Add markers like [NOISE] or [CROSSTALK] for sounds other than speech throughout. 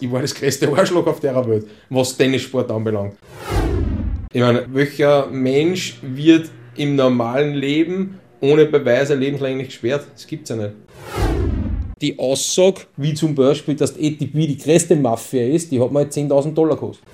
Ich war das größte [LAUGHS] Arschloch auf der Welt, was Tennissport anbelangt. Ich meine, welcher Mensch wird im normalen Leben ohne Beweise lebenslänglich gesperrt? Das gibt's ja nicht. Die Aussage, wie zum Beispiel, dass die ATP die größte Mafia ist, die hat mal 10.000 Dollar gekostet.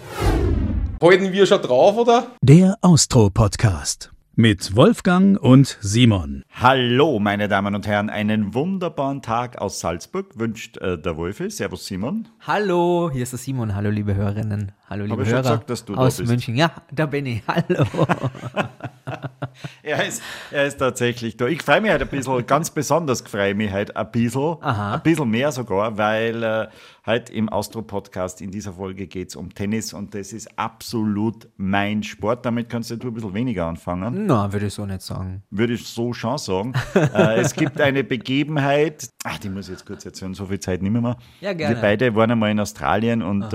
Halten wir schon drauf, oder? Der Austro-Podcast. Mit Wolfgang und Simon. Hallo, meine Damen und Herren, einen wunderbaren Tag aus Salzburg wünscht äh, der Wolfi. Servus, Simon. Hallo, hier ist der Simon. Hallo, liebe Hörerinnen. Hallo, liebe Hab ich schon Hörer gesagt, dass du da aus bist? München. Ja, da bin ich. Hallo. [LAUGHS] [LAUGHS] Er ist, er ist tatsächlich da. Ich freue mich heute ein bisschen, ganz besonders freue ich mich heute ein bisschen, Aha. ein bisschen mehr sogar, weil äh, heute im Austro-Podcast in dieser Folge geht es um Tennis und das ist absolut mein Sport. Damit kannst du ein bisschen weniger anfangen. Na, würde ich so nicht sagen. würde ich so schon sagen. [LAUGHS] äh, es gibt eine Begebenheit, ach, die muss ich jetzt kurz erzählen, so viel Zeit nehmen wir. Ja, gerne. Wir beide waren einmal in Australien und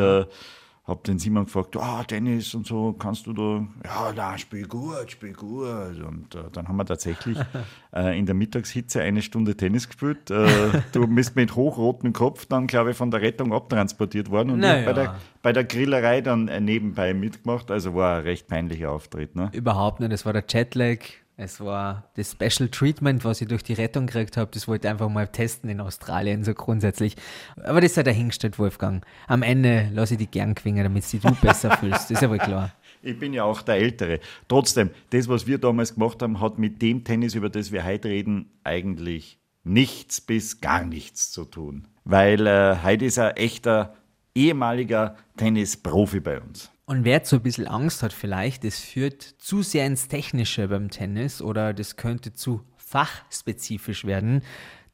äh, hab den Simon gefragt, ah, Tennis und so, kannst du da? Ja, na, spiel gut, spiel gut. Und äh, dann haben wir tatsächlich [LAUGHS] äh, in der Mittagshitze eine Stunde Tennis gespielt. Äh, du bist mit hochrotem Kopf dann, glaube ich, von der Rettung abtransportiert worden und Na ich bei, der, bei der Grillerei dann äh, nebenbei mitgemacht. Also war ein recht peinlicher Auftritt. Ne? Überhaupt nicht. Es war der Jetlag. Es war das Special Treatment, was ich durch die Rettung gekriegt habe. Das wollte ich einfach mal testen in Australien, so grundsätzlich. Aber das sei dahingestellt, Wolfgang. Am Ende lasse ich dich gern gewingen, damit du dich besser fühlst. Das ist ja wohl klar. [LAUGHS] Ich bin ja auch der Ältere. Trotzdem, das, was wir damals gemacht haben, hat mit dem Tennis, über das wir heute reden, eigentlich nichts bis gar nichts zu tun. Weil äh, heute ist ein echter ehemaliger Tennisprofi bei uns. Und wer jetzt so ein bisschen Angst hat vielleicht, das führt zu sehr ins Technische beim Tennis oder das könnte zu fachspezifisch werden,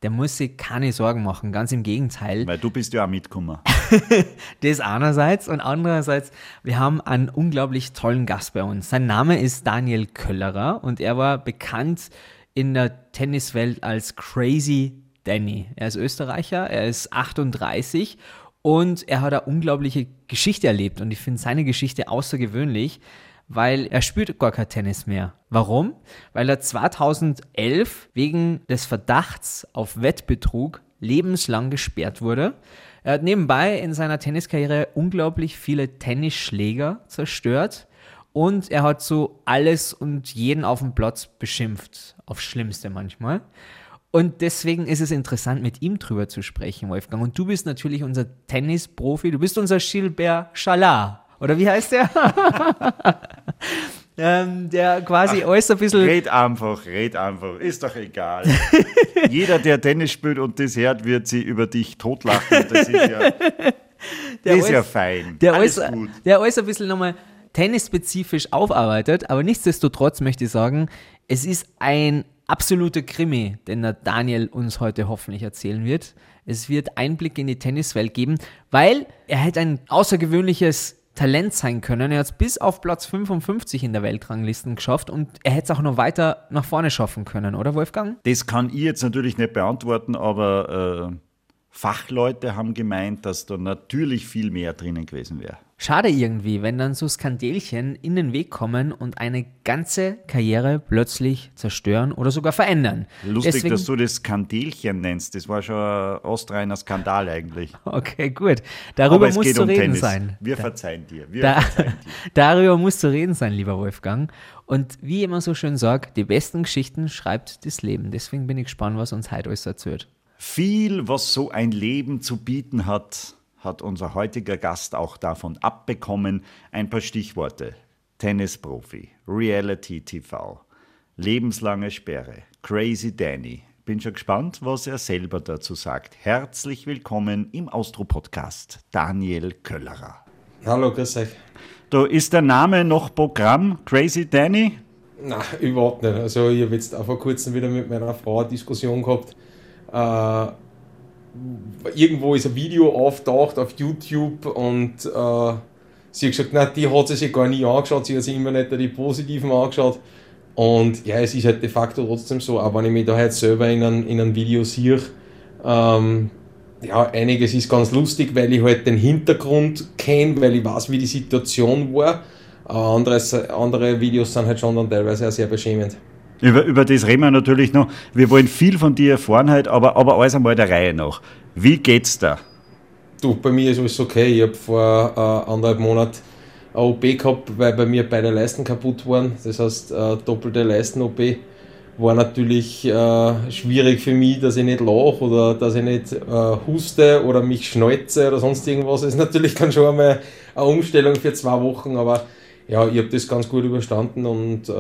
der muss sich keine Sorgen machen. Ganz im Gegenteil. Weil du bist ja auch mitgekommen. [LAUGHS] Das einerseits und andererseits, wir haben einen unglaublich tollen Gast bei uns. Sein Name ist Daniel Köllerer und er war bekannt in der Tenniswelt als Crazy Danny. Er ist Österreicher, er ist 38 und er hat eine unglaubliche Geschichte erlebt und ich finde seine Geschichte außergewöhnlich, weil er spielt gar kein Tennis mehr. Warum? Weil er 2011 wegen des Verdachts auf Wettbetrug lebenslang gesperrt wurde. Er hat nebenbei in seiner Tenniskarriere unglaublich viele Tennisschläger zerstört und er hat so alles und jeden auf dem Platz beschimpft. Aufs Schlimmste manchmal. Und deswegen ist es interessant, mit ihm drüber zu sprechen, Wolfgang. Und du bist natürlich unser Tennisprofi. Du bist unser Gilbert Chalat. Oder wie heißt der? [LAUGHS] ähm, der quasi alles ein bisschen. Red einfach, red einfach. Ist doch egal. [LAUGHS] Jeder, der Tennis spielt und das hört, wird sie über dich totlachen. Das ist ja, das ist ja fein. der Alles gut. der alles ein bisschen nochmal tennisspezifisch aufarbeitet, aber nichtsdestotrotz möchte ich sagen, es ist ein absoluter Krimi, den der Daniel uns heute hoffentlich erzählen wird. Es wird Einblick in die Tenniswelt geben, weil er hätte ein außergewöhnliches Talent sein können. Er hat es bis auf Platz 55 in der Weltranglisten geschafft und er hätte es auch noch weiter nach vorne schaffen können, oder Wolfgang? Das kann ich jetzt natürlich nicht beantworten, aber äh, Fachleute haben gemeint, dass da natürlich viel mehr drinnen gewesen wäre. Schade irgendwie, wenn dann so Skandelchen in den Weg kommen und eine ganze Karriere plötzlich zerstören oder sogar verändern. Lustig, Deswegen- dass du das Skandelchen nennst. Das war schon ein ostreiner Skandal eigentlich. [LAUGHS] Okay, gut. Darüber muss zu um reden Tennis. sein. Wir verzeihen dir. Wir Da, verzeihen [LAUGHS] dir. darüber muss zu reden sein, lieber Wolfgang. Und wie immer so schön sagt, die besten Geschichten schreibt das Leben. Deswegen bin ich gespannt, was uns heute alles erzählt. Viel, was so ein Leben zu bieten hat, hat unser heutiger Gast auch davon abbekommen. Ein paar Stichworte. Tennisprofi, Reality TV, lebenslange Sperre, Crazy Danny. Bin schon gespannt, was er selber dazu sagt. Herzlich willkommen im Austro-Podcast, Daniel Köllerer. Hallo, grüß euch. Da ist der Name noch Programm, Crazy Danny? Nein, überhaupt nicht. Also ich habe jetzt auch vor kurzem wieder mit meiner Frau eine Diskussion gehabt. Äh, irgendwo ist ein Video auftaucht auf YouTube und äh, sie hat gesagt, nein, die hat sie sich gar nie angeschaut, sie hat sich immer nicht die positiven angeschaut. Und ja, es ist halt de facto trotzdem so, auch wenn ich mich da halt selber in einem, in einem Video sehe, ähm, ja, einiges ist ganz lustig, weil ich halt den Hintergrund kenne, weil ich weiß, wie die Situation war. Aber anderes, andere Videos sind halt schon dann teilweise auch sehr beschämend. Über, über das reden wir natürlich noch. Wir wollen viel von dir erfahren heute, aber, aber alles einmal der Reihe nach. Wie geht's da? du, bei mir ist alles okay. Ich habe vor äh, anderthalb Monaten eine OP gehabt, weil bei mir beide Leisten kaputt waren. Das heißt, äh, doppelte Leisten-OP war natürlich äh, schwierig für mich, dass ich nicht lache oder dass ich nicht äh, huste oder mich schneuze oder sonst irgendwas. Das ist natürlich dann schon einmal eine Umstellung für zwei Wochen, aber ja, ich habe das ganz gut überstanden und äh,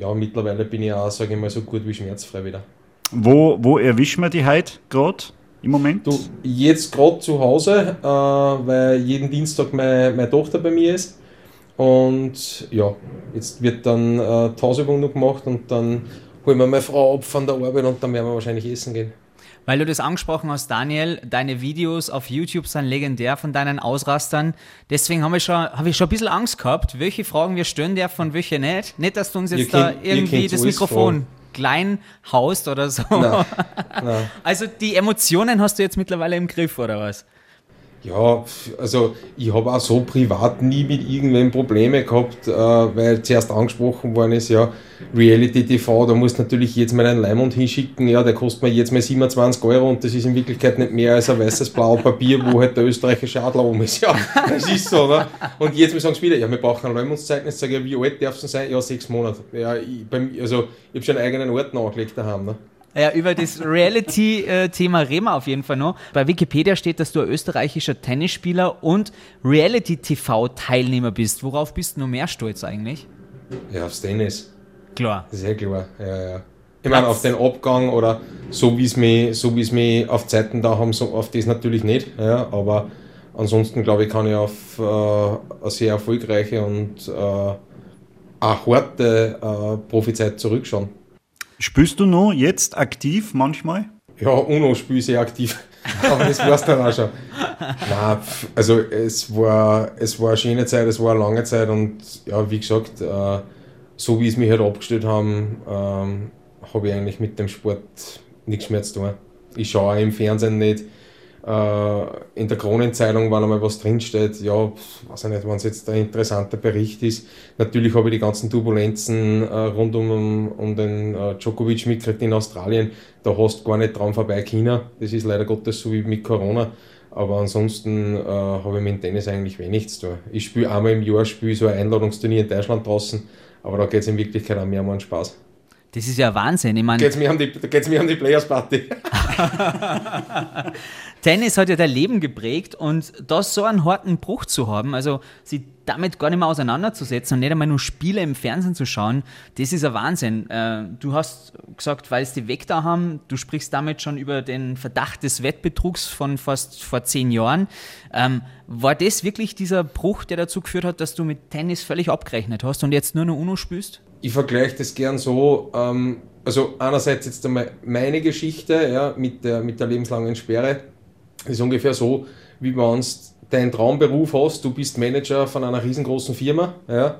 ja, mittlerweile bin ich auch, sage ich mal, so gut wie schmerzfrei wieder. Wo, wo erwischen wir die heute gerade im Moment? Du, jetzt gerade zu Hause, äh, weil jeden Dienstag meine, meine Tochter bei mir ist. Und ja, jetzt wird dann äh, die Hausübung noch gemacht und dann holen wir meine Frau ab von der Arbeit und dann werden wir wahrscheinlich essen gehen. Weil du das angesprochen hast, Daniel, deine Videos auf YouTube sind legendär von deinen Ausrastern. Deswegen habe ich, schon, hab ich schon ein bisschen Angst gehabt, welche Fragen wir stellen dürfen und welche nicht. Nicht, dass du uns jetzt da irgendwie das Mikrofon fragen. klein haust oder so. Nein, nein. [LAUGHS] Also die Emotionen hast du jetzt mittlerweile im Griff, oder was? Ja, also ich habe auch so privat nie mit irgendwem Probleme gehabt, äh, weil zuerst angesprochen worden ist, ja, Reality TV, da musst du natürlich jetzt mal einen Leimund hinschicken, ja, der kostet mir jetzt mal 27 Euro und das ist in Wirklichkeit nicht mehr als ein weißes blaues Papier, wo halt der österreichische Adler um ist. [LAUGHS] Ja, das ist so, ne? Und jetzt sagen sie wieder, ja, wir brauchen ein Leimundzeugnis, sage ich, wie alt darf es sein? Ja, sechs Monate. Ja, ich, beim, also ich habe schon einen eigenen Ort angelegt daheim, ne? Ja, über das Reality-Thema reden wir auf jeden Fall noch. Bei Wikipedia steht, dass du ein österreichischer Tennisspieler und Reality-TV-Teilnehmer bist. Worauf bist du noch mehr stolz eigentlich? Ja, aufs Tennis. Klar. Ja klar. Ja, ja. Ich meine, auf den Abgang oder so wie es mich, so wie es mich auf Zeiten da haben, so auf das natürlich nicht. Ja, aber ansonsten glaube ich, kann ich auf äh, eine sehr erfolgreiche und äh, eine harte äh, Profizeit zurückschauen. Spürst du noch jetzt aktiv manchmal? Ja, UNO spiele ich sehr aktiv. [LAUGHS] Aber das war's dann auch schon. Nein, also es war, es war eine schöne Zeit, es war eine lange Zeit und ja, wie gesagt, äh, so wie es mich halt abgestellt haben, ähm, habe ich eigentlich mit dem Sport nichts mehr zu tun. Ich schaue auch im Fernsehen nicht, in der Kronenzeitung, wenn einmal was drinsteht, ja, weiß ich nicht, wenn es jetzt ein interessanter Bericht ist. Natürlich habe ich die ganzen Turbulenzen äh, rund um, um den äh, Djokovic mitgekriegt in Australien. Da hast du gar nicht dran vorbei China. Das ist leider Gottes so wie mit Corona. Aber ansonsten äh, habe ich mit dem Tennis eigentlich wenig zu tun. Ich spiele einmal im Jahr spiel so ein Einladungsturnier in Deutschland draußen, aber da geht es in Wirklichkeit auch mehr um einen Spaß. Das ist ja Wahnsinn. Ich mein, geht's mir um die, geht's mir um die Players Party. [LAUGHS] [LAUGHS] Tennis hat ja dein Leben geprägt und das so einen harten Bruch zu haben, also sich damit gar nicht mehr auseinanderzusetzen und nicht einmal nur Spiele im Fernsehen zu schauen, das ist ein Wahnsinn. Äh, du hast gesagt, weil es die weg da haben, du sprichst damit schon über den Verdacht des Wettbetrugs von fast vor zehn Jahren. Ähm, war das wirklich dieser Bruch, der dazu geführt hat, dass du mit Tennis völlig abgerechnet hast und jetzt nur noch UNO spielst? ich vergleiche das gern so, ähm, also einerseits jetzt einmal meine Geschichte ja, mit, der, mit der lebenslangen Sperre, ist ungefähr so, wie wenn du deinen Traumberuf hast, du bist Manager von einer riesengroßen Firma, ja,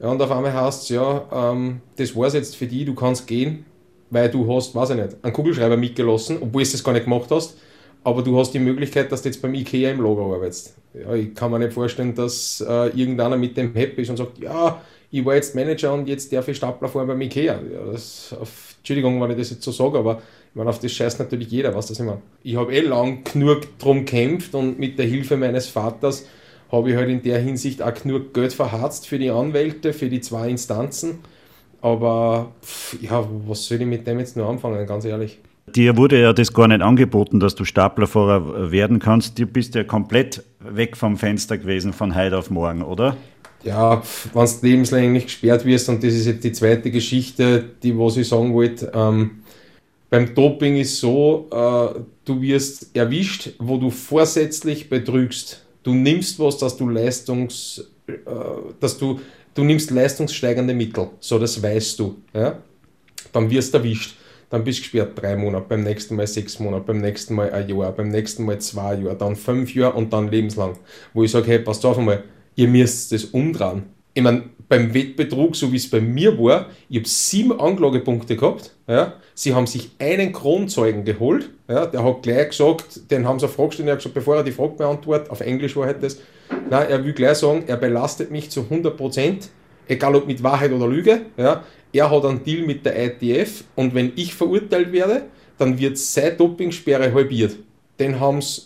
und auf einmal es, ja, ähm, das war es jetzt für dich, du kannst gehen, weil du hast, weiß ich nicht, einen Kugelschreiber mitgelassen, obwohl du das gar nicht gemacht hast, aber du hast die Möglichkeit, dass du jetzt beim IKEA im Lager arbeitest. Ja, ich kann mir nicht vorstellen, dass äh, irgendeiner mit dem happy ist und sagt, ja, ich war jetzt Manager und jetzt darf ich Stapler fahren beim Ikea. Ja, das, auf, Entschuldigung, wenn ich das jetzt so sage, aber meine, auf das scheißt natürlich jeder, was das immer. Ich habe eh lang genug drum gekämpft und mit der Hilfe meines Vaters habe ich halt in der Hinsicht auch genug Geld verharzt für die Anwälte, für die zwei Instanzen. Aber ja, was soll ich mit dem jetzt nur anfangen, ganz ehrlich? Dir wurde ja das gar nicht angeboten, dass du Staplerfahrer werden kannst. Du bist ja komplett weg vom Fenster gewesen von heute auf morgen, oder? ja, wenn du lebenslänglich gesperrt wirst, und das ist jetzt die zweite Geschichte, die was ich sagen wollte, ähm, beim Doping ist so, äh, du wirst erwischt, wo du vorsätzlich betrügst. Du nimmst was, dass du Leistungs, äh, dass du, du nimmst leistungssteigernde Mittel, so das weißt du. Ja? Dann wirst du erwischt. Dann bist du gesperrt drei Monate, beim nächsten Mal sechs Monate, beim nächsten Mal ein Jahr, beim nächsten Mal zwei Jahre, dann fünf Jahre und dann lebenslang. Wo ich sage, hey, passt auf einmal, ihr müsst das umdrehen. Ich meine, beim Wettbetrug, so wie es bei mir war, ich habe sieben Anklagepunkte gehabt. Ja. Sie haben sich einen Kronzeugen geholt. Ja. Der hat gleich gesagt, den haben sie eine Frage gestellt, er hat gesagt, bevor er die Frage beantwortet, auf Englisch war halt das, nein, er will gleich sagen, er belastet mich zu 100 Prozent, egal ob mit Wahrheit oder Lüge. Ja. Er hat einen Deal mit der ITF und wenn ich verurteilt werde, dann wird seine Dopingsperre halbiert. Den haben sie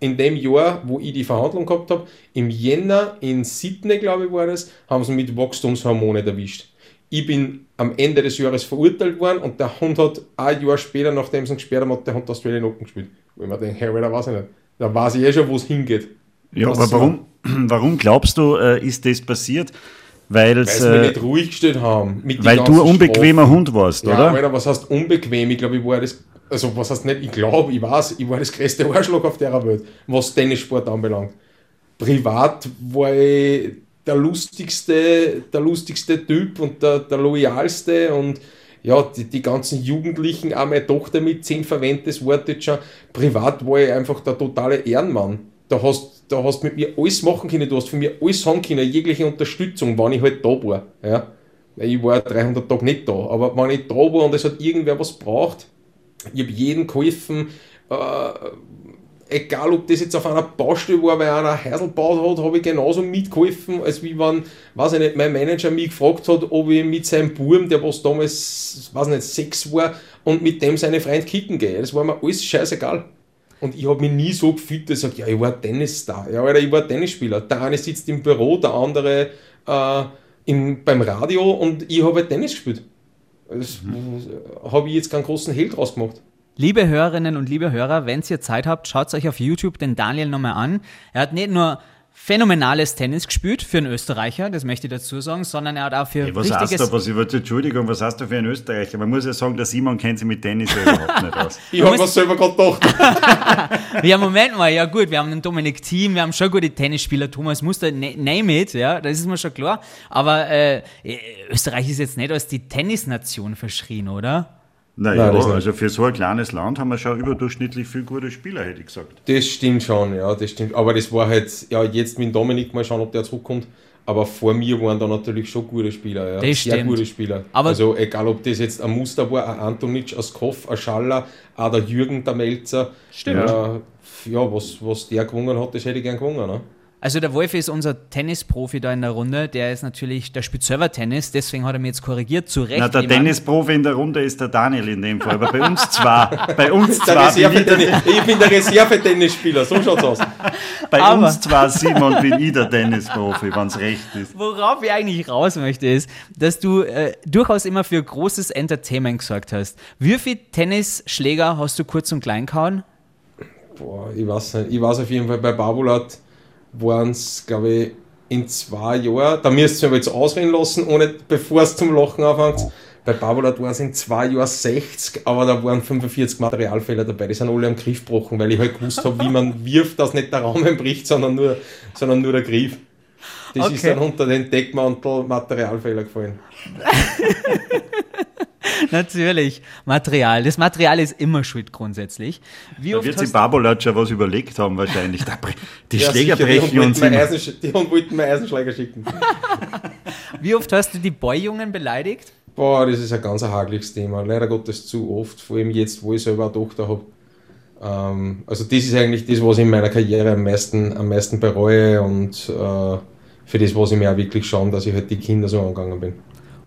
in dem Jahr, wo ich die Verhandlung gehabt habe, im Jänner in Sydney, glaube ich, war das, haben sie mit Wachstumshormone erwischt. Ich bin am Ende des Jahres verurteilt worden und der Hund hat ein Jahr später, nachdem sie ihn gesperrt haben, hat der Hund Australian Open gespielt. Wo ich mir denke, hey, da weiß ich nicht. Da weiß ich eh schon, wo es hingeht. Ja, aber warum, [CLEARS THROAT] warum glaubst du, äh, ist das passiert? Weil Weil sie mich nicht ruhig gestellt haben. Weil du ein unbequemer. Hund warst, Ja, oder? Alter, was heißt unbequem? Ich glaube, ich war das, also was heißt nicht, ich glaube, ich weiß, ich war das größte Arschloch auf der Welt, was Tennissport anbelangt. Privat war ich der lustigste, der lustigste Typ und der, der loyalste und ja, die, die ganzen Jugendlichen, auch meine Tochter mit 10 verwendet das Wort jetzt schon. Privat war ich einfach der totale Ehrenmann. Da hast da hast mit mir alles machen können, du hast von mir alles haben können, jegliche Unterstützung, wann ich halt da war. Ja. Ich war 300 Tage nicht da, aber wenn ich da war und es hat irgendwer was braucht, ich habe jedem geholfen, äh, egal ob das jetzt auf einer Baustelle war, weil einer ein Häusl gebaut hat, habe ich genauso mitgeholfen, als wie wenn, weiß ich nicht, mein Manager mich gefragt hat, ob ich mit seinem Burm, der was damals, weiß nicht, sechs war, und mit dem seine Freund kicken gehe. Das war mir alles scheißegal. Und ich habe mich nie so gefühlt, dass ich sage, ja, ich war Tennisstar. Ja, Alter, ich war Tennisspieler. Der eine sitzt im Büro, der andere äh, im, beim Radio und ich habe halt Tennis gespielt. Habe ich jetzt keinen großen Held draus gemacht. Liebe Hörerinnen und liebe Hörer, wenn ihr Zeit habt, schaut euch auf YouTube den Daniel nochmal an. Er hat nicht nur phänomenales Tennis gespielt für einen Österreicher, das möchte ich dazu sagen, sondern er hat auch für Hey, was heißt richtiges... da, was, ich wollte- Entschuldigung, was hast du für ein Österreicher? Man muss ja sagen, der Simon kennt sich mit Tennis ja überhaupt nicht aus. [LAUGHS] Ich habe mir selber gerade gedacht. [LAUGHS] Ja, Moment mal, ja gut, wir haben den Dominik Thiem, wir haben schon gute Tennisspieler, Thomas Muster, ne- name it, ja, das ist mir schon klar. Aber äh, Österreich ist jetzt nicht als die Tennisnation verschrien, oder? Naja, Nein, also für so ein kleines Land haben wir schon überdurchschnittlich viel gute Spieler, hätte ich gesagt. Das stimmt schon, ja, das stimmt. Aber das war halt, ja, jetzt mit Dominik mal schauen, ob der zurückkommt. Aber vor mir waren da natürlich schon gute Spieler, ja. Das Sehr stimmt. gute Spieler. Aber- also egal, ob das jetzt ein Muster war, ein Antonic, ein Skoff, ein Schaller, auch der Jürgen, der Melzer. Stimmt. Ja, ja was, was der gewonnen hat, das hätte ich gern gewonnen. Ne? Also der Wolf ist unser Tennisprofi da in der Runde, der ist natürlich, der spielt selber Tennis, deswegen hat er mir jetzt korrigiert, zu Recht. Na, der Tennisprofi in der Runde ist der Daniel in dem Fall, aber bei uns zwar, bei [LAUGHS] uns Der zwar bin ich, der, ich bin der Reserve-Tennisspieler, so schaut's aus. bei Aber- uns zwar Simon bin ich der Tennisprofi, wenn's recht ist. Worauf ich eigentlich raus möchte, ist, dass du äh, durchaus immer für großes Entertainment gesorgt hast. Wie viele Tennisschläger hast du kurz und klein gehauen? Boah, ich weiß nicht. Ich weiß auf jeden Fall, bei Babolat waren es, glaube ich, in zwei Jahren. Da müsst ihr aber jetzt ausreden lassen, ohne, bevor es zum Lachen anfängt. Bei Babolat waren es in zwei Jahren 60, aber da waren 45 Materialfehler dabei. Die sind alle am Griff gebrochen, weil ich halt gewusst habe, wie man [LAUGHS] wirft, dass nicht der Raum bricht, sondern nur, sondern nur der Griff. Das ist Okay. dann unter den Deckmantel Materialfehler gefallen. [LAUGHS] [LAUGHS] Natürlich, Material. Das Material ist immer schuld grundsätzlich. Wie Da oft, wird sich hast, Babolat schon was überlegt haben wahrscheinlich. Da bre- Die Ja, Schläger sicher, brechen die uns immer. Eisen, die wollten mir Eisenschläger schicken. [LAUGHS] wie oft hast du die Boy-Jungen beleidigt? Boah, das ist ein ganz hakliges Thema. Leider Gottes zu oft, vor allem jetzt, wo ich selber eine Tochter habe. Ähm, also das ist eigentlich das, was ich in meiner Karriere am meisten, am meisten bereue und äh, für das, was ich mir auch wirklich schaue, dass ich halt die Kinder so angegangen bin.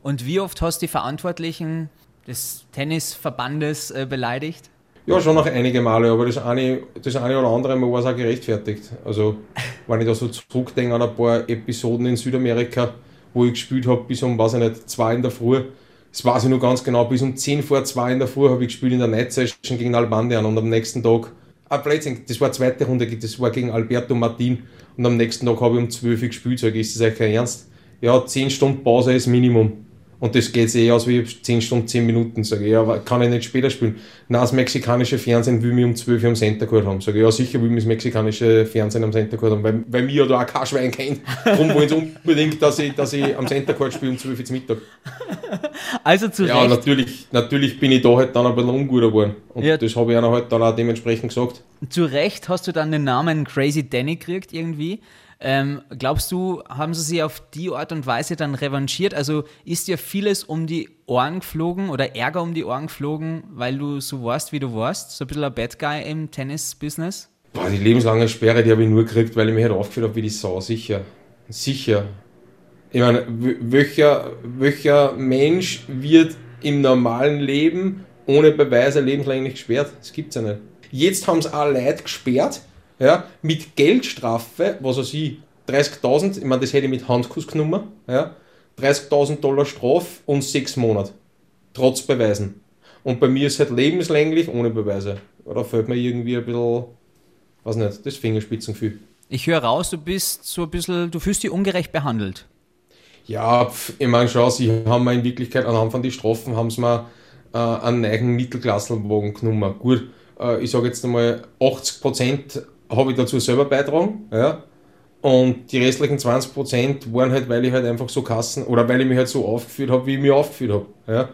Und wie oft hast du die Verantwortlichen des Tennisverbandes äh, beleidigt? Ja, schon noch einige Male, aber das eine, das eine oder andere Mal war es auch gerechtfertigt. Also, [LAUGHS] wenn ich da so zurückdenke an ein paar Episoden in Südamerika, wo ich gespielt habe, bis um, weiß ich nicht, zwei in der Früh. Das weiß ich noch ganz genau, bis um 10 vor 2 in der Früh habe ich gespielt in der Night Session gegen Albandian und am nächsten Tag, ah, Blödsinn, das war zweite Runde, das war gegen Alberto Martin und am nächsten Tag habe ich um 12 Uhr gespielt, sage ich, ist das euch kein Ernst? Ja, 10 Stunden Pause ist Minimum. Und das geht eh aus wie 10 Stunden, 10 Minuten. Sage ich, ja, aber kann ich nicht später spielen? Nein, das mexikanische Fernsehen will mich um 12 Uhr am Center Court haben. Sage ich, ja, sicher will mich das mexikanische Fernsehen am Center Court haben, weil, weil mich ja da auch kein Schwein kennt. Darum wollen sie unbedingt, dass ich, dass ich am Center Court spiele um 12 Uhr zum Mittag. [LAUGHS] Also zu Ja, Recht. natürlich, natürlich bin ich da halt dann ein bisschen unguter geworden. Und Ja. das habe ich einer halt dann auch dementsprechend gesagt. Zu Recht hast du dann den Namen Crazy Danny gekriegt irgendwie. Ähm, glaubst du, haben sie sich auf die Art und Weise dann revanchiert? Also ist dir vieles um die Ohren geflogen oder Ärger um die Ohren geflogen, weil du so warst, wie du warst? So ein bisschen ein Bad Guy im Tennis-Business? Die lebenslange Sperre, die habe ich nur gekriegt, weil ich mich halt aufgeführt habe wie die Sau, sicher. Sicher. Ich meine, welcher, welcher Mensch wird im normalen Leben ohne Beweise lebenslänglich gesperrt? Das gibt's ja nicht. Jetzt haben sie auch Leute gesperrt, ja, mit Geldstrafe, was weiß ich, 30.000, ich meine, das hätte ich mit Handkuss genommen, ja, 30.000 Dollar Strafe und sechs Monate. Trotz Beweisen. Und bei mir ist es halt lebenslänglich ohne Beweise. Oder fällt mir irgendwie ein bisschen, weiß nicht, das Fingerspitzengefühl. Ich höre raus, du bist so ein bisschen, du fühlst dich ungerecht behandelt. Ja, pf, ich meine schon, sie haben mir in Wirklichkeit anhand von den Strafen haben sie mir äh, einen neuen Mittelklassenwagen genommen. Gut, äh, ich sage jetzt einmal, 80% habe ich dazu selber beitragen, ja. Und die restlichen 20% waren halt, weil ich halt einfach so Kassen oder weil ich mich halt so aufgeführt habe, wie ich mich aufgeführt habe. Ja?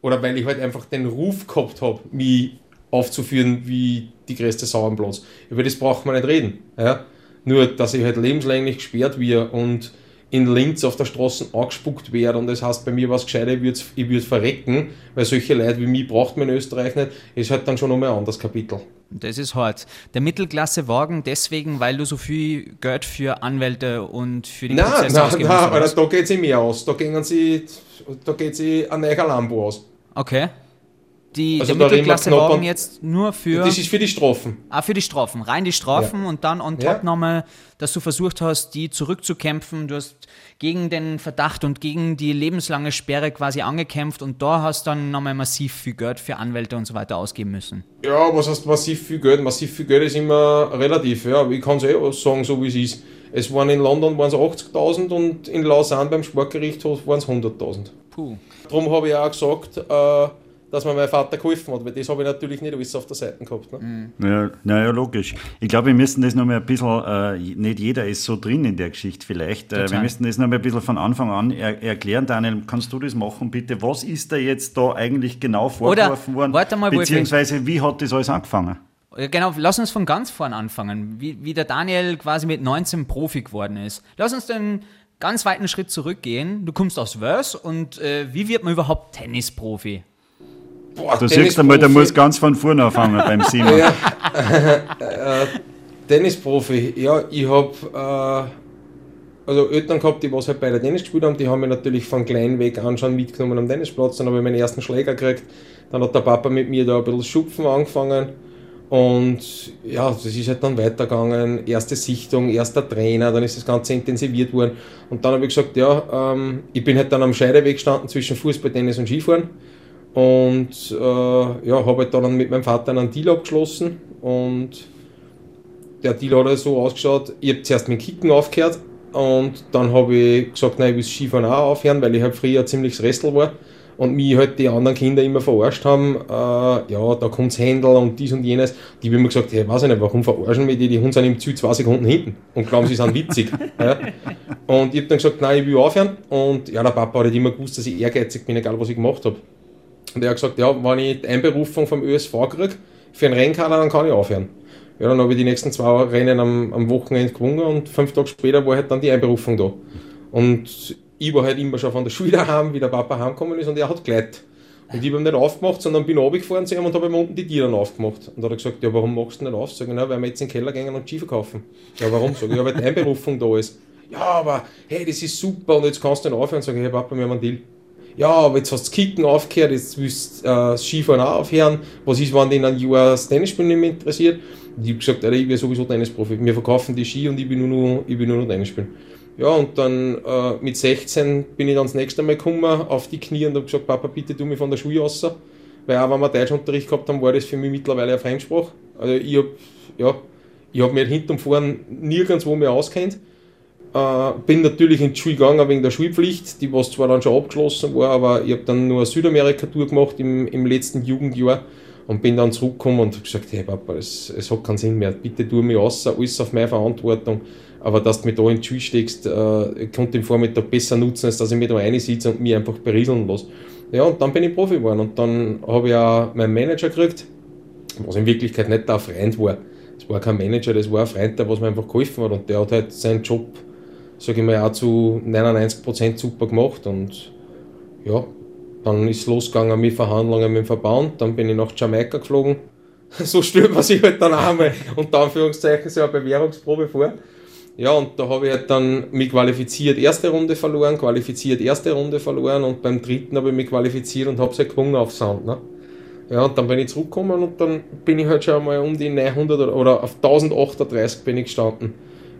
Oder weil ich halt einfach den Ruf gehabt habe, mich aufzuführen wie die größte Sau am Platz. Über das braucht man nicht reden. Ja? Nur, dass ich halt lebenslänglich gesperrt werde und in Linz auf der Straße angespuckt werde und das heißt bei mir was Gescheites, ich würde ich würd verrecken, weil solche Leute wie mich braucht man in Österreich nicht, ist halt dann schon nochmal ein anderes Kapitel. Das ist hart. Der Mittelklassewagen deswegen, weil du so viel Geld für Anwälte und für die Nein, Prozesse nein, ausgeben nein, was? da geht sie mehr aus. Da gehen sie, da geht sie ein neuer Lambo aus. Okay. Die, Also der knapp an- jetzt nur für, Das ist für die Strafen. ah, für die Strafen. Rein die Strafen und dann on top Ja. nochmal, dass du versucht hast, die zurückzukämpfen. Du hast gegen den Verdacht und gegen die lebenslange Sperre quasi angekämpft und da hast dann nochmal massiv viel Geld für Anwälte und so weiter ausgeben müssen. Ja, was heißt massiv viel Geld? Massiv viel Geld ist immer relativ, ja. Ich kann es eh sagen, so wie es ist. Es waren in London waren es 80.000 und in Lausanne beim Sportgerichtshof waren es 100.000. Puh. Darum habe ich auch gesagt, äh, dass mir mein Vater geholfen hat, weil das habe ich natürlich nicht alles auf der Seite gehabt. Ne? Ja, naja, logisch. Ich glaube, wir müssen das noch mal ein bisschen, äh, nicht jeder ist so drin in der Geschichte vielleicht. Äh, wir müssen das noch mal ein bisschen von Anfang an er erklären. Daniel, kannst du das machen, bitte? Was ist da jetzt da eigentlich genau vorgeworfen worden? warte mal. Beziehungsweise, wie hat das alles angefangen? Ja, Genau, lass uns von ganz vorn anfangen, wie, wie der Daniel quasi mit 19 Profi geworden ist. Lass uns den ganz weiten Schritt zurückgehen. Du kommst aus Wels und äh, wie wird man überhaupt Tennisprofi? Boah, Du siehst einmal, der muss ganz von vorne anfangen beim [LAUGHS] Simon. Ja, [LAUGHS] äh, Tennisprofi, ja, ich habe äh, also Eltern gehabt, die was halt bei der Tennis gespielt haben, die haben mich natürlich von klein weg an schon mitgenommen am Tennisplatz, dann habe ich meinen ersten Schläger gekriegt, dann hat der Papa mit mir da ein bisschen Schupfen angefangen. Und ja, das ist halt dann weitergegangen, erste Sichtung, erster Trainer, dann ist das Ganze intensiviert worden. Und dann habe ich gesagt, ja, ähm, ich bin halt dann am Scheideweg gestanden zwischen Fußball, Tennis und Skifahren und äh, ja, habe halt dann mit meinem Vater einen Deal abgeschlossen und der Deal hat halt so ausgeschaut, ich habe zuerst mit dem Kicken aufgehört und dann habe ich gesagt, nein, ich will das Skifahren auch aufhören, weil ich halt früher ziemlich Restl war und mich halt die anderen Kinder immer verarscht haben, äh, ja, da kommt's Händel und dies und jenes. Die haben immer gesagt, hey, weiß ich nicht, warum verarschen wir die, die Hunde sind im Ziel zwei Sekunden hinten und glauben, sie sind witzig. [LAUGHS] ja. Und ich habe dann gesagt, nein, ich will aufhören und ja, der Papa hat halt immer gewusst, dass ich ehrgeizig bin, egal was ich gemacht habe. Und er hat gesagt, ja, wenn ich die Einberufung vom ÖSV kriege für einen Rennkader, dann kann ich aufhören. Ja, dann habe ich die nächsten zwei Rennen am, am Wochenende gewonnen und fünf Tage später war halt dann die Einberufung da. Und ich war halt immer schon von der [LAUGHS] Schule daheim, wie der Papa heimgekommen ist und er hat geleitet. Und ich habe ihm nicht aufgemacht, sondern bin runtergefahren zu ihm und habe ihm unten die Türen aufgemacht. Und da hat er gesagt, ja, warum machst du nicht auf? Sag ich, na, weil wir jetzt in den Keller gehen und Ski verkaufen. Ja, warum? Sag ich, ja, weil die Einberufung da ist. Ja, aber hey, das ist super und jetzt kannst du nicht aufhören. Sag ich, hey Papa, wir haben einen Deal. Ja, aber jetzt hast du das Kicken aufgehört, jetzt willst du äh, Skifahren auch aufhören. Was ist, wenn in ein Jahr das Tennisspielen nicht mehr interessiert? Und ich habe gesagt, ich bin sowieso Tennisprofi. Wir verkaufen die Ski und ich bin nur noch, ich will nur noch Tennis spielen. Ja, und dann äh, mit 16 bin ich dann das nächste Mal gekommen auf die Knie und habe gesagt, Papa, bitte tu mich von der Schule raus. Weil auch wenn wir Deutschunterricht gehabt haben, war das für mich mittlerweile eine Fremdsprache. Also ich habe ja, hab mich halt hinten und vorn nirgendwo mehr auskennt. Äh, bin natürlich in die Schule gegangen wegen der Schulpflicht, die was zwar dann schon abgeschlossen war, aber ich habe dann nur eine Südamerika-Tour gemacht im, im letzten Jugendjahr und bin dann zurückgekommen und habe gesagt, hey Papa, es, es hat keinen Sinn mehr, bitte tu mich raus, alles auf meine Verantwortung, aber dass du mich da in die Schule steckst, äh, ich konnte den Vormittag besser nutzen, als dass ich mich da reinsitze und mich einfach berieseln lasse. Ja, und dann bin ich Profi geworden und dann habe ich auch meinen Manager gekriegt, was in Wirklichkeit nicht der Freund war. Das war kein Manager, das war ein Freund, der was mir einfach geholfen hat und der hat halt seinen Job, sage ich mal, auch zu 99% super gemacht und ja, dann ist losgegangen mit Verhandlungen mit dem Verband, dann bin ich nach Jamaika geflogen. [LAUGHS] So stellt man sich halt dann auch einmal unter Anführungszeichen so eine Bewährungsprobe vor. Ja, und da habe ich halt dann mich qualifiziert, erste Runde verloren, qualifiziert, erste Runde verloren und beim dritten habe ich mich qualifiziert und habe es halt gewonnen auf Sound. Ne? Ja, und dann bin ich zurückgekommen und dann bin ich halt schon mal um die 900 oder, oder auf 1038 bin ich gestanden.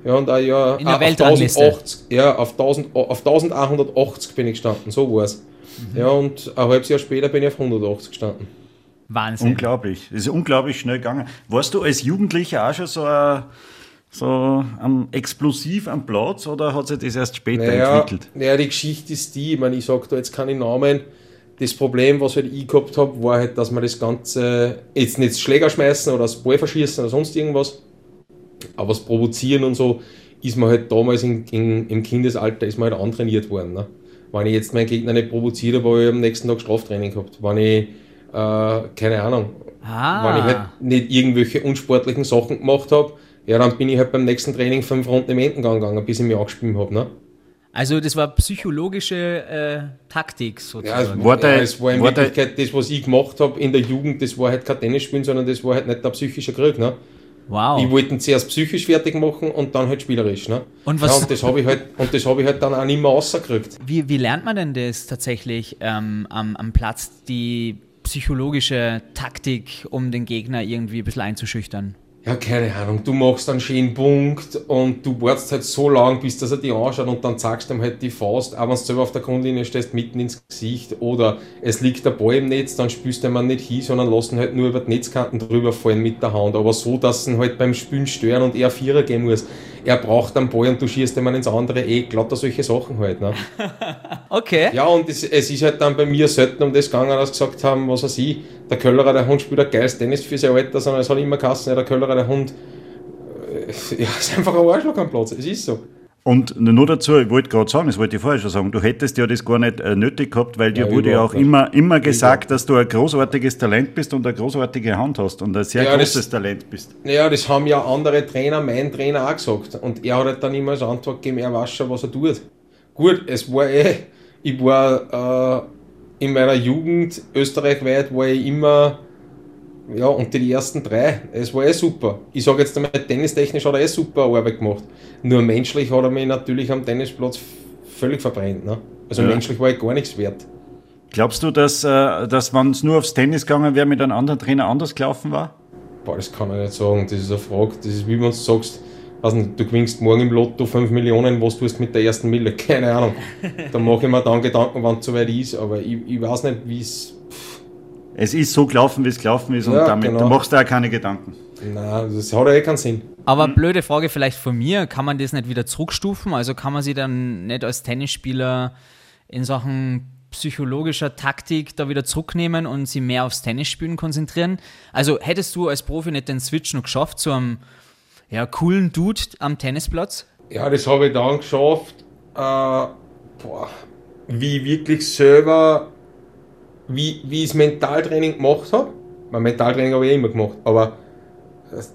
Ja, und ein Jahr In der ah, auf Weltrangliste. 1080, ja, auf, 1000, auf 1180 bin ich gestanden, so war es. Mhm. Ja, und ein halbes Jahr später bin ich auf 180 gestanden. Wahnsinn. Unglaublich. Das ist unglaublich schnell gegangen. Warst du als Jugendlicher auch schon so, ein, so am explosiv am Platz oder hat sich das erst später Naja, entwickelt? naja, die Geschichte ist die, ich meine, ich sage da jetzt keine Namen. Das Problem, was halt ich gehabt habe, war halt, dass man das Ganze jetzt nicht Schläger schmeißen oder das Ball verschießen oder sonst irgendwas, aber das Provozieren und so ist man halt damals in, in, im Kindesalter ist man halt antrainiert worden. Ne? Wenn ich jetzt meinen Gegner nicht provoziert habe, habe ich am nächsten Tag Straftraining gehabt. Wenn ich, äh, keine Ahnung, Ah. wenn ich halt nicht irgendwelche unsportlichen Sachen gemacht habe, ja, dann bin ich halt beim nächsten Training fünf Runden im Entengang gegangen, bis ich mich angespielt habe. Ne? Also das war psychologische äh, Taktik Ja, es, sozusagen. War der- ja, es war in war Wirklichkeit das, was ich gemacht habe in der Jugend, das war halt kein Tennisspielen, sondern das war halt nicht der psychische Krieg. Ne? Wow. Ich wollte ihn zuerst psychisch fertig machen und dann halt spielerisch. Ne? Und was- Ja, und das habe ich, halt, und das hab ich halt dann auch nicht mehr rausgekriegt. Wie, wie lernt man denn das tatsächlich ähm, am, am Platz, die psychologische Taktik, um den Gegner irgendwie ein bisschen einzuschüchtern? Ja, keine Ahnung, du machst einen schönen Punkt und du wartest halt so lang, bis dass er dich anschaut und dann zeigst du ihm halt die Faust, auch wenn du selber auf der Grundlinie stehst, mitten ins Gesicht oder es liegt der Ball im Netz, dann spürst du ihn nicht hin, sondern lassen halt nur über die Netzkanten drüber fallen mit der Hand, aber so, dass ihn halt beim Spielen stören und er Vierer gehen muss. Er braucht einen Ball und du schießt ihm ins andere Eck, lauter solche Sachen halt. Ne? [LAUGHS] Okay. Ja, und es, es ist halt dann bei mir selten um das gegangen, dass sie gesagt haben, was weiß ich, der Köllerer, der Hund spielt ein geiles Tennis für sein Alter, sondern es hat immer ja, der Köllerer, der Hund, äh, [LAUGHS] ja, ist einfach ein Arschloch am Platz, es ist so. Und nur dazu, ich wollte gerade sagen, das wollte ich vorher schon sagen, du hättest ja das gar nicht äh, nötig gehabt, weil dir Ja, wurde ja auch nicht. immer, immer gesagt, dass du ein großartiges Talent bist und eine großartige Hand hast und ein sehr Ja, das- großes Talent bist. Naja, das haben ja andere Trainer, mein Trainer auch gesagt. Und er hat halt dann immer als Antwort gegeben, er weiß schon, was er tut. Gut, es war eh, ich war äh, in meiner Jugend österreichweit, war ich immer ja, unter die ersten drei. Es war eh super. Ich sage jetzt einmal, tennistechnisch hat er eh super Arbeit gemacht. Nur menschlich hat er mich natürlich am Tennisplatz völlig verbrennt. Ne? Also Ja. menschlich war ich gar nichts wert. Glaubst du, dass, äh, dass wenn es nur aufs Tennis gegangen wäre, mit einem anderen Trainer anders gelaufen war? Boah, das kann ich nicht sagen. Das ist eine Frage. Das ist wie wenn du sagst, weiß nicht, du gewinnst morgen im Lotto 5 Millionen, was tust du mit der ersten Mille? [LAUGHS] Keine Ahnung. Da mache ich mir dann Gedanken, wann es soweit ist, aber ich, ich weiß nicht, wie es. Es ist so gelaufen, wie es gelaufen ist und Ja, damit genau. du machst da auch keine Gedanken. Nein, das hat ja eh keinen Sinn. Aber blöde Frage vielleicht von mir, kann man das nicht wieder zurückstufen? Also kann man sich dann nicht als Tennisspieler in Sachen psychologischer Taktik da wieder zurücknehmen und sich mehr aufs Tennisspielen konzentrieren? Also hättest du als Profi nicht den Switch noch geschafft zu einem ja, coolen Dude am Tennisplatz? Ja, das habe ich dann geschafft, äh, boah, wie ich wirklich selber, wie, wie ich das Mentaltraining gemacht habe. Mein Mentaltraining habe ich eh immer gemacht, aber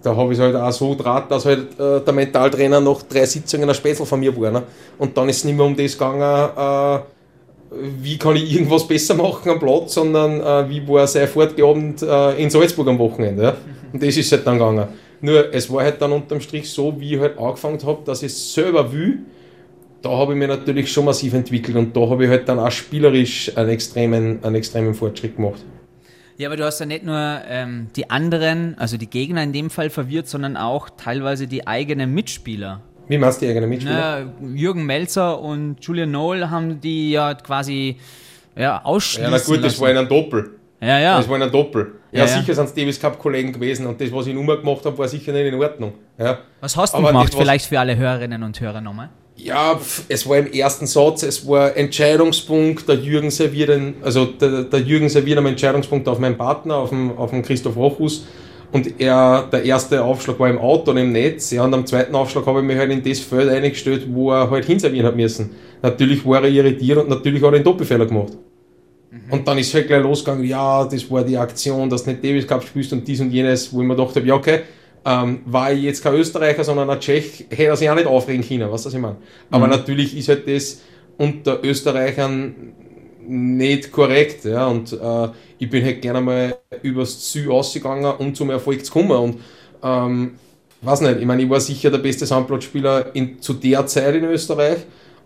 da habe ich es halt auch so draht, dass halt äh, der Mentaltrainer nach drei Sitzungen ein Spätzl von mir war. Ne? Und dann ist es nicht mehr um das gegangen, äh, wie kann ich irgendwas besser machen am Platz, sondern äh, wie war sein Fortgeabend äh, in Salzburg am Wochenende. Ja? Und das ist halt dann gegangen. Nur, es war halt dann unterm Strich so, wie ich halt angefangen habe, dass ich es selber will. Da habe ich mich natürlich schon massiv entwickelt und da habe ich halt dann auch spielerisch einen extremen, einen extremen Fortschritt gemacht. Ja, aber du hast ja nicht nur ähm, die anderen, also die Gegner in dem Fall verwirrt, sondern auch teilweise die eigenen Mitspieler. Wie meinst du die eigenen Mitspieler? Na, Jürgen Melzer und Julian Noel haben die ja quasi ja, ausschließen Ja, na gut, das lassen. war in einem Doppel. ja, ja. Das war in einem Doppel. Ja, Ja, ja. sicher sind es Davis Cup Kollegen gewesen und das, was ich nur gemacht habe, war sicher nicht in Ordnung. Ja, Was hast du Aber gemacht? das, Vielleicht für alle Hörerinnen und Hörer nochmal. Ja es war im ersten Satz, es war Entscheidungspunkt, der Jürgen serviert, einen, also der, der Jürgen serviert am Entscheidungspunkt auf meinen Partner, auf den, auf den Christoph Rochus. Und er, der erste Aufschlag war im Auto und im Netz. Ja, und am zweiten Aufschlag habe ich mich halt in das Feld eingestellt, wo er halt hinservieren hat müssen. Natürlich war er irritiert und natürlich hat er den Doppelfehler gemacht. Und dann ist halt gleich losgegangen, ja, das war die Aktion, dass du nicht Davis Cup spielst und dies und jenes, wo ich mir gedacht habe, ja, okay, ähm, war ich jetzt kein Österreicher, sondern ein Tschech, hätte er sich auch nicht aufregen können, weißt du, was ich meine? Aber natürlich ist halt das unter Österreichern nicht korrekt, ja, und äh, ich bin halt gerne mal übers Ziel ausgegangen, um zum Erfolg zu kommen und ähm, weiß nicht, ich meine, ich war sicher der beste Sandplatzspieler in, zu der Zeit in Österreich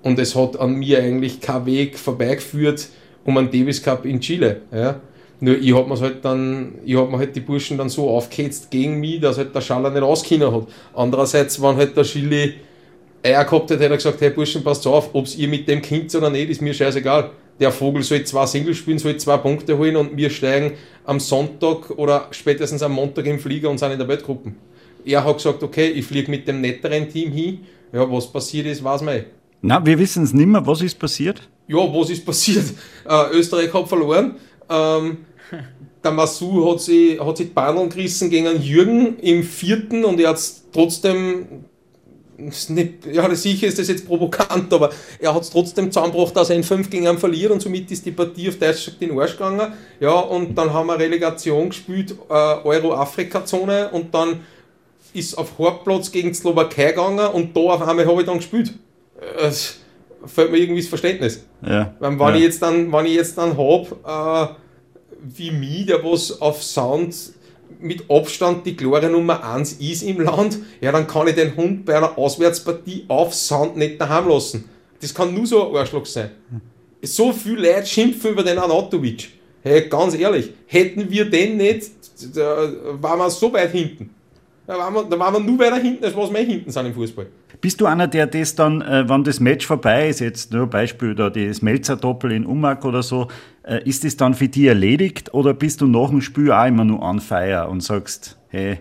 und es hat an mir eigentlich kein Weg vorbeigeführt um einen Davis Cup in Chile. Ja. Nur ich hab mir's halt dann, ich hab mir halt die Burschen dann so aufgehetzt gegen mich, dass halt der Schaller nicht auskennen hat. Andererseits, wenn halt der Schilli Eier gehabt hätte, hätte er gesagt, hey Burschen, passt auf, ob ihr mit dem Kind oder nicht, ist mir scheißegal. Der Vogel soll zwei Singles spielen, soll zwei Punkte holen und wir steigen am Sonntag oder spätestens am Montag im Flieger und sind in der Weltgruppe. Er hat gesagt, okay, ich fliege mit dem netteren Team hin. Ja, was passiert ist, weiß man eh. Na, wir wissen es nicht mehr. Was ist passiert? Ja, was ist passiert? Äh, Österreich hat verloren. Ähm, der Masu hat sich, hat sich die Beine gerissen gegen einen Jürgen im vierten und er hat es trotzdem, nicht, ja sicher ist das jetzt provokant, aber er hat es trotzdem zusammengebracht, dass er in 5 gegen einen verliert und somit ist die Partie auf Deutsch gesagt in den Arsch gegangen. Ja, und dann haben wir Relegation gespielt, äh, Euro-Afrika-Zone und dann ist auf Hauptplatz gegen die Slowakei gegangen und da auf einmal habe ich dann gespielt. Es fällt mir irgendwie das Verständnis. Ja. Wenn, wenn, ja. ich, jetzt dann, wenn ich jetzt dann habe, äh, wie mich, der was auf Sound mit Abstand die klare Nummer 1 ist im Land, ja, dann kann ich den Hund bei einer Auswärtspartie auf Sound nicht daheim lassen. Das kann nur so ein Arschloch sein. So viel Leute schimpfen über den Anatovic. Hey, ganz ehrlich, hätten wir den nicht, da waren wir so weit hinten. Da waren wir, da waren wir nur weiter hinten, als was wir hinten sind im Fußball. Bist du einer, der das dann, äh, wenn das Match vorbei ist, jetzt nur Beispiel da das Melzer-Doppel in Umag oder so, äh, ist das dann für dich erledigt oder bist du nach dem Spiel auch immer nur on fire und sagst, hey,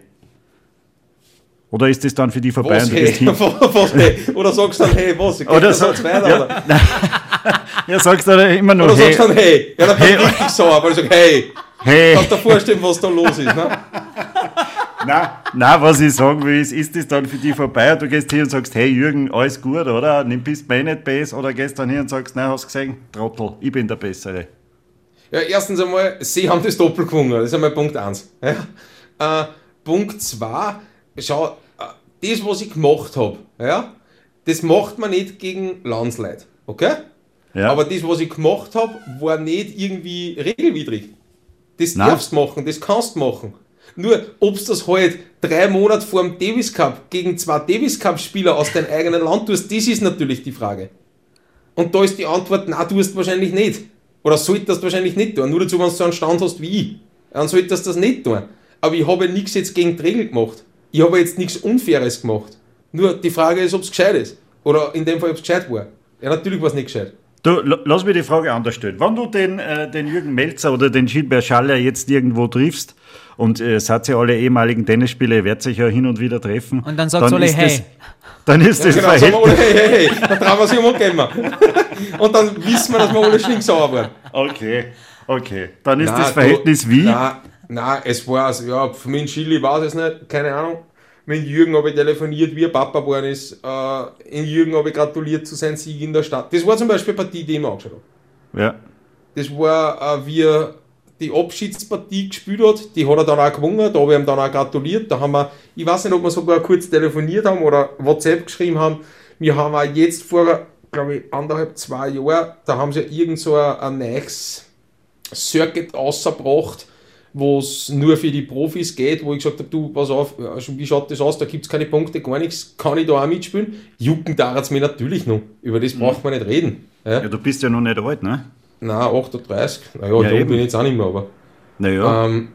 oder ist das dann für dich vorbei? Was, hey? [LAUGHS] was, hey? Oder sagst du dann, hey, was? Geht Oder das so- weiter, ja. oder? [LAUGHS] Ja, sagst du dann immer nur, Oder hey, sagst du dann, hey? Ja, dann bin ich Hey. richtig sauer, weil ich sage, hey, hey. kannst du dir vorstellen, was da los ist, ne? [LAUGHS] Nein, nein, was ich sagen will, ist, ist das dann für dich vorbei und du gehst hier und sagst, hey Jürgen, alles gut, oder? Nimm bist du eh nicht besser oder gehst dann hier und sagst, nein, hast gesehen, Trottel, ich bin der Bessere. Ja, erstens einmal, sie haben das Doppel gewonnen. Das ist einmal Punkt 1. Ja. Äh, Punkt 2, schau, äh, das, was ich gemacht habe, ja, das macht man nicht gegen Landsleute. Okay? Ja. Aber das, was ich gemacht habe, war nicht irgendwie regelwidrig. Das Nein. darfst du machen, das kannst du machen. Nur, ob du das halt drei Monate vor dem Davis Cup gegen zwei Davis Cup-Spieler aus deinem eigenen Land tust, das ist natürlich die Frage. Und da ist die Antwort, na, du wahrscheinlich nicht. Oder solltest du wahrscheinlich nicht tun. Nur dazu, wenn du so einen Stand hast wie ich. Dann solltest du das nicht tun. Aber ich habe nichts jetzt gegen die Regel gemacht. Ich habe jetzt nichts Unfaires gemacht. Nur die Frage ist, ob es gescheit ist. Oder in dem Fall, ob es gescheit war. Ja, natürlich war es nicht gescheit. Du, lass mir die Frage anders stellen. Wenn du den, äh, den Jürgen Melzer oder den Gilbert Schaller jetzt irgendwo triffst, und äh, seid ja alle ehemaligen Tennisspieler, ihr werdet sich ja hin und wieder treffen. Und dann sagst du alle, ist hey. Das, dann ist das genau, sagen wir Verhältnis. alle, hey, hey, hey, dann trauen wir sich [LAUGHS] um und dann wissen wir, dass wir alle stinksauer waren. Okay, okay. Dann ist Nein, das Verhältnis wie? Nein, nein, es war, also, ja, für mich Chili war es nicht, keine Ahnung. Mit Jürgen habe ich telefoniert, wie er Papa geworden ist. Äh, in Jürgen habe ich gratuliert zu seinem Sieg in der Stadt. Das war zum Beispiel eine Partie, die ich mir angeschaut habe. Ja. Das war, äh, wie er die Abschiedspartie gespielt hat. Die hat er dann auch gewonnen. Da habe ich ihm dann auch gratuliert. Da haben wir, ich weiß nicht, ob wir sogar kurz telefoniert haben oder WhatsApp geschrieben haben. Wir haben auch jetzt vor, glaube ich, anderthalb, zwei Jahren, da haben sie irgend so ein, ein neues Circuit ausgebracht, wo es nur für die Profis geht, wo ich gesagt habe, du, pass auf, wie schaut das aus, da gibt es keine Punkte, gar nichts, kann ich da auch mitspielen? Jucken da es mir natürlich noch, über das braucht man nicht reden. Ja? ja, du bist ja noch nicht alt, ne? Nein, 38, naja, Ja, da bin ich jetzt auch nicht mehr, aber Naja. ähm,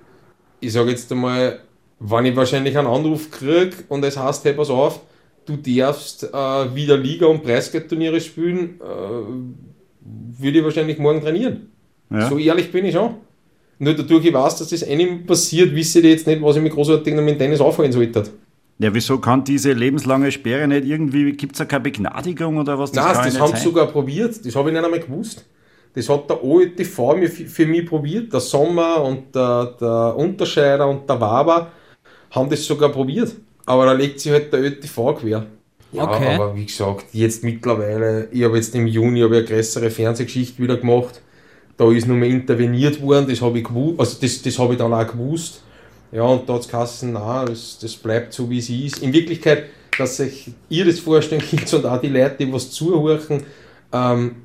ich sage jetzt einmal, wenn ich wahrscheinlich einen Anruf kriege und es heißt, hey, pass auf, du darfst äh, wieder Liga- und Preisgeldturniere spielen, äh, würde ich wahrscheinlich morgen trainieren. ja. So ehrlich bin ich schon. Nur dadurch, ich weiß, dass das einem passiert, wisse ich jetzt nicht, was ich mir großartig noch mit Tennis aufhalten sollte. ja, wieso kann diese lebenslange Sperre nicht irgendwie, gibt es da keine Begnadigung oder was? Nein, kann das, ja nicht haben sie sogar probiert. Das habe ich nicht einmal gewusst. Das hat der OETV mir- für mich probiert. Der Sommer und der, der Unterscheider und der Waber haben das sogar probiert. Aber da legt sich halt der ÖTV quer. Ja, Okay. aber wie gesagt, jetzt mittlerweile, ich habe jetzt im Juni eine größere Fernsehgeschichte wieder gemacht. Da ist nur mehr interveniert worden, das habe ich gewusst, also das, das habe ich dann auch gewusst. Ja, und da hat es nein, das, das bleibt so wie es ist. In Wirklichkeit, dass sich ihr das vorstellen könnt und auch die Leute, die was zuhören, ähm,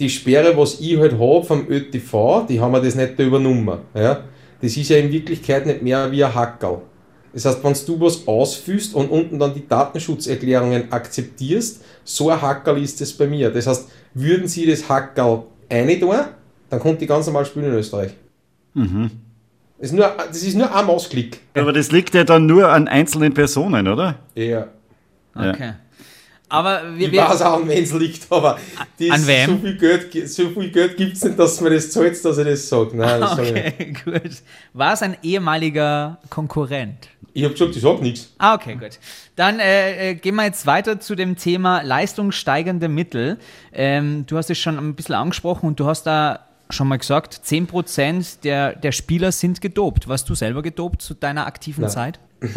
die Sperre, was ich halt habe vom ÖTV, die haben wir das nicht da übernommen. Ja? Das ist ja in Wirklichkeit nicht mehr wie ein Hackerl. Das heißt, wenn du was ausfüllst und unten dann die Datenschutzerklärungen akzeptierst, so ein Hackerl ist das bei mir. Das heißt, würden sie das Hackerl eine tun, dann kommt die ganz normal spielen in Österreich. Das, ist nur, das ist nur ein Mausklick. Aber das liegt ja dann nur an einzelnen Personen, oder? Ja. Ja. Okay. Aber wir, Ich weiß auch, an wen es liegt, aber An wem? so viel Geld, so viel Geld gibt es nicht, dass man das zahlt, dass ich das sage. Nein, das sag ich nicht. okay, [LAUGHS] gut. War es ein ehemaliger Konkurrent? Ich habe gesagt, ich sage nichts. Ah, okay, gut. Dann äh, äh, gehen wir jetzt weiter zu dem Thema leistungssteigende Mittel. Ähm, du hast es schon ein bisschen angesprochen und du hast da schon mal gesagt, 10% der, der Spieler sind gedopt. Warst du selber gedopt zu deiner aktiven Nein. Zeit? [LAUGHS]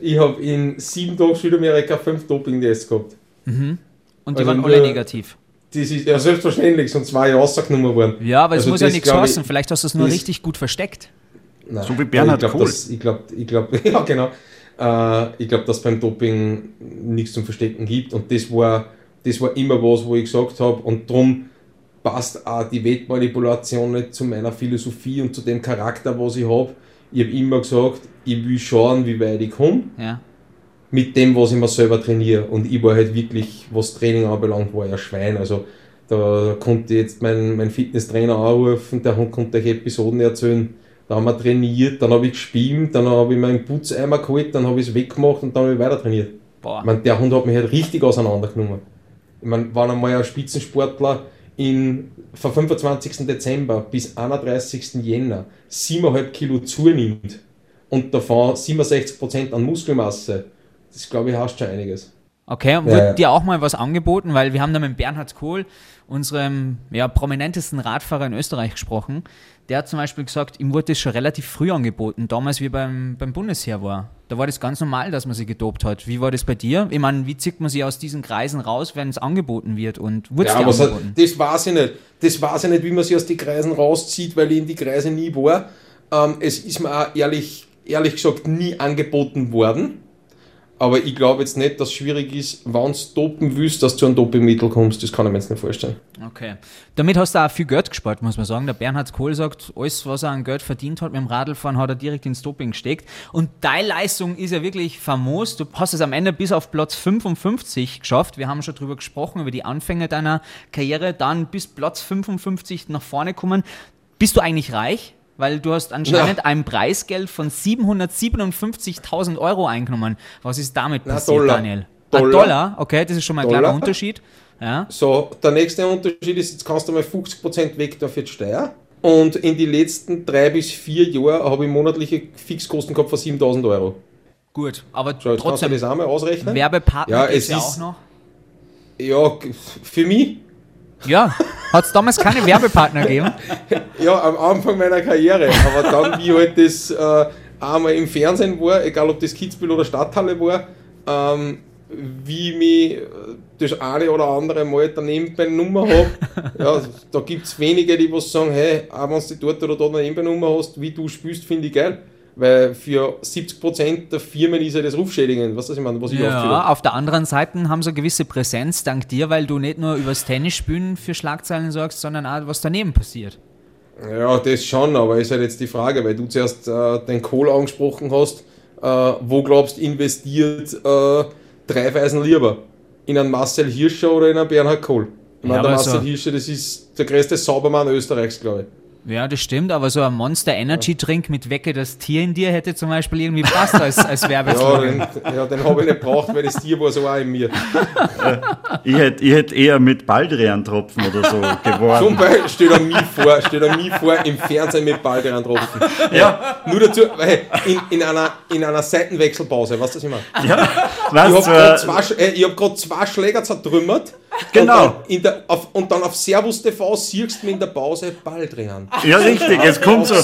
Ich habe in sieben Tagen Südamerika fünf Doping-Tests gehabt. Und die Also waren nur- alle negativ. Das ist ja selbstverständlich, sonst war ich rausgenommen worden. Ja, aber es Also muss ja das nichts kosten. Vielleicht hast du es nur das- richtig gut versteckt. Nein. So wie Bernhard ich glaub, Kohl. dass- Ich glaube, ich glaub, [LAUGHS] ja genau. Äh, ich glaube, dass beim Doping nichts zum Verstecken gibt und das war, das war immer was, wo ich gesagt habe und darum passt auch die Wettmanipulation nicht zu meiner Philosophie und zu dem Charakter, was ich habe. Ich habe immer gesagt, ich will schauen, wie weit ich komme Ja. mit dem, was ich mir selber trainiere. Und ich war halt wirklich, was Training anbelangt, war ein Schwein. Also da konnte ich jetzt meinen mein Fitnesstrainer anrufen, der konnte euch Episoden erzählen. Da haben wir trainiert, dann habe ich gespielt, dann habe ich meinen Putzeimer geholt, dann habe ich es weggemacht und dann habe ich weiter trainiert. Boah. Ich meine, der Hund hat mich halt richtig auseinandergenommen. Ich meine, wenn einmal ein Spitzensportler in, vom 25. Dezember bis 31. Jänner 7,5 Kilo zunimmt und davon 67% an Muskelmasse, das glaube ich heißt schon einiges. Okay, und Ja, wurde ja. dir auch mal was angeboten? Weil wir haben da mit Bernhard Kohl, unserem ja, prominentesten Radfahrer in Österreich, gesprochen. Der hat zum Beispiel gesagt, ihm wurde das schon relativ früh angeboten, damals wie beim, beim Bundesheer war. Da war das ganz normal, dass man sich gedopt hat. Wie war das bei dir? Ich meine, wie zieht man sich aus diesen Kreisen raus, wenn es angeboten wird? Und wurde Ja, aber angeboten? das weiß ich nicht. Das weiß ich nicht, wie man sich aus den Kreisen rauszieht, weil ich in die Kreise nie war. Ähm, es ist mir auch ehrlich, ehrlich gesagt nie angeboten worden. Aber ich glaube jetzt nicht, dass es schwierig ist, wenn du dopen willst, dass du einem Dopingmittel kommst. Das kann ich mir jetzt nicht vorstellen. Okay. Damit hast du auch viel Geld gespart, muss man sagen. Der Bernhard Kohl sagt, alles, was er an Geld verdient hat mit dem Radlfahren, hat er direkt ins Doping gesteckt. Und deine Leistung ist ja wirklich famos. Du hast es am Ende bis auf Platz 55 geschafft. Wir haben schon drüber gesprochen, über die Anfänge deiner Karriere. Dann bis Platz 55 nach vorne kommen. Bist du eigentlich reich? Weil du hast anscheinend ein Preisgeld von 757.000 Euro eingenommen. Was ist damit Na, passiert, Dollar. Daniel? Dollar. Ah, Dollar? Okay, das ist schon mal ein kleiner Dollar. Unterschied. Ja. So, der nächste Unterschied ist, jetzt kannst du mal 50% weg da für die Steuer. Und in die letzten drei bis vier Jahre habe ich monatliche Fixkosten gehabt von 7000 Euro. Gut, aber So, jetzt kannst du trotzdem, das auch mal ausrechnen. Werbepartner Ja, es ja ist- auch noch. Ja, für mich Ja, [LAUGHS] hat es damals keine Werbepartner gegeben? [LAUGHS] Ja, am Anfang meiner Karriere, aber dann, wie halt das äh, einmal im Fernsehen war, egal ob das Kitzbühel oder Stadthalle war, ähm, wie mich äh, das eine oder andere Mal daneben bei Nummer habe, ja, da gibt es wenige, die was sagen, hey, auch wenn du dort oder dort daneben bei Nummer hast, wie du spielst, finde ich geil. Weil für 70% der Firmen ist ja das rufschädigend, was ich meine, was ich Ja, habe. auf der anderen Seite haben sie eine gewisse Präsenz dank dir, weil du nicht nur übers Tennis spielen für Schlagzeilen sorgst, sondern auch was daneben passiert. Ja, das schon, aber ist halt jetzt die Frage, weil du zuerst äh, den Kohl angesprochen hast, äh, wo glaubst du investiert äh, Dreifeisen lieber? In einen Marcel Hirscher oder in einen Bernhard Kohl? Ich meine, Ja, der aber Marcel so- Hirscher, das ist der größte Saubermann Österreichs, glaube ich. Ja, das stimmt, aber so ein Monster Energy Drink mit Wecke das Tier in dir hätte zum Beispiel irgendwie passt als, als Ja, Werbeslogan. den, ja, den [LAUGHS] habe ich nicht braucht, weil das Tier war so auch in mir. [LAUGHS] Ich hätte ich hätt eher mit Baldrian-Tropfen oder so [LAUGHS] Zum geworben. Beispiel steht er mir vor, steht er mir vor im Fernsehen mit Baldrian Tropfen. Ja. Nur dazu, weil in, in, einer, in einer Seitenwechselpause, weißt du, was ich meine? Ja, Ich weißt, habe gerade zwei, äh, äh, ich hab grad zwei Schläger zertrümmert. Genau. Und dann, in der, auf, und dann auf Servus TV siehst du mir in der Pause Baldrian. Ja, richtig. Es kommt so,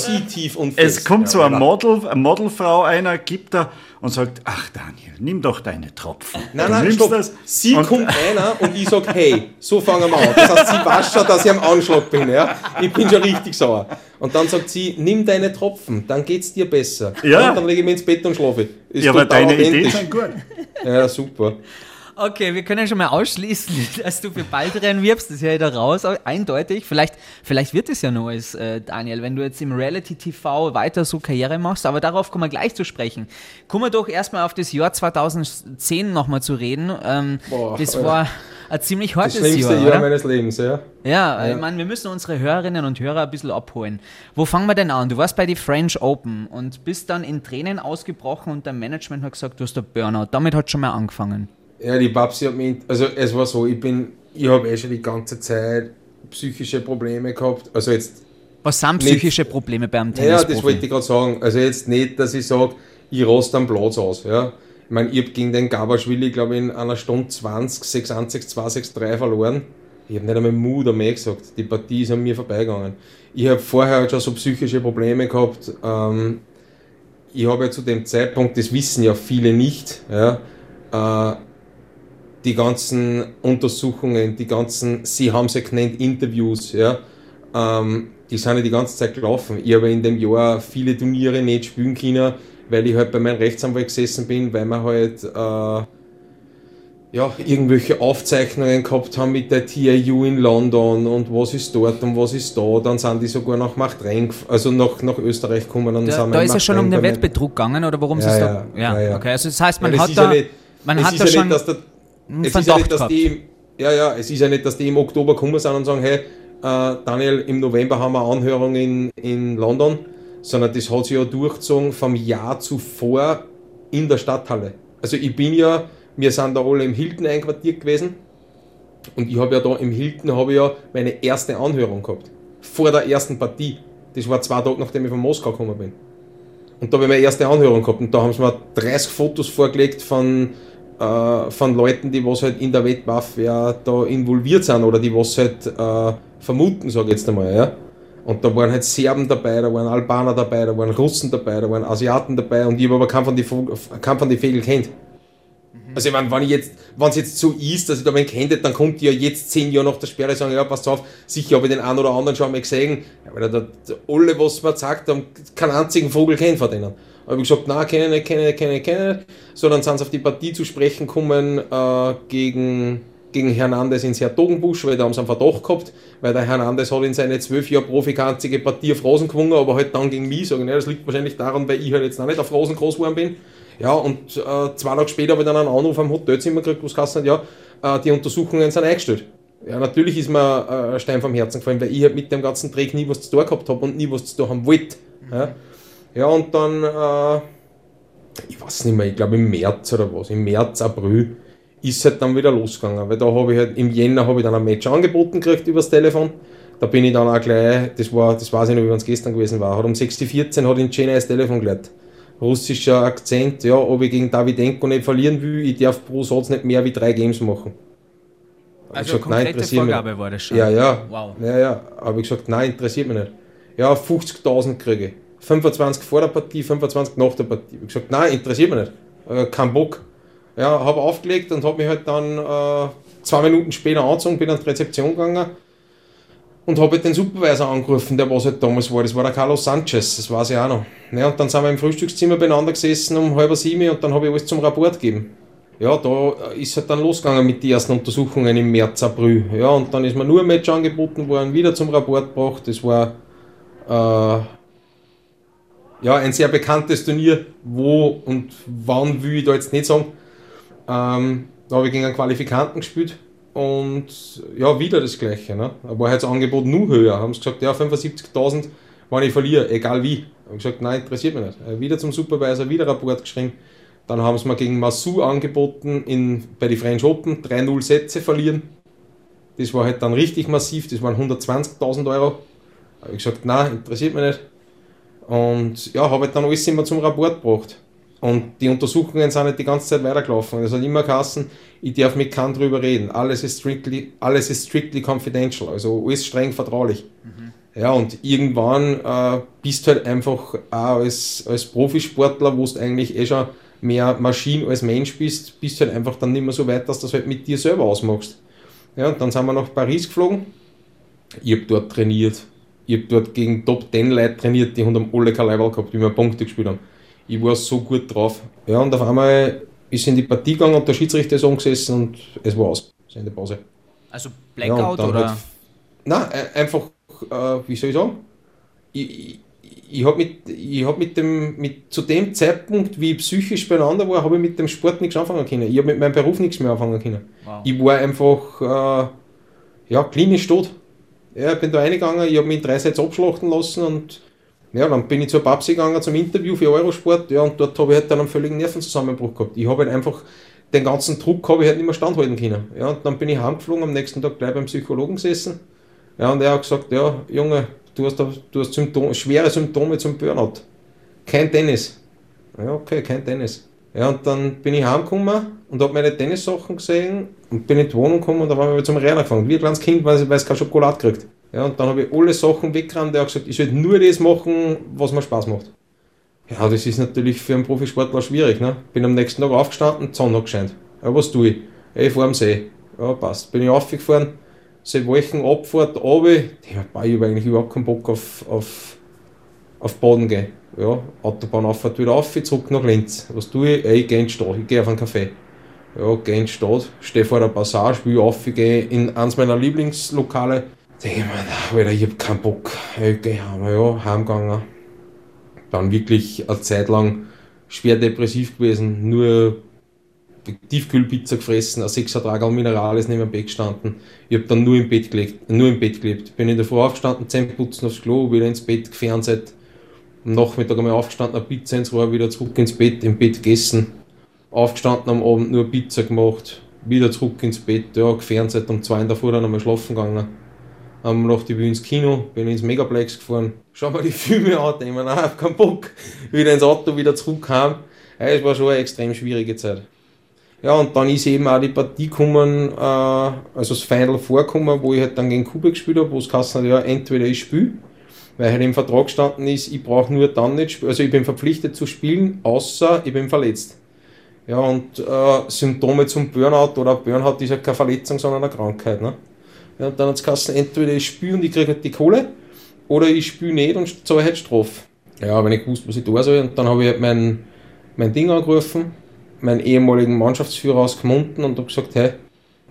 es kommt so Ja, ein Alter. Model, eine Modelfrau einer, gibt da und sagt, ach Daniel, nimm doch deine Tropfen. Nein, nein, stopp. das Sie kommt einer und ich sag, hey, so fangen wir an. Das heißt, sie weiß schon, dass ich am Anschlag bin. Ja? Ich bin schon richtig sauer. Und dann sagt sie, nimm deine Tropfen, dann geht's dir besser. Ja. Und dann lege ich mich ins Bett und schlafe. Ist Ja, aber deine Ideen sind gut. Ja, super. Okay, wir können ja schon mal ausschließen, [LAUGHS] dass du für Baldrian wirbst. Das ist ja wieder raus, eindeutig. Vielleicht, vielleicht wird es ja noch als äh, Daniel, wenn du jetzt im Reality-TV weiter so Karriere machst. Aber darauf kommen wir gleich zu sprechen. Kommen wir doch erstmal auf das Jahr 2010 nochmal zu reden. Ähm, Boah, das Alter. war ein ziemlich Das hartes schlimmste Jahr, Jahr meines Lebens, ja. Ja, Ja. ich meine, wir müssen unsere Hörerinnen und Hörer ein bisschen abholen. Wo fangen wir denn an? Du warst bei die French Open und bist dann in Tränen ausgebrochen und dein Management hat gesagt, du hast einen Burnout. Damit hat schon mal angefangen. Ja, die Babsi hat mich, also es war so, ich bin, ich habe eh schon die ganze Zeit psychische Probleme gehabt. Also jetzt, Was sind Nicht- psychische Probleme beim ja, Tennis? das wollte ich gerade sagen. Also jetzt nicht, dass ich sage, ich raste am Platz aus. Ja. Ich meine, ich habe gegen den Gabaschwili, glaube ich, in einer Stunde 20, 6-1, 2 6-3 verloren. Ich habe nicht einmal Mut oder mehr gesagt. Die Partie ist an mir vorbeigegangen. Ich habe vorher halt schon so psychische Probleme gehabt. Ähm, ich habe ja zu dem Zeitpunkt, das wissen ja viele nicht, ja, äh, die ganzen Untersuchungen, die ganzen, sie haben sie genannt, Interviews, ja, ähm, die sind ja die ganze Zeit gelaufen. Ich habe in dem Jahr viele Turniere nicht spielen können, weil ich halt bei meinem Rechtsanwalt gesessen bin, weil wir halt äh, ja, irgendwelche Aufzeichnungen gehabt haben mit der TIU in London und was ist dort und was ist da. Dann sind die sogar nach Machtrenk, also nach, nach Österreich gekommen. Und Da, sind da ist es schon um den Wettbetrug gegangen oder worum Ja, ist es ja, da? Ja, ja, ja. okay. Also das heißt, man Ja, das hat da, ja nicht, man es hat da ja schon nicht, es ist ja nicht, dass die, im- ja, ja, es ist ja nicht, dass die im Oktober gekommen sind und sagen, hey, äh, Daniel, im November haben wir eine Anhörung in, in London, sondern das hat sich ja durchgezogen vom Jahr zuvor in der Stadthalle. Also ich bin ja, wir sind da alle im Hilton einquartiert gewesen und ich habe ja da im Hilton habe ja meine erste Anhörung gehabt. Vor der ersten Partie. Das war zwei Tage nachdem ich von Moskau gekommen bin. Und da habe ich meine erste Anhörung gehabt und da haben sie mir 30 Fotos vorgelegt von, äh, von Leuten, die was halt in der Wettwaffe ja da involviert sind oder die was halt äh, vermuten, sage ich jetzt einmal. Ja? Und da waren halt Serben dabei, da waren Albaner dabei, da waren Russen dabei, da waren Asiaten dabei und ich habe aber keinen von den Vögeln kennt. Also ich meine, wenn ich jetzt, es jetzt so ist, dass ich da wen kennt, dann kommt die ja jetzt zehn Jahre nach der Sperre sagen, ja, passt auf, sicher habe ich den einen oder anderen schon mal gesehen, ja, weil da, da, alle, was man sagt, haben keinen einzigen Vogel kennt von denen. Habe ich gesagt, nein, kenne ich nicht, kenne ich nicht, kenne ich kenne ich nicht. So, dann sind sie auf die Partie zu sprechen gekommen äh, gegen, gegen Hernandez ins Hertogenbusch, weil da haben sie einen Verdacht gehabt, weil der Hernandez hat in seine zwölf Jahre Profi keine einzige Partie auf Rosen gewonnen, aber halt dann gegen mich sagen, ja, das liegt wahrscheinlich daran, weil ich halt jetzt auch nicht auf Rosen groß geworden bin. Ja, und äh, zwei Tage später habe ich dann einen Anruf am Hotelzimmer gekriegt, wo es hat, ja, äh, die Untersuchungen sind eingestellt. Ja, natürlich ist mir äh, ein Stein vom Herzen gefallen, weil ich halt mit dem ganzen Dreck nie was zu tun gehabt habe und nie was zu tun haben wollte. Ja, ja und dann, äh, ich weiß nicht mehr, ich glaube im März oder was, im März, April, ist halt dann wieder losgegangen, weil da habe ich halt, im Jänner habe ich dann ein Match angeboten gekriegt übers Telefon. Da bin ich dann auch gleich, das war, das weiß ich noch, wie es gestern gewesen war, hat um 6.14 Uhr hat in Chennai das Telefon geleitet russischer Akzent, ja, ob ich gegen Davidenko nicht verlieren will, ich darf pro Satz nicht mehr wie drei Games machen. Hab ich Also gesagt, nein, interessiert mich Vorgabe war das schon. Ja, ja. Wow. Ja, ja. Habe ich gesagt, nein, interessiert mich nicht. Ja, 50.000 kriege ich. 25 vor der Partie, 25 nach der Partie. Ich gesagt, nein, interessiert mich nicht. Äh, kein Bock. Ja, habe aufgelegt und habe mich halt dann äh, zwei Minuten später angezogen, bin an die Rezeption gegangen und habe halt den Supervisor angerufen, der was halt damals war. Das war der Carlos Sanchez, das weiß ich auch noch. Ja, und dann sind wir im Frühstückszimmer beieinander gesessen um halb sieben und dann habe ich alles zum Rapport gegeben. Ja, da ist halt dann losgegangen mit den ersten Untersuchungen im März, April. Ja, und dann ist mir nur ein Match angeboten worden, wieder zum Rapport gebracht. Das war äh, ja, ein sehr bekanntes Turnier. Wo und wann will ich da jetzt nicht sagen. Ähm, da habe ich gegen einen Qualifikanten gespielt und ja, wieder das Gleiche. Ne? War halt das Angebot nur höher. Haben sie gesagt, ja, 75.000, wenn ich verliere, egal wie. Habe ich gesagt, nein, interessiert mich nicht. Äh, Wieder zum Supervisor, wieder Rapport geschrieben. Dann haben sie mir gegen Massou angeboten in, bei den French Open 3-0 Sätze verlieren. Das war halt dann richtig massiv, das waren 120.000 Euro. Habe ich gesagt, nein, interessiert mich nicht. Und ja, habe halt dann alles immer zum Rapport gebracht. Und die Untersuchungen sind halt die ganze Zeit weitergelaufen. Es hat immer geheißen, ich darf mit keinem drüber reden. Alles ist strictly, alles ist strictly confidential, also alles streng vertraulich. Ja, und irgendwann äh, bist du halt einfach auch als, als Profisportler, wo du eigentlich eh schon mehr Maschine als Mensch bist, bist du halt einfach dann nicht mehr so weit, dass du das halt mit dir selber ausmachst. Ja, und dann sind wir nach Paris geflogen. Ich habe dort trainiert. Ich habe dort gegen Top 10 Leute trainiert, die haben alle kein Level gehabt, die mir Punkte gespielt haben. Ich war so gut drauf. Ja, und auf einmal ist in die Partie gegangen und der Schiedsrichter ist angesessen und es war aus. Ende Pause. Also Ja, Blackout dann oder? Halt, nein, äh, einfach, äh, wie soll ich sagen? Ich, ich, ich habe mit, ich hab mit dem, mit, zu dem Zeitpunkt, wie ich psychisch beieinander war, habe ich mit dem Sport nichts anfangen können. Ich habe mit meinem Beruf nichts mehr anfangen können. Wow. Ich war einfach, äh, ja, klinisch tot. Ja, ich bin da reingegangen, ich habe mich in drei Sätze abschlachten lassen und ja, dann bin ich zur Babsi gegangen zum Interview für Eurosport, ja, und dort habe ich halt dann einen völligen Nervenzusammenbruch gehabt. Ich habe halt einfach den ganzen Druck habe ich halt nicht mehr standhalten können. Ja, und dann bin ich heimgeflogen, am nächsten Tag gleich beim Psychologen gesessen. Ja, und er hat gesagt, ja, Junge, du hast, du hast Symptome, schwere Symptome zum Burnout. Kein Tennis. Ja, okay, kein Tennis. Ja, und dann bin ich heimgekommen und habe meine Tennissachen gesehen und bin in die Wohnung gekommen und da waren wir zum Rennen gefangen. Wie ein kleines Kind, weil es keine Schokolade kriegt. Ja, und dann habe ich alle Sachen weggerannt. Der hat gesagt, ich soll nur das machen, was mir Spaß macht. Ja, das ist natürlich für einen Profisportler schwierig. Ne? Bin am nächsten Tag aufgestanden, Sonne hat gescheint. Ja, was tue ich? Ich fahre am See. Ja, passt. Bin ich aufgefahren, See Wochen Abfahrt, runter. Ich habe eigentlich überhaupt keinen Bock auf, auf, auf Boden gehen. Ja, Autobahnauffahrt wieder auf, zurück nach Linz. Was tue ich? Ich gehe in die Stadt, ich gehe auf einen Café. Ja, gehe in die Stadt, stehe vor der Passage, will auf, ich gehe in eins meiner Lieblingslokale. Denke ich mir, Alter, ich habe keinen Bock. Ich gehe heim, ja, heimgegangen. Dann wirklich eine Zeit lang schwer depressiv gewesen, nur Tiefkühlpizza gefressen, ein 6er Tragal Minerales neben dem Bett gestanden. Ich habe dann nur im Bett gelegt, nur im Bett gelebt. Bin in der Früh aufgestanden, Zähne putzen aufs Klo, wieder ins Bett, gefernseht. Am Nachmittag einmal aufgestanden, eine Pizza ins Rohr, wieder zurück ins Bett, im Bett gegessen. Aufgestanden am Abend, nur Pizza gemacht, wieder zurück ins Bett, ja, gefernseht, um zwei in der Früh dann einmal schlafen gegangen. Am gedacht, ich will ins Kino, bin ins Megaplex gefahren, schau mir die Filme an, denke mir, nein, keinen Bock. Wieder ins Auto, wieder zurück heim. Es war schon eine extrem schwierige Zeit. Ja, und dann ist eben auch die Partie gekommen, äh, also das Final vorgekommen, wo ich halt dann gegen Kuba gespielt habe, wo es geheißen hat, ja, entweder ich spiele, weil halt im Vertrag gestanden ist, ich brauche nur dann nicht also ich bin verpflichtet zu spielen, außer ich bin verletzt. Ja, und äh, Symptome zum Burnout oder Burnout ist ja keine Verletzung, sondern eine Krankheit. Ne? Ja, und dann hat es geheißen, entweder ich spiele und ich kriege halt die Kohle, oder ich spiele nicht und zahle halt Strafe. Ja, wenn ich gewusst, was ich tun soll, und dann habe ich halt mein, mein Ding angerufen, meinen ehemaligen Mannschaftsführer aus Gmunden und habe gesagt, hey,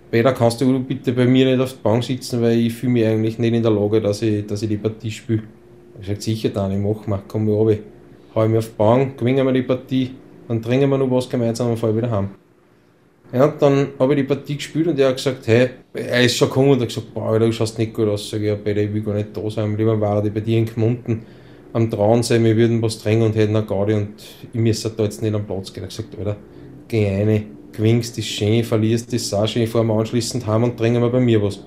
Peter, kannst du bitte bei mir nicht auf der Bank sitzen, weil ich fühle mich eigentlich nicht in der Lage, dass ich, dass ich die Partie spiele. Ich gesagt, sicher dann, ich mach mal, komm mir runter. Hau ich mich auf die Bank, gewinnen wir die Partie, dann trinken wir noch was gemeinsam und fahren wieder heim. Ja, und dann habe ich die Partie gespielt und er hat gesagt, hey, er ist schon gekommen und hat gesagt, boah, du schaust nicht gut aus. Sag ich, ja, Peter, ich will gar nicht da sein. Lieber war ich bei dir in Gmunden am Traunsee, wir würden was trinken und hätten eine Gaudi und ich müsste da jetzt nicht am Platz gehen. Er hat gesagt, Alter, geh rein, gewinnst, ist schön, verlierst, ist auch schön, fahren wir anschließend heim und trinken wir bei mir was.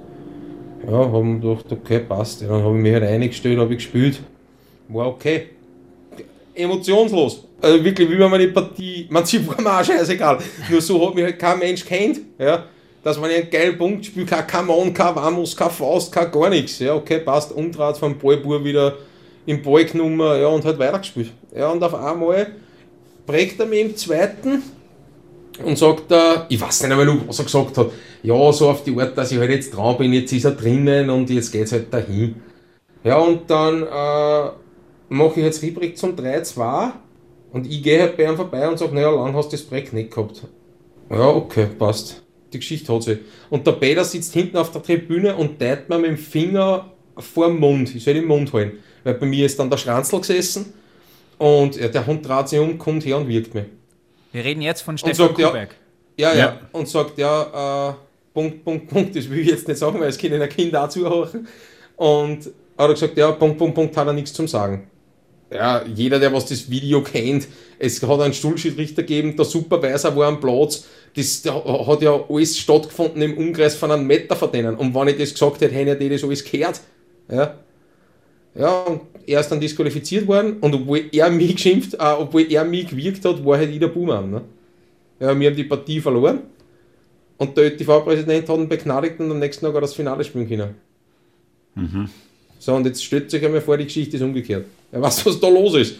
Ja, haben gedacht, okay, passt. Ja, dann habe ich mich halt eingestellt, habe ich gespielt. War okay. Emotionslos. Also wirklich, wie wenn man die Partie, [LAUGHS] man sie war mir auch scheißegal. Nur so hat mich halt kein Mensch kennt, ja. Dass man einen geilen Punkt spielt, kein Kamon, kein Vamos, kein Faust, kein gar nichts. Ja, okay, passt, umdraht vom Ballbur wieder im Ball genommen, ja, und halt weitergespielt. Ja, und auf einmal prägt er mich im zweiten und sagt er, ich weiß nicht mehr, was er gesagt hat, ja, so auf die Art, dass ich halt jetzt dran bin, jetzt ist er drinnen und jetzt geht's halt dahin. Ja, und dann äh, mache ich jetzt Riebrick zum 3-2 und ich gehe halt bei ihm vorbei und sage, naja, lang hast du das Projekt nicht gehabt. Ja, okay, passt. Die Geschichte hat sie. Und der Peter sitzt hinten auf der Tribüne und teilt mir mit dem Finger vor dem Mund. Ich soll den Mund halten. Weil bei mir ist dann der Schranzl gesessen und der Hund dreht sich um, kommt her und wirkt mich. Wir reden jetzt von Und Stefan sagt, ja, Kuberg. ja, ja, Ja. und sagt, ja, äh, Punkt, Punkt, Punkt, das will ich jetzt nicht sagen, weil es können ja Kinder auch zuhören. Und hat er gesagt, ja, Punkt, Punkt, Punkt, hat er nichts zum Sagen. Ja, jeder, der was das Video kennt, es hat einen Stuhlschiedsrichter gegeben, der Supervisor war am Platz, das der hat ja alles stattgefunden im Umkreis von einem Meter von denen. Und wenn ich das gesagt hätte, hätte ich das alles gehört. Ja, ja, und er ist dann disqualifiziert worden und obwohl er mich [LAUGHS] geschimpft, äh, obwohl er mich gewirkt hat, war halt ich der Buhmann. Ne? Ja, wir haben die Partie verloren und der ÖTV-Präsident hat ihn begnadigt und am nächsten Tag hat er das Finale spielen können. So, und jetzt stellt sich einmal vor, die Geschichte ist umgekehrt. Weißt du, was da los ist?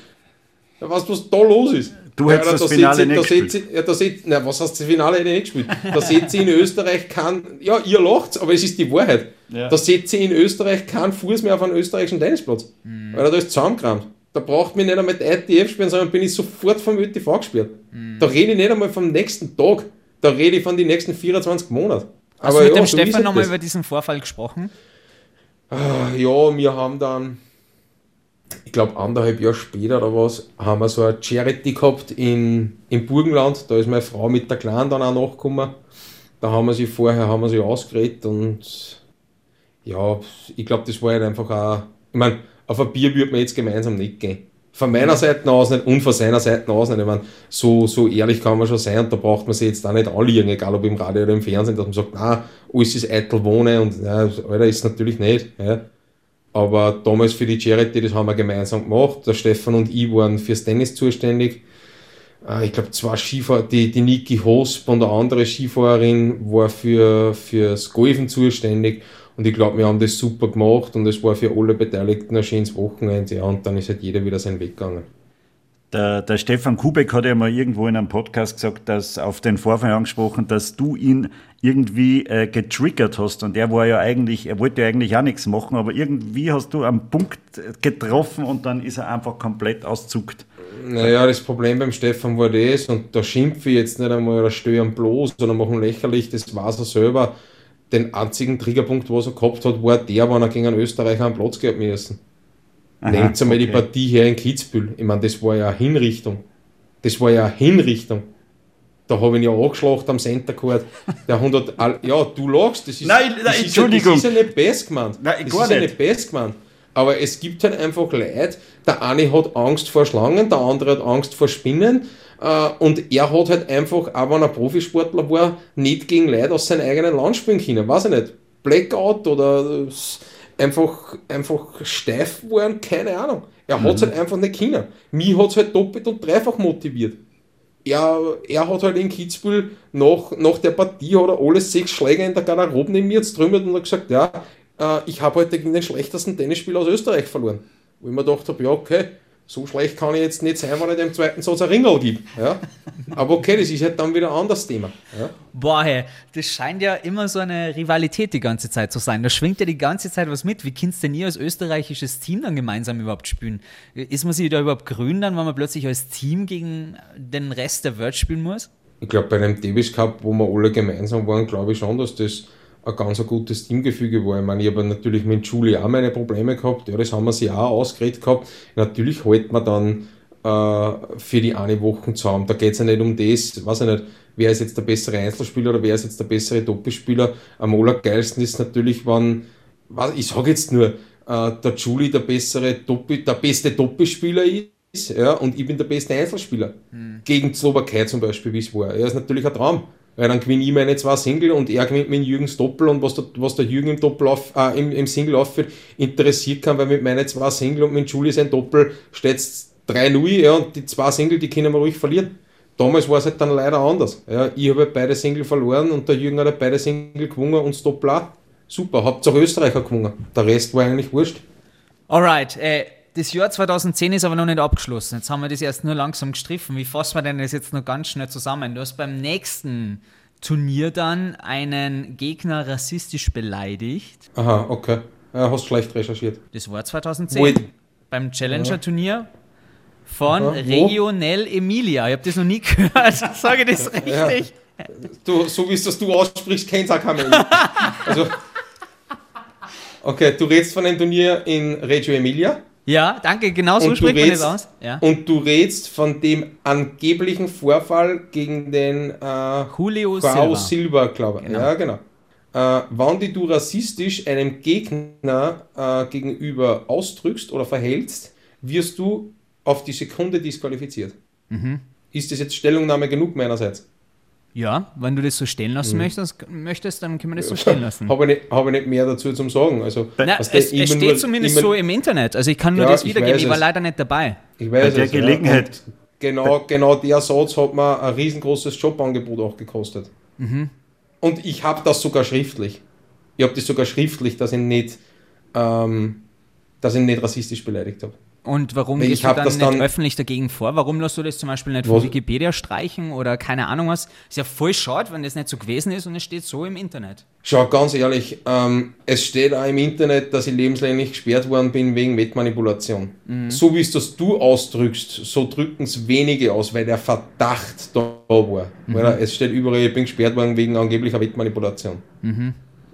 Weißt du, was da los ist? Du hättest ja, das da Finale nicht gespielt. Ja, da seht, na, was heißt das Finale nicht gespielt? Da seht ihr in Österreich kein, ja, ihr lacht, aber es ist die Wahrheit. Ja. Da seht ihr in Österreich keinen Fuß mehr auf einem österreichischen Tennisplatz. Weil da ist zusammengerammt. Da braucht mich nicht einmal die ITF spielen, sondern bin ich sofort vom ÖTV gesperrt. Da rede ich nicht einmal vom nächsten Tag, da rede ich von den nächsten 24 Monaten. Hast du mit dem Stefan nochmal über diesen Vorfall gesprochen? Ah, ja, wir haben dann, ich glaube anderthalb Jahre später oder was, haben wir so eine Charity gehabt in, im Burgenland. Da ist meine Frau mit der Kleinen dann auch nachgekommen. Da haben wir sie vorher haben wir sie ausgeredet und ja, ich glaube, das war halt einfach auch, ich meine, auf ein Bier würde man jetzt gemeinsam nicht gehen. Von meiner Seite aus nicht und von seiner Seite aus nicht. Ich meine, so, so ehrlich kann man schon sein und da braucht man sich jetzt auch nicht anliegen, egal ob im Radio oder im Fernsehen, dass man sagt, na, alles ist eitel Wohne und ja, Alter, ist natürlich nicht. Ja. Aber damals für die Charity, das haben wir gemeinsam gemacht. Der Stefan und ich waren fürs Tennis zuständig. Äh, ich glaube, zwei Skifahrer, die, die Niki Hosp und eine andere Skifahrerin war für, fürs Golfen zuständig. Und ich glaube, wir haben das super gemacht und es war für alle Beteiligten ein schönes Wochenende. Ja, und dann ist halt jeder wieder seinen Weg gegangen. Der, der, Stefan Kubek hat ja mal irgendwo in einem Podcast gesagt, dass auf den Vorfall angesprochen, dass du ihn irgendwie äh, getriggert hast und er war ja eigentlich, er wollte ja eigentlich auch nichts machen, aber irgendwie hast du einen Punkt getroffen und dann ist er einfach komplett auszuckt. Naja, das Problem beim Stefan war das und da schimpfe ich jetzt nicht einmal oder stören bloß, sondern machen lächerlich, das war er selber. Den einzigen Triggerpunkt, was er gehabt hat, war der, wenn er gegen einen Österreicher einen Platz gehabt müssen. Nehmt einmal okay. die Partie her in Kitzbühel. Ich meine, das war ja eine Hinrichtung. Das war ja eine Hinrichtung. Da habe ich ihn ja angeschlagen am Center Court. Der 100, ja, du lachst, das ist, nein, nein, das Entschuldigung. Ist ja, das ist ja nicht best gemeint. Nein, das gar ist ja nicht best gemeint. Aber es gibt halt einfach Leute, der eine hat Angst vor Schlangen, der andere hat Angst vor Spinnen. Äh, und er hat halt einfach, auch wenn er Profisportler war, nicht gegen Leute aus seinem eigenen Land spielen können. Weiß ich nicht. Blackout oder einfach, einfach steif waren, keine Ahnung. Er mhm. hat es halt einfach nicht können. Mich hat es halt doppelt und dreifach motiviert. Er, er hat halt in Kitzbühel nach, nach der Partie hat er alle sechs Schläger in der Garderobe neben mir jetzt und hat gesagt, ja, äh, ich habe heute gegen den schlechtesten Tennisspieler aus Österreich verloren. Wo ich mir gedacht habe, ja, okay, so schlecht kann ich jetzt nicht sein, wenn ich dem zweiten Satz ein Ringel gebe. Ja? Aber okay, das ist halt dann wieder ein anderes Thema. Ja? Boah, hey, das scheint ja immer so eine Rivalität die ganze Zeit zu sein. Da schwingt ja die ganze Zeit was mit. Wie kannst denn ihr als österreichisches Team dann gemeinsam überhaupt spielen? Ist man sich da überhaupt grün dann, wenn man plötzlich als Team gegen den Rest der Welt spielen muss? Ich glaube, bei einem Davis Cup, wo wir alle gemeinsam waren, glaube ich schon, dass das ein ganz ein gutes Teamgefüge war. Ich meine, ich habe natürlich mit Julie auch meine Probleme gehabt, ja, das haben wir sie auch ausgeredet gehabt. Natürlich hält man dann äh, für die eine Woche zusammen. Da geht es ja nicht um das, weiß ich nicht, wer ist jetzt der bessere Einzelspieler oder wer ist jetzt der bessere Doppelspieler. Am allergeilsten ist natürlich, wenn, ich sage jetzt nur, äh, der Julie der bessere Doppel, der beste Doppelspieler ist, ja, und ich bin der beste Einzelspieler. Hm. Gegen Slowakei zum Beispiel, wie es war. Ja, ist natürlich ein Traum weil dann gewinne ich meine zwei Single und er gewinnt mit Jürgens Doppel und was der, was der Jürgen im, Doppel auf, äh, im, im Single aufführt, interessiert kann, weil mit meinen zwei Single und mit Julie sein Doppel steht es 3-0 ja, und die zwei Single, die können wir ruhig verlieren. Damals war es halt dann leider anders. Ja, ich habe halt beide Single verloren und der Jürgen hat halt beide Single gewonnen und das Doppel auch. Super, Hauptsache Österreicher gewonnen. Der Rest war eigentlich wurscht. Alright, äh, das Jahr 2010 ist aber noch nicht abgeschlossen. Jetzt haben wir das erst nur langsam gestriffen. Wie fassen wir denn das jetzt noch ganz schnell zusammen? Du hast beim nächsten Turnier dann einen Gegner rassistisch beleidigt. Aha, okay. Ja, hast schlecht recherchiert. Das war 2010. Wo beim Challenger-Turnier von Aha, Regionell Emilia. Ich habe das noch nie [LAUGHS] gehört. Sage ich das richtig? Ja. Du, so wie es das du aussprichst, kennt auch kein Also, okay, du redest von einem Turnier in Reggio Emilia. Ja, danke, genau so spricht man das aus. Ja. Und du redest von dem angeblichen Vorfall gegen den äh, Julio Silva, Silva glaube ich. Genau. Ja, genau. Äh, wann die du rassistisch einem Gegner äh, gegenüber ausdrückst oder verhältst, wirst du auf die Sekunde disqualifiziert. Mhm. Ist das jetzt Stellungnahme genug meinerseits? Ja, wenn du das so stehen lassen mhm. möchtest, möchtest, dann können wir das so stehen lassen. [LAUGHS] habe, ich nicht, habe ich nicht mehr dazu zu sagen. Also, Na, es, es steht nur, zumindest so im Internet. Also ich kann nur ja, das wiedergeben, ich, ich war leider nicht dabei. Ich weiß Bei der es, Gelegenheit. Ja. Genau, genau der Satz hat mir ein riesengroßes Jobangebot auch gekostet. Mhm. Und ich habe das sogar schriftlich. Ich habe das sogar schriftlich, dass ich nicht, ähm, dass ich nicht rassistisch beleidigt habe. Und warum Ich gehst du dann das nicht dann- öffentlich dagegen vor? Warum lässt du das zum Beispiel nicht von Wikipedia streichen oder keine Ahnung was? Ist ja voll schade, wenn das nicht so gewesen ist und es steht so im Internet. Schau, ganz ehrlich, ähm, es steht auch im Internet, dass ich lebenslänglich gesperrt worden bin wegen Wettmanipulation. So wie es das du ausdrückst, so drücken es wenige aus, weil der Verdacht da war. Weil es steht überall, ich bin gesperrt worden wegen angeblicher Wettmanipulation.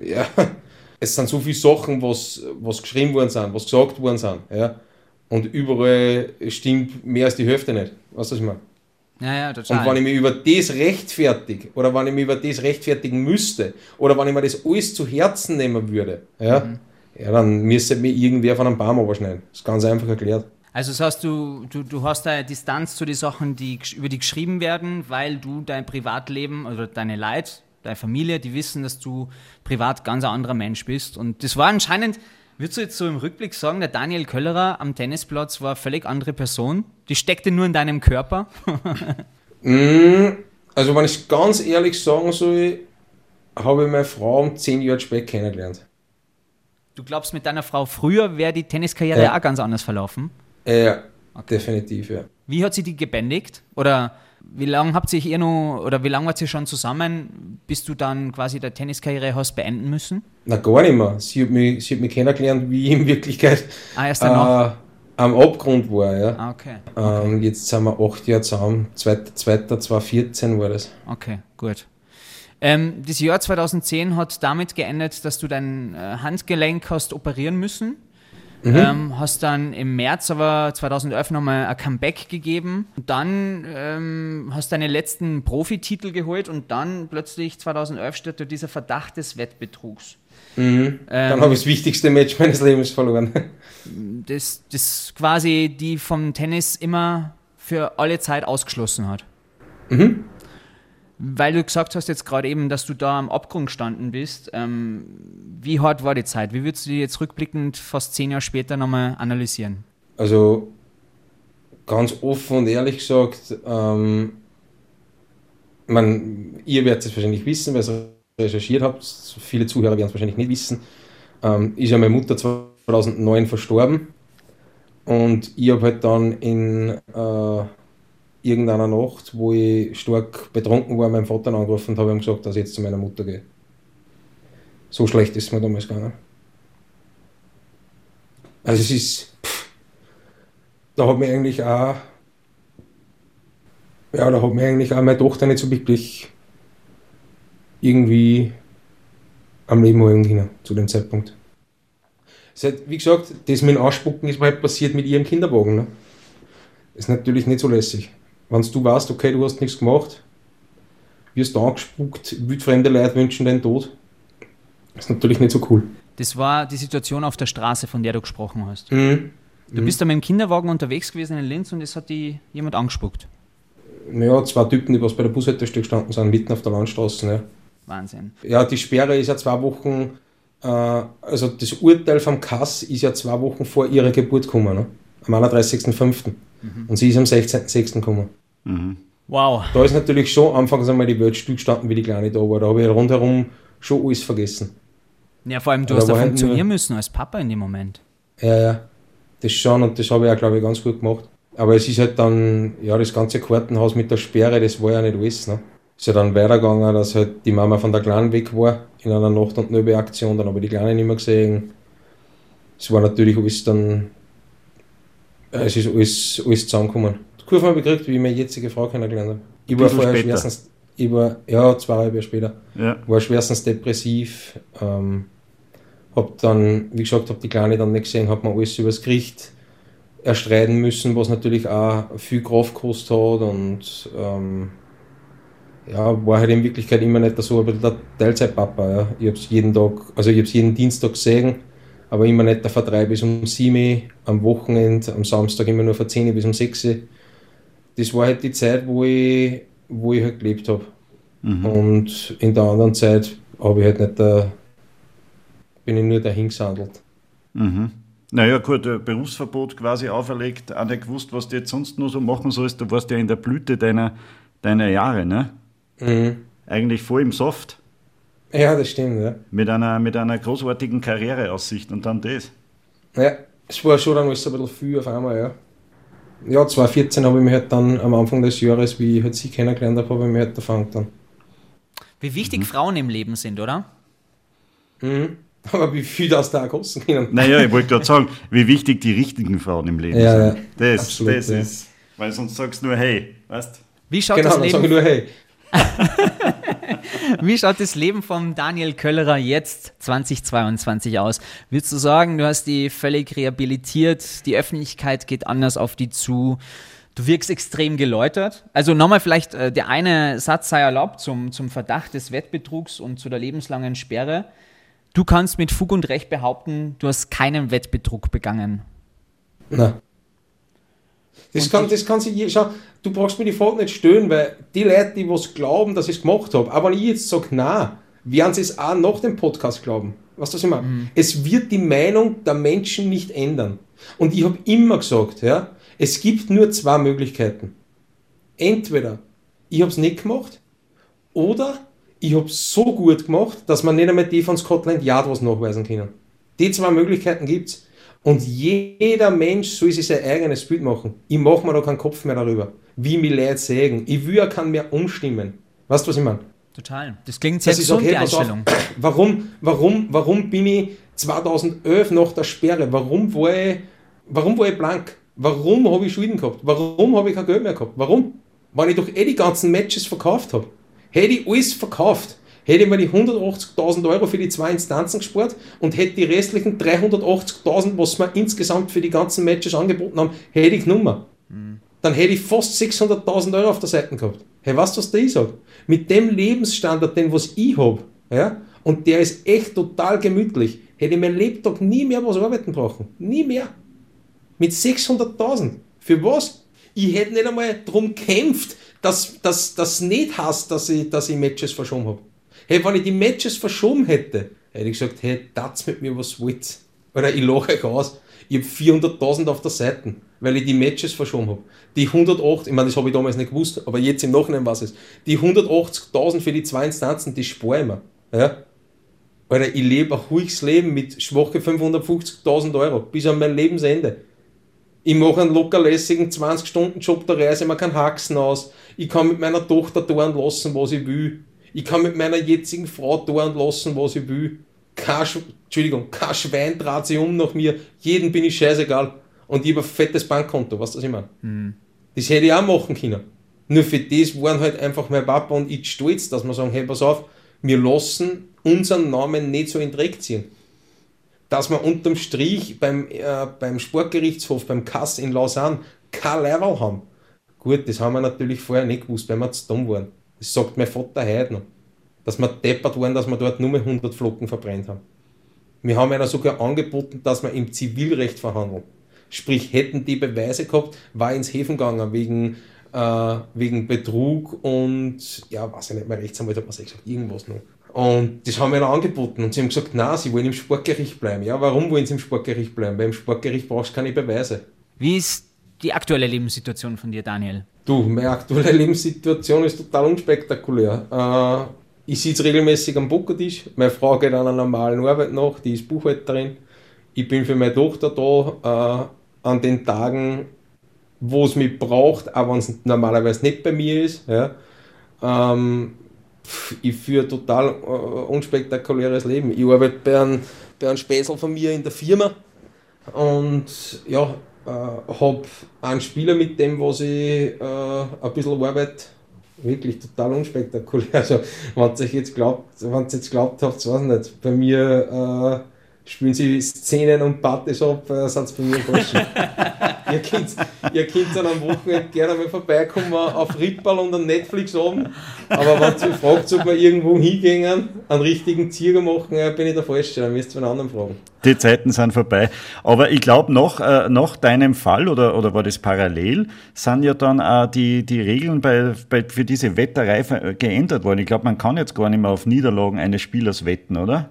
Ja, [LAUGHS] es sind so viele Sachen, was, was geschrieben worden sind, was gesagt worden sind. Ja. Und überall stimmt mehr als die Hälfte nicht. Weißt du, was ich meine? Ja, ja, Und total. wenn ich mich über das rechtfertige oder wenn ich mich über das rechtfertigen müsste oder wenn ich mir das alles zu Herzen nehmen würde, ja, ja dann müsste mir irgendwer von einem Baum abschneiden. Das ist ganz einfach erklärt. Also das heißt, du, du, du hast da Distanz zu den Sachen, die über die geschrieben werden, weil du dein Privatleben oder deine Leid, deine Familie, die wissen, dass du privat ganz ein anderer Mensch bist. Und das war anscheinend, würdest du jetzt so im Rückblick sagen, der Daniel Köllerer am Tennisplatz war eine völlig andere Person? Die steckte nur in deinem Körper? [LAUGHS] Also wenn ich ganz ehrlich sagen soll, habe ich meine Frau um 10 Jahre spät kennengelernt. Du glaubst, mit deiner Frau früher wäre die Tenniskarriere Ja. auch ganz anders verlaufen? Ja, definitiv, ja. Wie hat sie die gebändigt? Oder wie lange habt ihr ihr noch, oder wie lange wart ihr schon zusammen, bis du dann quasi der Tenniskarriere hast beenden müssen? Na gar nicht mehr. Sie hat mich, sie hat mich kennengelernt, wie ich in Wirklichkeit Ah, erst danach? äh, am Abgrund war. Ja. Ah, okay. Ähm, jetzt sind wir acht Jahre zusammen. 2.2.2014 war das. Okay, gut. Ähm, das Jahr 2010 hat damit geendet, dass du dein äh, Handgelenk hast operieren müssen. Ähm, hast dann im März aber 2011 nochmal ein Comeback gegeben. Und dann ähm, hast deine letzten Profititel geholt und dann plötzlich 2011 steht da dieser Verdacht des Wettbetrugs. Dann Ähm, habe ich das wichtigste Match [LAUGHS] meines Lebens verloren. das, das quasi die vom Tennis immer für alle Zeit ausgeschlossen hat. Weil du gesagt hast jetzt gerade eben, dass du da am Abgrund gestanden bist. Ähm, wie hart war die Zeit? Wie würdest du die jetzt rückblickend fast zehn Jahre später nochmal analysieren? Also ganz offen und ehrlich gesagt, ähm, man, ihr werdet es wahrscheinlich wissen, weil ihr recherchiert habt. Viele Zuhörer werden es wahrscheinlich nicht wissen. Ähm, ist ja meine Mutter 2009 verstorben und ich habe halt dann in äh, irgendeiner Nacht, wo ich stark betrunken war, meinen Vater angerufen und habe ihm gesagt, dass ich jetzt zu meiner Mutter gehe. So schlecht ist es mir damals gegangen. Also es ist, pff, da hat mir eigentlich auch, ja, da hat mir eigentlich auch meine Tochter nicht so wirklich irgendwie am Leben halten zu dem Zeitpunkt. Hat, wie gesagt, das mit dem Ausspucken ist mir halt passiert mit ihrem Kinderwagen. Ne? Ist natürlich nicht so lässig. Wenn du weißt, okay, du hast nichts gemacht, wirst angespuckt, wildfremde Leute wünschen deinen Tod, ist natürlich nicht so cool. Das war die Situation auf der Straße, von der du gesprochen hast. Mhm. Du bist da mit dem Kinderwagen unterwegs gewesen in Linz und es hat die jemand angespuckt. Ja, zwei Typen, die was bei der Bushaltestelle gestanden sind, mitten auf der Landstraße. Ne? Wahnsinn. Ja, die Sperre ist ja zwei Wochen, äh, also das Urteil vom Kass ist ja zwei Wochen vor ihrer Geburt gekommen, ne? am 31.05. Und sie ist am 16.06. gekommen. Wow. Da ist natürlich schon anfangs einmal die Welt stillgestanden, wie die Kleine da war. Da habe ich rundherum schon alles vergessen. Ja, vor allem, du Aber hast da halt funktionieren nur- müssen als Papa in dem Moment. Ja, ja, das schon und das habe ich auch, glaube ich, ganz gut gemacht. Aber es ist halt dann, ja, das ganze Kartenhaus mit der Sperre, das war ja nicht alles. Ne? Ist ja dann weitergegangen, dass halt die Mama von der Kleinen weg war in einer Nacht- und Nöbe-Aktion, dann habe ich die Kleine nicht mehr gesehen. Es war natürlich alles dann, es ist alles, alles zusammengekommen. Die Kurve habe ich gekriegt, wie ich meine jetzige Frau kennengelernt habe. Ich war vorher später. schwerstens, ich war, ja, zweieinhalb Jahre später Ja. war schwerstens depressiv. Ähm, hab dann, wie gesagt, hab die Kleine dann nicht gesehen, hab mir alles übers Gericht erstreiten müssen, was natürlich auch viel Kraft gekostet hat und ähm, ja, war halt in Wirklichkeit immer nicht so, aber der Teilzeitpapa, ja. Ich hab's jeden Tag, also ich hab's jeden Dienstag gesehen, aber immer nicht der Vertreib bis um 7 Uhr, am Wochenende, am Samstag immer nur von 10 Uhr bis um 6 Uhr. Das war halt die Zeit, wo ich, wo ich halt gelebt habe. Und in der anderen Zeit habe ich halt nicht da, bin ich nur dahin gesandelt. Naja, gut, ein Berufsverbot quasi auferlegt, auch nicht gewusst, was du jetzt sonst nur so machen sollst. Du warst ja in der Blüte deiner, deiner Jahre, ne? Eigentlich voll im Soft, Ja, das stimmt, ja. mit einer, mit einer großartigen Karriereaussicht und dann das. Ja, Es war schon dann alles ein bisschen viel auf einmal, ja. Ja, 2014 habe ich mich halt dann am Anfang des Jahres, wie ich halt sie kennengelernt habe, habe ich mich halt erfangen dann. Wie wichtig Frauen im Leben sind, oder? Mhm. Aber wie viel das da kosten können. Naja, ich wollte gerade sagen, wie wichtig die richtigen Frauen im Leben Ja, sind. ja. Das, Absolut, das ja. ist, weil sonst sagst du nur, hey, weißt Wie schaut, Genau, das dann sage ich Leben, nur, hey, [LAUGHS] wie schaut das Leben von Daniel Köllerer jetzt 2022 aus? Würdest du sagen, du hast die völlig rehabilitiert, die Öffentlichkeit geht anders auf die zu, du wirkst extrem geläutert? Also nochmal vielleicht, äh, der eine Satz sei erlaubt zum, zum Verdacht des Wettbetrugs und zu der lebenslangen Sperre. Du kannst mit Fug und Recht behaupten, du hast keinen Wettbetrug begangen. Nein. Das kann, das kann sich schau, du brauchst mir die Frage nicht stellen, weil die Leute, die was glauben, dass ich es gemacht habe, aber wenn ich jetzt sage, nein, werden sie es auch nach dem Podcast glauben. Weißt du, was ich meine? Es wird die Meinung der Menschen nicht ändern. Und ich habe immer gesagt, ja, es gibt nur zwei Möglichkeiten. Entweder ich habe es nicht gemacht oder ich habe es so gut gemacht, dass man nicht einmal die von Scotland Yard was nachweisen können. Die zwei Möglichkeiten gibt's. Und jeder Mensch soll sich sein eigenes Bild machen. Ich mache mir da keinen Kopf mehr darüber, wie mich Leute sägen. Ich will ja keinen mehr umstimmen. Weißt du, was ich meine? Total. Das klingt sehr gesund, sage, die pass auf, Einstellung. warum, warum, warum bin ich 2011 nach der Sperre? Warum war ich, warum war ich blank? Warum habe ich Schulden gehabt? Warum habe ich kein Geld mehr gehabt? Warum? Weil ich doch eh die ganzen Matches verkauft habe. Hätte ich alles verkauft, hätte ich mir die 180.000 Euro für die zwei Instanzen gespart und hätte die restlichen 380.000, was wir insgesamt für die ganzen Matches angeboten haben, hätte ich genommen. Dann hätte ich fast 600.000 Euro auf der Seite gehabt. Hey, weißt du, was ich sage? Mit dem Lebensstandard, den was ich habe, ja, und der ist echt total gemütlich, hätte ich mein Lebtag nie mehr was arbeiten brauchen. Nie mehr. Mit 600.000. Für was? Ich hätte nicht einmal darum gekämpft, dass das nicht heißt, dass ich, dass ich Matches verschoben habe. Hey, wenn ich die Matches verschoben hätte, hätte ich gesagt, hey, das mit mir was wollt. Oder ich lache euch aus. Ich habe 400.000 auf der Seite, weil ich die Matches verschoben habe. Die 108, ich meine, das habe ich damals nicht gewusst, aber jetzt im Nachhinein weiß ich es. Die 180.000 für die zwei Instanzen, die spare ich mir. Ja? Alter, ich lebe ein ruhiges Leben mit schwache 550.000 Euro bis an mein Lebensende. Ich mache einen lockerlässigen 20-Stunden-Job, da reise mir keinen Haxen aus. Ich kann mit meiner Tochter tun lassen, was ich will. Ich kann mit meiner jetzigen Frau tun lassen, was ich will. Kein, Sch Entschuldigung, kein Schwein dreht sich um nach mir. Jeden bin ich scheißegal. Und ich habe ein fettes Bankkonto, weißt du, was ich meine? Das hätte ich auch machen können. Nur für das waren halt einfach mein Papa und ich stolz, dass wir sagen, hey, pass auf, wir lassen unseren Namen nicht so in den Dreck ziehen. Dass wir unterm Strich beim, äh, beim Sportgerichtshof, beim Kass in Lausanne, kein Level haben. Gut, das haben wir natürlich vorher nicht gewusst, weil wir zu dumm waren. Das sagt mein Vater heute noch. Dass wir deppert waren, dass wir dort nur 100 Flocken verbrennt haben. Wir haben einer sogar angeboten, dass wir im Zivilrecht verhandeln. Sprich, hätten die Beweise gehabt, war ins Häfen gegangen wegen, äh, wegen Betrug und, ja, weiß ich nicht, mein Rechtsanwalt hat mir gesagt, irgendwas noch. Und das haben wir dann angeboten und sie haben gesagt, na, sie wollen im Sportgericht bleiben. Ja, warum wollen sie im Sportgericht bleiben? Weil im Sportgericht brauchst du keine Beweise. Wie ist die aktuelle Lebenssituation von dir, Daniel? Du, meine aktuelle Lebenssituation ist total unspektakulär. Äh, ich sitze regelmäßig am Pokertisch. Meine Frau geht einer normalen Arbeit nach, die ist Buchhalterin. Ich bin für meine Tochter da äh, an den Tagen, wo es mich braucht, auch wenn es normalerweise nicht bei mir ist. Ja. Ähm, ich führe ein total äh, unspektakuläres Leben. Ich arbeite bei einem, bei einem Späßel von mir in der Firma und ja, äh, habe einen Spieler mit dem, was ich äh, ein bisschen arbeite, wirklich total unspektakulär. [LAUGHS] Also, wenn ihr jetzt glaubt, wenn jetzt glaubt habt, weiß ich nicht, bei mir äh, spielen sie Szenen und Partys ab, äh, sind bei mir falsch. [LAUGHS] ihr könnt, ihr könnt dann am Wochenende gerne mal vorbeikommen auf Rippal und an Netflix oben. Aber wenn ihr fragt, ob wir irgendwo hingehen, einen richtigen Zieger machen, äh, bin ich der Falsche, dann müsst ihr einen anderen fragen. Die Zeiten sind vorbei. Aber ich glaube, nach, äh, nach deinem Fall oder, oder war das parallel, sind ja dann auch die, die Regeln bei, bei, für diese Wetterei geändert worden. Ich glaube, man kann jetzt gar nicht mehr auf Niederlagen eines Spielers wetten, oder?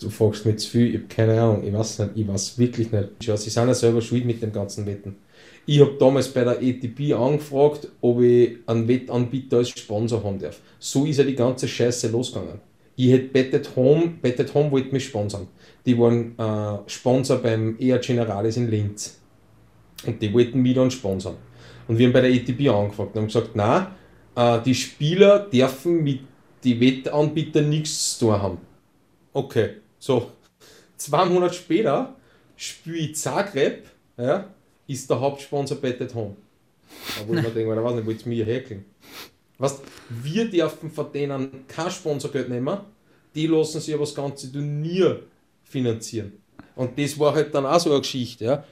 Du fragst mich zu viel, ich habe keine Ahnung, ich weiß nicht, ich weiß wirklich nicht. Sie sind ja selber schuld mit dem ganzen Wetten. Ich habe damals bei der ATP angefragt, ob ich einen Wettanbieter als Sponsor haben darf. So ist ja die ganze Scheiße losgegangen. Ich hätte Bet at Home, Bet at Home wollte mich sponsern. Die waren äh, Sponsor beim ER Generalis in Linz. Und die wollten mich dann sponsern. Und wir haben bei der ETB angefragt und haben gesagt, nein, äh, die Spieler dürfen mit den Wettanbietern nichts zu tun haben. Okay, so. Zwei Monate später spiele ich Zagreb, ja, ist der Hauptsponsor Bet at Home. Da wollte man [LAUGHS] denken, was nicht, wollt ihr mir herkriegen? Weißt, wir dürfen von denen kein Sponsorgeld nehmen, die lassen sich aber das ganze Turnier finanzieren. Und das war halt dann auch so eine Geschichte. Ja.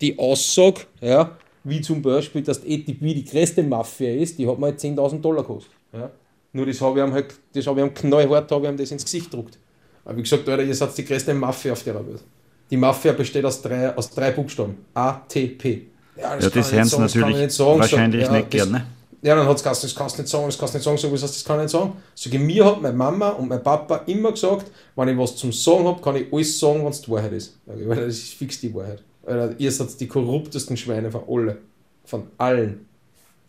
Die Aussage, ja, wie zum Beispiel, dass die ATP die größte Mafia ist, die hat mir halt 10.000 Dollar gekostet. Ja. Nur das habe ich ihm halt, das habe ich ihm knallhart, habe ich ihm das ins Gesicht gedruckt. Aber wie gesagt, Alter, ihr seid die größte Mafia auf der Welt. Die Mafia besteht aus drei, aus drei Buchstaben. A, T, P. Ja, das, ja, das hören sie natürlich nicht sagen, wahrscheinlich so, ja, nicht gerne. Ja, dann hat es gesagt, das kannst du nicht sagen, das kannst du nicht sagen, so was heißt, das kann ich nicht sagen. Sag ich, mir hat meine Mama und mein Papa immer gesagt, wenn ich was zum Sagen habe, kann ich alles sagen, wenn es die Wahrheit ist. Weil das ist fix die Wahrheit. Weil ihr seid die korruptesten Schweine von allen. Von allen.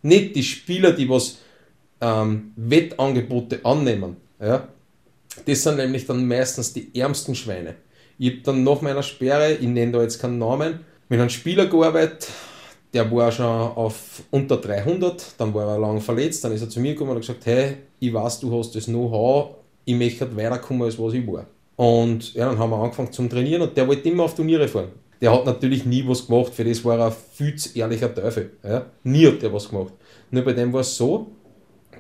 Nicht die Spieler, die was ähm, Wettangebote annehmen. Ja? Das sind nämlich dann meistens die ärmsten Schweine. Ich habe dann nach meiner Sperre, ich nenne da jetzt keinen Namen, mit einem Spieler gearbeitet, der war schon auf unter 300, dann war er lang verletzt, dann ist er zu mir gekommen und hat gesagt, hey, ich weiß, du hast das Know-how, ich möchte weiterkommen, als was ich war. Und ja, dann haben wir angefangen zum Trainieren und der wollte immer auf Turniere fahren. Der hat natürlich nie was gemacht, für das war er viel zu ehrlicher Teufel. Ja? Nie hat der was gemacht. Nur bei dem war es so,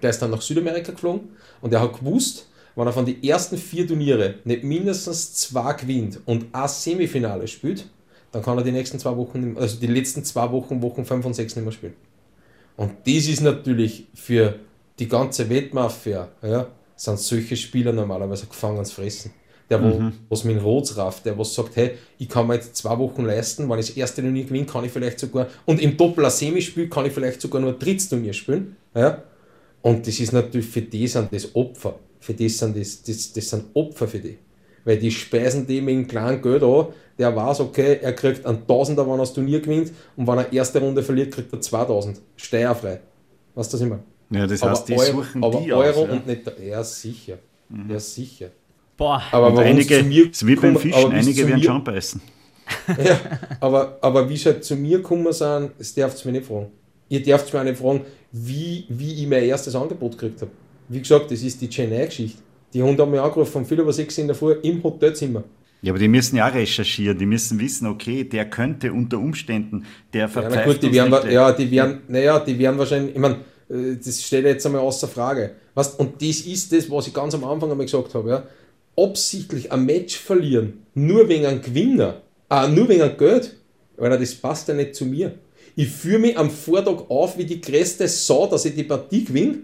der ist dann nach Südamerika geflogen und er hat gewusst, wenn er von den ersten vier Turniere nicht mindestens zwei gewinnt und ein Semifinale spielt, dann kann er die nächsten zwei Wochen, also die letzten zwei Wochen, Wochen 5 und 6 nicht mehr spielen. Und das ist natürlich für die ganze Wettmafia, ja, sind solche Spieler normalerweise gefangen zu fressen. Der, mhm. was mit dem Rots rafft, der was sagt, hey, ich kann mir jetzt zwei Wochen leisten, wenn ich das erste Turnier gewinne, kann ich vielleicht sogar, und im Doppel ein Semi spiele, kann ich vielleicht sogar nur ein drittes Turnier spielen. Ja? Und das ist natürlich für die sind das Opfer. Für die sind das, das, das sind Opfer für die. Weil die speisen dem in kleinen Geld an, der weiß, okay, er kriegt einen Tausender, wenn er das Turnier gewinnt, und wenn er erste Runde verliert, kriegt er 2000. Steuerfrei. Weißt du, das immer? Ja, das heißt, die Euro, suchen aber die Euro aus, ja? und nicht der, ja, sicher. Mhm. Ja, sicher. Boah. Aber und einige, zu mir ist wie beim Fischen, einige werden schon beißen. [LAUGHS] ja, aber, aber wie sie halt zu mir gekommen sind, das darf mir nicht fragen. Ihr dürft mir auch nicht fragen, wie, wie ich mein erstes Angebot gekriegt habe. Wie gesagt, das ist die Chennai-Geschichte. Die Hunde haben mich angerufen, von viel über sechs in der Früh im Hotelzimmer. Ja, aber die müssen ja auch recherchieren, die müssen wissen, okay, der könnte unter Umständen, der verpfeift ja, gut, die werden, ja, die werden, naja, die werden wahrscheinlich, ich meine, äh, das steht jetzt einmal außer Frage. Was, und das ist das, was ich ganz am Anfang einmal gesagt habe, ja. Absichtlich ein Match verlieren, nur wegen einem Gewinner, äh, nur wegen einem Geld, weil das passt ja nicht zu mir. Ich führe mich am Vortag auf wie die größte Sau, dass ich die Partie gewinne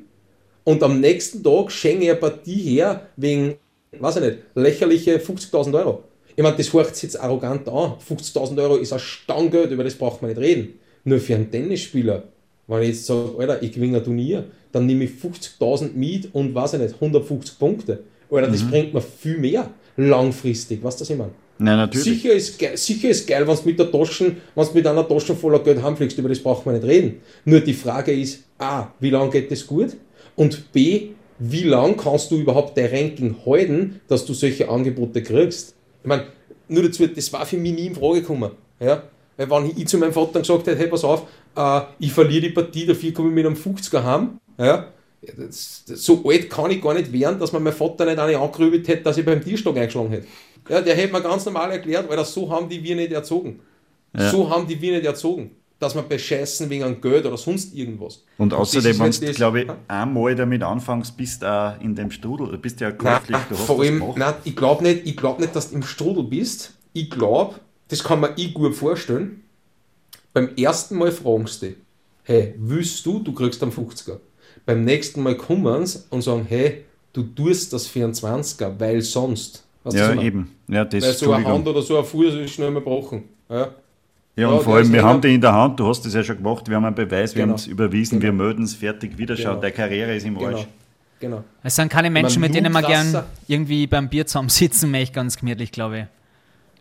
und am nächsten Tag schenke ich eine Partie her wegen weiß ich nicht, lächerliche 50.000 Euro. Ich meine, das hört sich jetzt arrogant an. 50.000 Euro ist ein Stammgeld, über das braucht man nicht reden. Nur für einen Tennisspieler, wenn ich jetzt sage, Alter, ich gewinne ein Turnier, dann nehme ich 50.000 mit und weiß ich nicht, 150 Punkte. Alter, das mhm. bringt mir viel mehr langfristig. Was das ich meine? Nein, natürlich. Sicher ist, ge sicher ist geil, wenn du mit der Tasche, wenn mit einer Tasche voller Geld heimfliegst, über das braucht man nicht reden. Nur die Frage ist, A, wie lange geht das gut? Und B, wie lange kannst du überhaupt dein Ranking halten, dass du solche Angebote kriegst? Ich meine, nur dazu, das war für mich nie in Frage gekommen. Ja? Weil wenn ich zu meinem Vater gesagt hätte, hey, pass auf, äh, ich verliere die Partie, dafür komme ich mit einem 50er heim, ja? Das, das, so alt kann ich gar nicht werden, dass man mein Vater nicht eine angerübelt hätte, dass ich beim Tierstock eingeschlagen hätte. Ja, der hätte mir ganz normal erklärt, weil das so haben die wir nicht erzogen. Ja. So haben die wir nicht erzogen dass man bescheißen wegen einem Geld oder sonst irgendwas. Und außerdem, wenn du, glaube ich, einmal damit anfängst, bist du auch in dem Strudel, bist du ja käuflich. Nein, vor allem, nein, ich glaube nicht, glaub nicht, dass du im Strudel bist. Ich glaube, das kann man ich gut vorstellen. Beim ersten Mal fragst du, hey, willst du, du kriegst einen 50er. Beim nächsten Mal kommen sie und sagen, hey, du tust das für einen 20er, weil sonst. ja, eben. Ja, das weil so eine Hand oder so ein Fuß ist schnell mal gebrochen. Ja. Ja, und ja, vor allem, wir haben die in der Hand, du hast es ja schon gemacht, wir haben einen Beweis, wir genau. haben es überwiesen, genau. wir melden es fertig, wieder genau. deine Karriere ist im Arsch. Genau. Es sind keine Menschen, mit denen man gern irgendwie beim Bier zusammensitzen möchte, ganz gemütlich, glaube ich.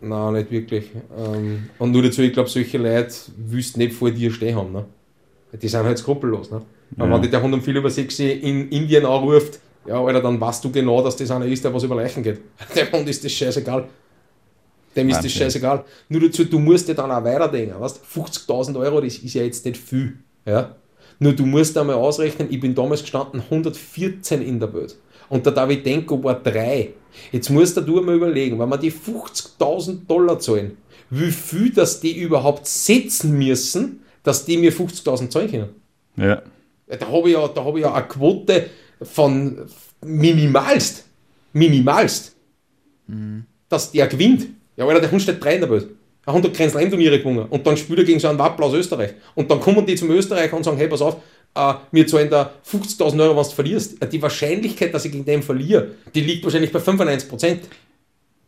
Nein, nicht wirklich. Ähm, und nur dazu, ich glaube, solche Leute willst nicht vor dir stehen haben. Ne? Die sind halt skrupellos. Ne? Ja. wenn dich der Hund um viel über 6 in Indien anruft, Ja, Alter, dann weißt du genau, dass das einer ist, der was über Leichen geht. [LAUGHS] Dem Hund ist das scheißegal. Dem ist das scheißegal. Nur dazu, du musst ja dann auch weiterdenken. Weißt? 50.000 Euro, das ist ja jetzt nicht viel. Ja? Nur du musst einmal ausrechnen, ich bin damals gestanden 114 in der Welt. Und der Davidenko war 3. Jetzt musst du mal überlegen, wenn wir die 50.000 Dollar zahlen, wie viel das die überhaupt setzen müssen, dass die mir 50.000 zahlen können. Ja. Da habe ich, ja, da hab ich ja eine Quote von minimalst. Minimalst. Dass der gewinnt. Ja, Alter, der Hund steht drei in der Welt. Er hat Grand Slam Turniere gewonnen. Und dann spielt er gegen so einen Wappel aus Österreich. Und dann kommen die zum Österreicher und sagen, hey, pass auf, äh, wir zahlen da 50.000 Euro, was du verlierst. Äh, Die Wahrscheinlichkeit, dass ich gegen den verliere, die liegt wahrscheinlich bei 95%.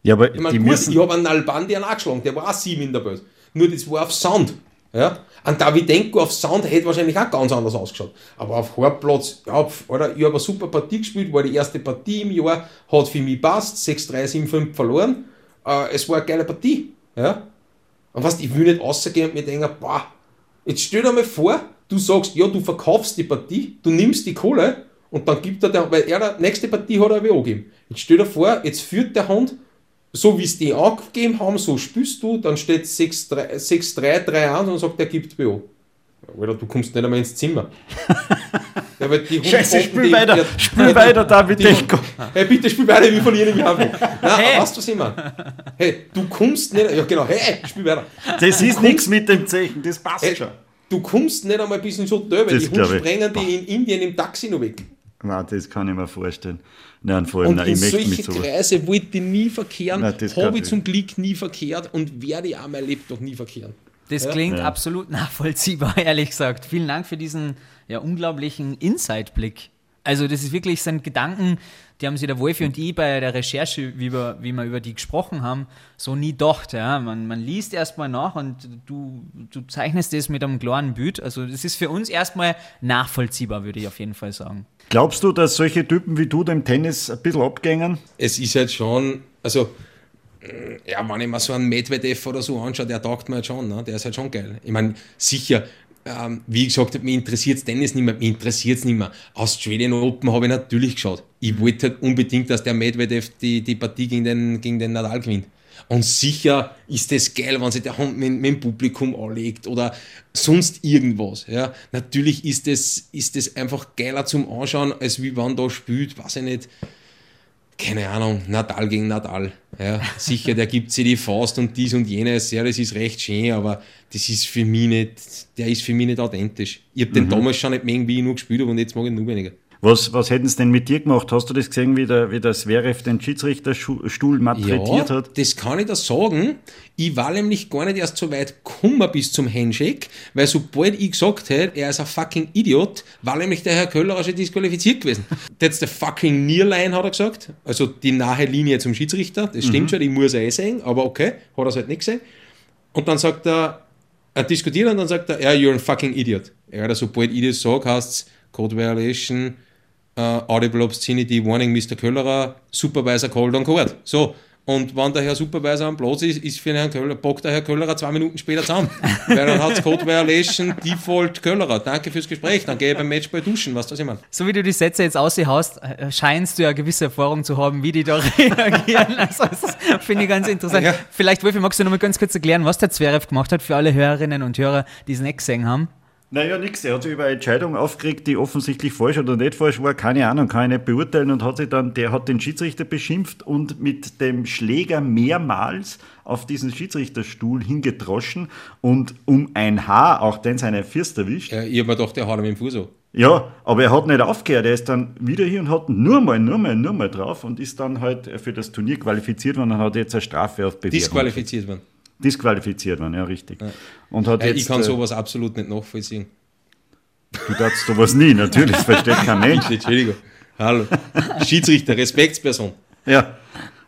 Ja, aber Ich meine, die gut, müssen. ich habe einen Albandi angeschlagen, der war auch sieben in der Welt. Nur das war auf Sound. Ja? Ein Davidenko auf Sound hätte wahrscheinlich auch ganz anders ausgeschaut. Aber auf Hartplatz, ja, Alter, ich habe eine super Partie gespielt, war die erste Partie im Jahr, hat für mich passt, 6-3, 7-5 verloren. Äh, es war eine geile Partie. Ja? Und was, ich will nicht rausgehen und mir denken, boah, jetzt stell dir mal vor, du sagst, ja, du verkaufst die Partie, du nimmst die Kohle und dann gibt er, der, weil er, die nächste Partie hat er WO gegeben. Jetzt stell dir vor, jetzt führt der Hund, so wie es die angegeben haben, so spielst du, dann steht 6-3, 6-3, 3-1 und sagt, er gibt WO. Alter, du kommst nicht einmal ins Zimmer. [LAUGHS] ja, weil die Scheiße, spiel die- weiter, ja, spiel die- weiter, David die-. Hey, bitte spiel weiter, wir verlieren im Jahr. Nein, weißt du, was meine? Hey, du kommst nicht, ja genau, hey, spiel weiter. Das ist nichts mit dem Zeichen, das passt Hey, schon. du kommst nicht einmal bis ins Hotel, weil Das die Hunde sprengen die in Indien im Taxi noch weg. Nein, das kann ich mir vorstellen. Nein, vor allem, Und nein, in solche. Kreise wollte ich nie verkehren, habe ich ich. zum Glück nie verkehrt und werde ich auch mein Lebtag nie verkehren. Das Ja. klingt Ja. absolut [LAUGHS] nachvollziehbar, ehrlich gesagt. Vielen Dank für diesen ja, unglaublichen Insight-Blick. Also das ist wirklich sind Gedanken, die haben sich der Wolfi und ich bei der Recherche, wie wir, wie wir über die gesprochen haben, so nie gedacht. Ja? Man, man liest erstmal nach und du, du zeichnest das mit einem klaren Bild. Also das ist für uns erstmal nachvollziehbar, würde ich auf jeden Fall sagen. Glaubst du, dass solche Typen wie du dem Tennis ein bisschen abgängen? Es ist halt schon, also, ja, wenn ich mir so einen Medvedev oder so anschaue, der taugt mir halt schon, ne? der ist halt schon geil. Ich meine, sicher, ähm, wie gesagt mich interessiert Tennis nicht mehr, mich interessiert es nicht mehr. Australian Open habe ich natürlich geschaut. Ich wollte halt unbedingt, dass der Medvedev die, die Partie gegen den, gegen den Nadal gewinnt. Und sicher ist das geil, wenn sich der Hund mit, mit dem Publikum anlegt oder sonst irgendwas. Ja. Natürlich ist das, ist das einfach geiler zum Anschauen, als wie wenn da spielt, weiß ich nicht, keine Ahnung, Nadal gegen Nadal. Ja, sicher, der gibt sich die Faust und dies und jenes. Ja, das ist recht schön, aber das ist für mich nicht, der ist für mich nicht authentisch. Ich habe den damals schon nicht mögen, wie ich nur gespielt und jetzt mag ich nur weniger. Was, was hätten sie denn mit dir gemacht? Hast du das gesehen, wie der, wie der Zverev den Schiedsrichterstuhl malträtiert hat? das kann ich da sagen. Ich war nämlich gar nicht erst so weit gekommen bis zum Handshake, weil sobald ich gesagt hätte, er ist ein fucking Idiot, war nämlich der Herr Köller schon disqualifiziert gewesen. That's the fucking Nearline, hat er gesagt. Also die nahe Linie zum Schiedsrichter. Das stimmt schon, ich muss eh sehen, aber okay, hat er es halt nicht gesehen. Und dann sagt er, er diskutiert und dann sagt er, ja, you're a fucking idiot. Ja, sobald ich das sage, heißt es Code Violation, Audible Obscenity, Warning, Mr. Köllerer, Supervisor called on court. So, und wenn der Herr Supervisor am Platz ist, ist für den Herrn Köller, packt der Herr Köllerer zwei Minuten später zusammen. [LAUGHS] Weil dann hat es Code Violation, Default Köllerer. Danke fürs Gespräch, dann gehe ich beim Match bei duschen, weißt du, was ich meine? So wie du die Sätze jetzt aushaust, äh, scheinst du ja gewisse Erfahrung zu haben, wie die da [LAUGHS] reagieren. Also das finde ich ganz interessant. Ja. Vielleicht, Wolfi, magst du noch mal ganz kurz erklären, was der Zverev gemacht hat für alle Hörerinnen und Hörer, die es nicht gesehen haben? Naja, nix. Er hat sich über eine Entscheidung aufgeregt, die offensichtlich falsch oder nicht falsch war. Keine Ahnung, kann ich nicht beurteilen. Und hat sich dann, der hat den Schiedsrichter beschimpft und mit dem Schläger mehrmals auf diesen Schiedsrichterstuhl hingedroschen und um ein Haar auch den seine Fürst erwischt. Ja, ich habe mir gedacht, der haut ihm mit dem Fuß an. Ja, aber er hat nicht aufgehört. Er ist dann wieder hier und hat nur mal, nur mal, nur mal drauf und ist dann halt für das Turnier qualifiziert worden und hat jetzt eine Strafe auf Bewährung. Disqualifiziert worden. Disqualifiziert worden, ja, richtig. Und hat Ja, jetzt, ich kann äh, sowas absolut nicht nachvollziehen. Du darfst sowas nie, natürlich, das versteht kein Mensch. [LAUGHS] Entschuldigung. Hallo. Schiedsrichter, Respektsperson. Ja,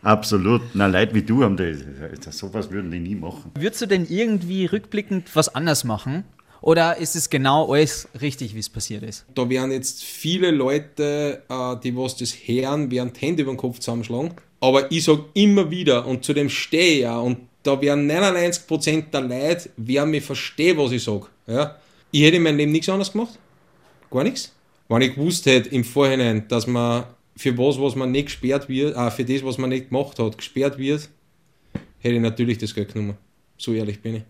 absolut. Na, Leute wie du haben das, das, sowas würden die nie machen. Würdest du denn irgendwie rückblickend was anders machen? Oder ist es genau alles richtig, wie es passiert ist? Da werden jetzt viele Leute, äh, die was das hören, werden die Hände über den Kopf zusammenschlagen. Aber ich sage immer wieder, und zu dem stehe ich ja, und da werden 99% der Leute, werden mich verstehen, was ich sage. Ja? Ich hätte in meinem Leben nichts anderes gemacht. Gar nichts. Wenn ich gewusst hätte im Vorhinein, dass man für was, was man nicht gesperrt wird, äh, für das, was man nicht gemacht hat, gesperrt wird, hätte ich natürlich das Geld genommen. So ehrlich bin ich.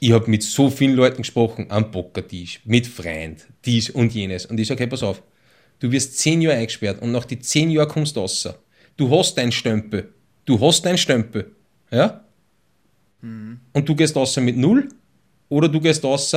Ich habe mit so vielen Leuten gesprochen, am Pokertisch, mit Freund, dies und jenes. Und ich sage, hey, pass auf, du wirst zehn Jahre eingesperrt und nach die zehn Jahren kommst du raus. Du hast deinen Stempel. Du hast deinen Stempel. Ja? Mhm. Und du gehst raus mit null oder du gehst raus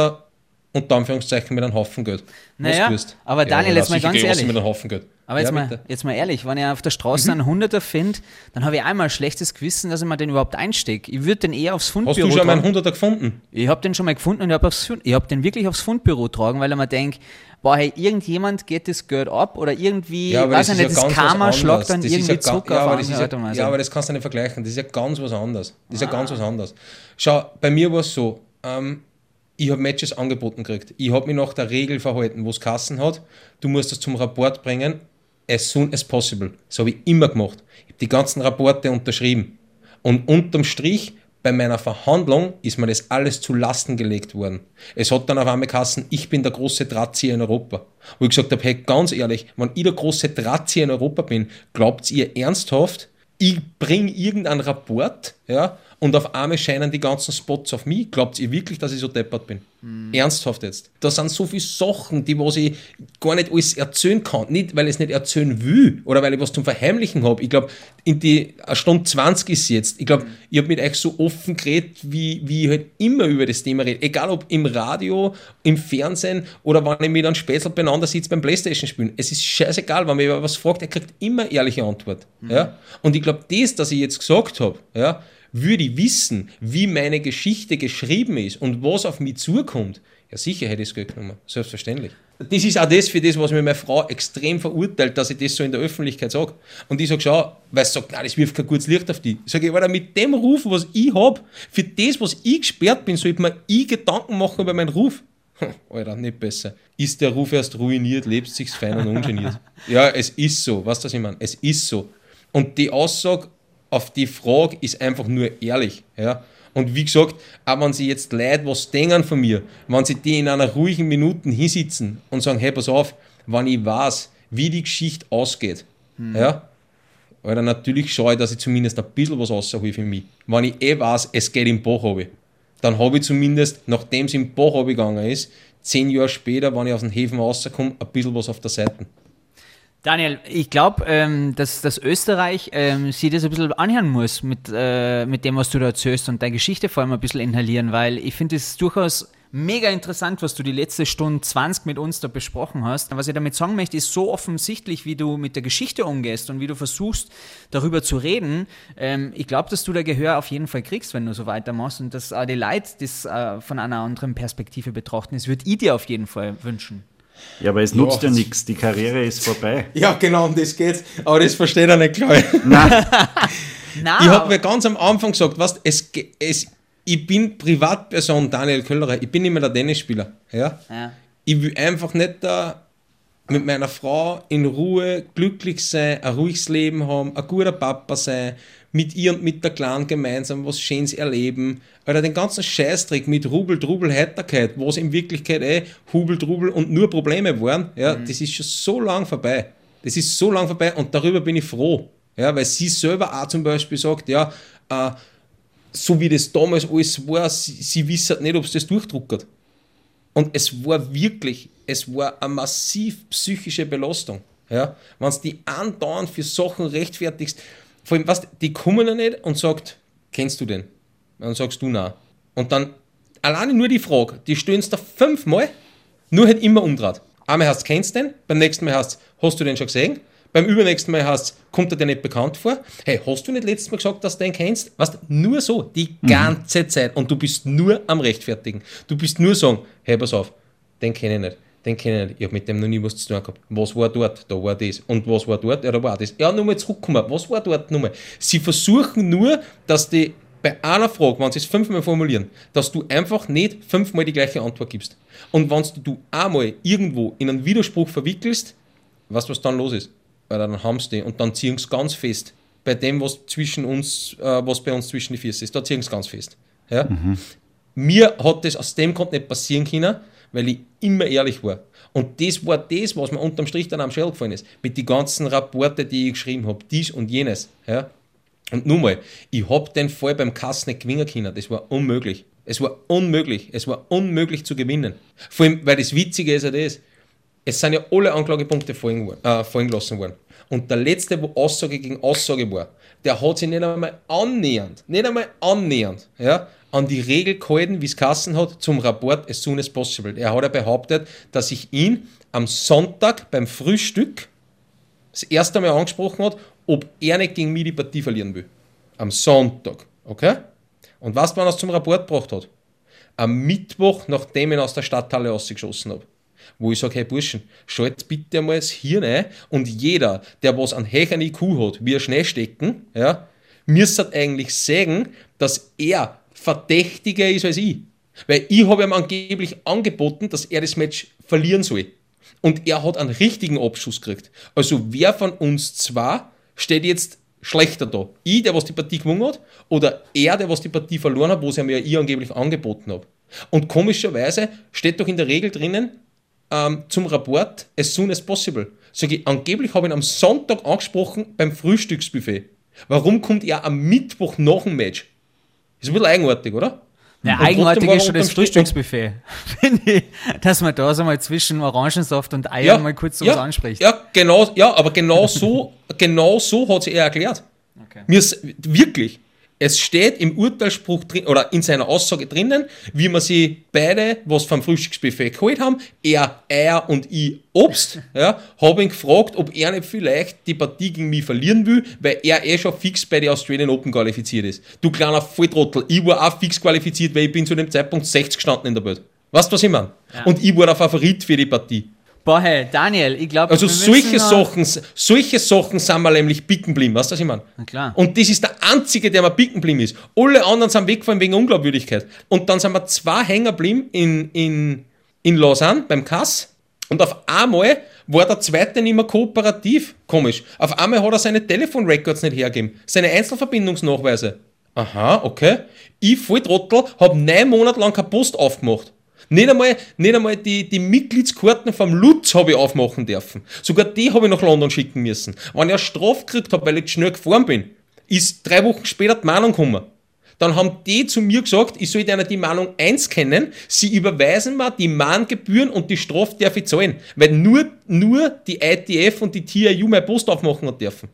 unter Anführungszeichen mit einem Haufen Geld. Naja, aber Daniel, ja, jetzt mal ganz ehrlich. Mit einem Haufen Geld. Aber jetzt, ja, mal, jetzt mal ehrlich, wenn ich auf der Straße mhm. einen Hunderter finde, dann habe ich einmal schlechtes Gewissen, dass ich mir den überhaupt einstecke. Ich würde den eher aufs Fundbüro tragen. Hast du schon mal einen Hunderter gefunden? Ich habe den schon mal gefunden und ich habe hab den wirklich aufs Fundbüro tragen, weil ich mir denke, boah, hey, irgendjemand geht das Geld ab oder irgendwie, ja, weiß ich nicht, das Karma schlägt dann das irgendwie ja zurück ja, auf ja, ja, aber das kannst du nicht vergleichen. Das ist ja ganz was anderes. Das ist ah. ja ganz was anderes. Schau, bei mir war es so, ähm, ich habe Matches angeboten gekriegt. Ich habe mich nach der Regel verhalten, wo es Kassen hat. Du musst das zum Rapport bringen, as soon as possible. Das habe ich immer gemacht. Ich habe die ganzen Rapporte unterschrieben. Und unterm Strich, bei meiner Verhandlung, ist mir das alles zu Lasten gelegt worden. Es hat dann auf einmal Kassen, ich bin der große Drahtzieher in Europa. Wo ich gesagt habe, hey, ganz ehrlich, wenn ich der große Drahtzieher in Europa bin, glaubt ihr ernsthaft, ich bringe irgendeinen Rapport, ja, und auf einmal scheinen die ganzen Spots auf mich. Glaubt ihr wirklich, dass ich so deppert bin? Mhm. Ernsthaft jetzt. Da sind so viele Sachen, die was ich gar nicht alles erzählen kann. Nicht, weil ich es nicht erzählen will oder weil ich was zum Verheimlichen habe. Ich glaube, in die eine Stunde 20 ist jetzt. Ich glaube, mhm. ich habe mit euch so offen geredet, wie, wie ich halt immer über das Thema rede. Egal ob im Radio, im Fernsehen oder wenn ich mich dann später beieinander sitze beim Playstation spielen. Es ist scheißegal, wenn mir was fragt, er kriegt immer ehrliche Antwort. Mhm. Ja? Und ich glaube, das, was ich jetzt gesagt habe, ja, würde ich wissen, wie meine Geschichte geschrieben ist und was auf mich zukommt, ja sicher hätte ich es Geld genommen. Selbstverständlich. Das ist auch das für das, was mir meine Frau extrem verurteilt, dass ich das so in der Öffentlichkeit sage. Und ich sage, schau, weil sie sagt, nein, das wirft kein gutes Licht auf die. Ich sage, Alter, mit dem Ruf, was ich habe, für das, was ich gesperrt bin, sollte man ich Gedanken machen über meinen Ruf. Alter, nicht besser. Ist der Ruf erst ruiniert, lebt sich's fein und ungeniert. [LAUGHS] ja, es ist so. Was das ich meine? Es ist so. Und die Aussage auf die Frage ist einfach nur ehrlich. Ja? Und wie gesagt, auch wenn sie jetzt Leute was denken von mir, wenn sie die in einer ruhigen Minute hinsitzen und sagen, hey, pass auf, wenn ich weiß, wie die Geschichte ausgeht, mhm. ja, oder natürlich schaue ich, dass ich zumindest ein bisschen was raushole für mich. Wenn ich eh weiß, es geht im Bach habe, dann habe ich zumindest, nachdem es im Bach gegangen ist, zehn Jahre später, wenn ich aus dem Häfen rauskomme, ein bisschen was auf der Seite. Daniel, ich glaube, ähm, dass, dass Österreich ähm, sich das ein bisschen anhören muss mit, äh, mit dem, was du da erzählst und deine Geschichte vor allem ein bisschen inhalieren, weil ich finde es durchaus mega interessant, was du die letzte Stunde 20 mit uns da besprochen hast. Was ich damit sagen möchte, ist so offensichtlich, wie du mit der Geschichte umgehst und wie du versuchst, darüber zu reden. Ähm, ich glaube, dass du da Gehör auf jeden Fall kriegst, wenn du so weitermachst und dass äh, die Leute das äh, von einer anderen Perspektive betrachten. Das würde ich dir auf jeden Fall wünschen. Ja, aber es nutzt ja, ja nichts, die Karriere ist vorbei. [LAUGHS] Ja, genau, um das geht's. Aber das versteht er nicht klar. Nein. [LAUGHS] Nein. Ich habe mir ganz am Anfang gesagt, was, es, es, ich bin Privatperson Daniel Köllerer, ich bin nicht mehr der Tennisspieler. Ja? ja. Ich will einfach nicht da mit meiner Frau in Ruhe glücklich sein, ein ruhiges Leben haben, ein guter Papa sein, mit ihr und mit der Clan gemeinsam was Schönes erleben. Oder den ganzen Scheißtrick mit Rubel, Trubel, Heiterkeit, was in Wirklichkeit eh Hubel, Trubel und nur Probleme waren, ja, mhm. das ist schon so lang vorbei. Das ist so lang vorbei und darüber bin ich froh. Ja, weil sie selber auch zum Beispiel sagt, ja, äh, so wie das damals alles war, sie, sie wissen nicht, ob es das durchdruckert. Und es war wirklich, es war eine massiv psychische Belastung. Ja? Wenn du die andauernd für Sachen rechtfertigst, vor allem, was, die kommen ja nicht und sagt, kennst du den? Dann sagst du na. Und dann alleine nur die Frage, die es da fünfmal, nur halt immer umdreht. Einmal heißt kennst du den, beim nächsten Mal heißt hast du den schon gesehen? Beim übernächsten Mal heißt kommt er dir nicht bekannt vor? Hey, hast du nicht letztes Mal gesagt, dass du den kennst? Weißt nur so, die mhm. ganze mhm. Zeit. Und du bist nur am Rechtfertigen. Du bist nur sagen, hey, pass auf, den kenne ich nicht den kenne ich nicht. Ich habe mit dem noch nie was zu tun gehabt. Was war dort? Da war das. Und was war dort? Ja, da war das. Ja, nochmal zurückkommen. Was war dort nochmal? Sie versuchen nur, dass die bei einer Frage, wenn sie es fünfmal formulieren, dass du einfach nicht fünfmal die gleiche Antwort gibst. Und wenn du einmal irgendwo in einen Widerspruch verwickelst, weißt du, was dann los ist? Weil dann haben sie die und dann ziehen sie ganz fest. Bei dem, was zwischen uns, äh, was bei uns zwischen die Füße ist, da ziehen sie ganz fest. Ja? Mhm. Mir hat das aus dem Grund nicht passieren können, weil ich immer ehrlich war. Und das war das, was mir unterm Strich dann am Schell gefallen ist. Mit den ganzen Rapporte, die ich geschrieben habe, dies und jenes. Ja. Und nun mal, ich habe den Fall beim Kass nicht gewinnen können. Das war unmöglich. Es war unmöglich. Es war unmöglich zu gewinnen. Vor allem, weil das Witzige ist ja das, es sind ja alle Anklagepunkte fallen, äh, fallen gelassen worden. Und der letzte, wo Aussage gegen Aussage war, der hat sich nicht einmal annähernd, nicht einmal annähernd, ja, an die Regel gehalten, wie es Kassen hat, zum Rapport as soon as possible. Er hat ja behauptet, dass ich ihn am Sonntag beim Frühstück das erste Mal angesprochen hat, ob er nicht gegen mich die Partie verlieren will. Am Sonntag. Okay? Und was man aus zum Rapport gebracht hat? Am Mittwoch, nachdem ich ihn aus der Stadthalle rausgeschossen habe. Wo ich sage, hey Burschen, schalt bitte einmal das Hirn ein und jeder, der was an höheren IQ hat, wie ein Schneestecken, ja, müsste eigentlich sagen, dass er verdächtiger ist als ich. Weil ich habe ihm angeblich angeboten, dass er das Match verlieren soll. Und er hat einen richtigen Abschuss gekriegt. Also wer von uns zwei steht jetzt schlechter da? Ich, der was die Partie gewonnen hat, oder er, der was die Partie verloren hat, wo sie mir ja ich angeblich angeboten habe. Und komischerweise steht doch in der Regel drinnen ähm, zum Rapport as soon as possible. Sag ich, angeblich habe ich ihn am Sonntag angesprochen beim Frühstücksbuffet. Warum kommt er am Mittwoch nach dem Match? Ist ein bisschen eigenartig, oder? Ja, Und eigenartig ist schon das Frühstücksbuffet. [LAUGHS] Finde ich, dass man da so mal zwischen Orangensaft und Eiern mal kurz sowas ja, anspricht. Ja, genau, ja, aber genau so, [LAUGHS] genau so hat es er erklärt. Okay. Mir ist wirklich, es steht im Urteilsspruch drin oder in seiner Aussage drinnen, wie wir sie beide, was vom Frühstücksbuffet geholt haben, er, er und ich Obst, [LAUGHS] ja, habe ihn gefragt, ob er nicht vielleicht die Partie gegen mich verlieren will, weil er eh schon fix bei den Australian Open qualifiziert ist. Du kleiner Volltrottel, ich war auch fix qualifiziert, weil ich bin zu dem Zeitpunkt 60 gestanden in der Welt. Weißt du, was ich meine? Und ich war der Favorit für die Partie. Boah, hey, Daniel, ich glaube, Also solche Sachen, solche Sachen sind wir nämlich bicken geblieben, weißt du, was ich meine? Na klar. Und das ist der einzige, der mir bicken geblieben ist. Alle anderen sind weggefallen wegen Unglaubwürdigkeit. Und dann sind wir zwei hängen in, in, in Lausanne beim Kass. Und auf einmal war der zweite nicht mehr kooperativ. Komisch. Auf einmal hat er seine Telefonrecords nicht hergegeben. Seine Einzelverbindungsnachweise. Aha, okay. Ich, Volltrottel, habe neun Monate lang keine Post aufgemacht. Nicht einmal, nicht einmal die, die Mitgliedskarten vom Lutz habe ich aufmachen dürfen. Sogar die habe ich nach London schicken müssen. Wenn ich eine Strafe gekriegt habe, weil ich schnell gefahren bin, ist drei Wochen später die Mahnung gekommen. Dann haben die zu mir gesagt, ich soll denen die Mahnung einscannen, sie überweisen mir die Mahngebühren und die Strafe darf ich zahlen. Weil nur, nur die ITF und die TIU meine Post aufmachen dürfen.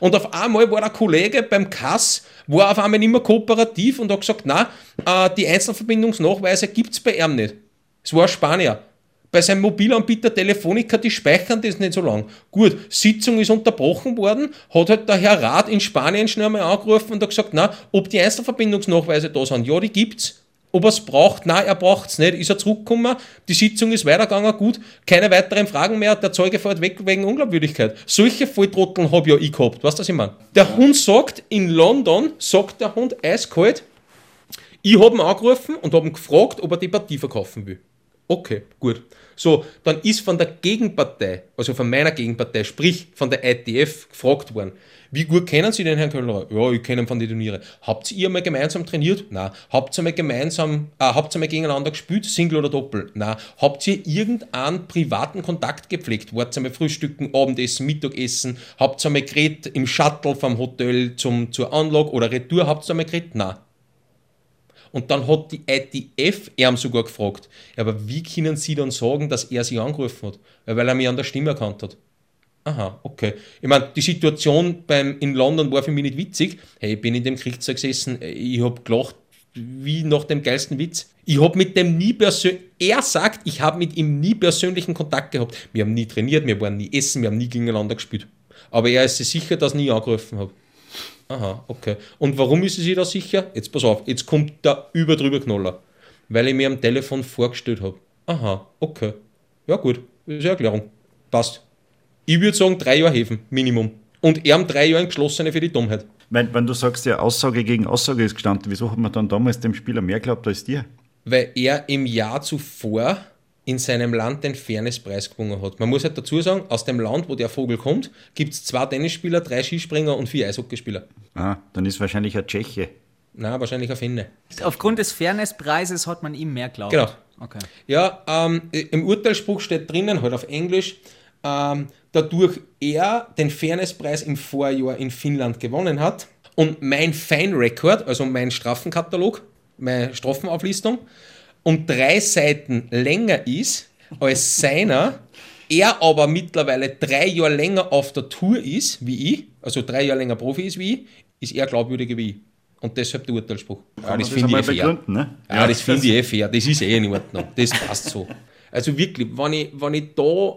Und auf einmal war der Kollege beim Kass, war auf einmal nicht mehr kooperativ und hat gesagt, na, äh, die Einzelverbindungsnachweise gibt's bei ihm nicht. Es war ein Spanier. Bei seinem Mobilanbieter Telefonica, die speichern das nicht so lang. Gut, Sitzung ist unterbrochen worden, hat halt der Herr Rath in Spanien schnell einmal angerufen und hat gesagt, na, ob die Einzelverbindungsnachweise da sind. Ja, die gibt's. Ob er es braucht, nein, er braucht es nicht. Ist er zurückgekommen, die Sitzung ist weitergegangen, gut, keine weiteren Fragen mehr, der Zeuge fährt weg wegen Unglaubwürdigkeit. Solche Volltrotteln habe ja ich gehabt, weißt du, was ich meine? Der Hund sagt, in London, sagt der Hund eiskalt, ich habe ihn angerufen und habe ihn gefragt, ob er die Partie verkaufen will. Okay, gut. So, dann ist von der Gegenpartei, also von meiner Gegenpartei, sprich von der ITF, gefragt worden, wie gut kennen Sie den Herrn Köllerer? Ja, ich kenne ihn von den Turnieren. Habt ihr einmal gemeinsam trainiert? Nein. Habt ihr einmal gemeinsam, äh, habt ihr einmal gegeneinander gespielt, Single oder Doppel? Nein. Habt ihr irgendeinen privaten Kontakt gepflegt? Wart ihr einmal frühstücken, Abendessen, Mittagessen? Habt ihr einmal geredet im Shuttle vom Hotel zum, zur Anlage oder Retour? Habt ihr einmal geredet? Nein. Und dann hat die ITF ihm sogar gefragt, aber wie können Sie dann sagen, dass er Sie angerufen hat? Weil er mich an der Stimme erkannt hat. Aha, okay. Ich meine, die Situation beim, in London war für mich nicht witzig. Hey, ich bin in dem Gerichtssaal gesessen, ich habe gelacht wie nach dem geilsten Witz. Ich habe mit dem nie persönlich, er sagt, ich habe mit ihm nie persönlichen Kontakt gehabt. Wir haben nie trainiert, wir waren nie essen, wir haben nie gegeneinander gespielt. Aber er ist sich sicher, dass ich nie angerufen habe. Aha, okay. Und warum ist er sich da sicher? Jetzt pass auf, jetzt kommt der überdrüber Knoller. Weil ich mir am Telefon vorgestellt habe. Aha, okay. Ja gut, ist eine Erklärung. Passt. Ich würde sagen, drei Jahre helfen, Minimum. Und er haben drei Jahre ein Geschlossene für die Dummheit. Wenn, wenn du sagst, ja, Aussage gegen Aussage ist gestanden, wieso hat man dann damals dem Spieler mehr geglaubt als dir? Weil er im Jahr zuvor in seinem Land den Fairnesspreis gewonnen hat. Man muss halt dazu sagen, aus dem Land, wo der Vogel kommt, gibt es zwei Tennisspieler, drei Skispringer und vier Eishockeyspieler. Ah, dann ist wahrscheinlich ein Tscheche. Na, wahrscheinlich ein Finne. Aufgrund des Fairnesspreises hat man ihm mehr glaubt. Genau, Okay. Ja, ähm, im Urteilsspruch steht drinnen, halt auf Englisch, ähm, dadurch er den Fairnesspreis im Vorjahr in Finnland gewonnen hat und mein Fine Record, also mein Strafenkatalog, meine Strafenauflistung, um drei Seiten länger ist als seiner, er aber mittlerweile drei Jahre länger auf der Tour ist wie ich, also drei Jahre länger Profi ist wie ich, ist er glaubwürdiger wie ich. Und deshalb der Urteilsspruch. Ja, das finde ich eh fair. ne? Ja, das finde ich eh fair. Das ist eh in Ordnung. Das passt so. Also wirklich, wenn ich, wenn ich da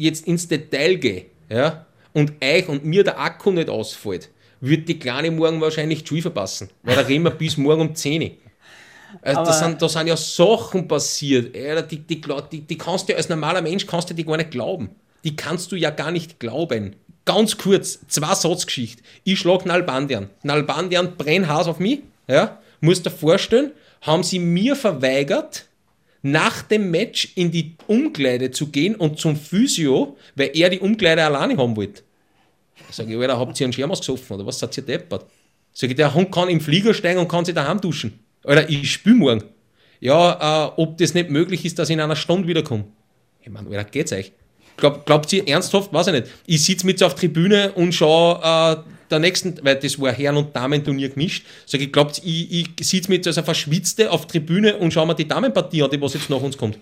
jetzt ins Detail gehe, ja, und euch und mir der Akku nicht ausfällt, wird die Kleine morgen wahrscheinlich die Schule verpassen. Weil da reden wir bis morgen um 10 Uhr. Also da, sind, da sind ja Sachen passiert, die, die, die, die kannst du als normaler Mensch kannst du die gar nicht glauben. Die kannst du ja gar nicht glauben. Ganz kurz, zwei Satzgeschichte. Ich schlage Nalbandian. Nalbandian brennt Haus auf mich. Ja? Musst dir vorstellen, haben sie mir verweigert, nach dem Match in die Umkleide zu gehen und zum Physio, weil er die Umkleide alleine haben wollte. Sag ich, Alter, habt ihr einen Schirm ausgesoffen oder was seid ihr deppert? Sag ich, der Hund kann im Flieger steigen und kann sich daheim duschen. Alter, ich spül morgen. Ja, äh, ob das nicht möglich ist, dass ich in einer Stunde wiederkomme. Ich meine, Alter, geht's euch? Glaub, glaubt ihr ernsthaft? Weiß ich nicht. Ich sitze mit so auf der Tribüne und schaue äh, der nächsten, weil das war Herren- und Damen-Turnier gemischt. Sag ich, glaubt ich, ich sitze mit so einer Verschwitzte auf Tribüne und schaue mir die Damenpartie an, die was jetzt nach uns kommt.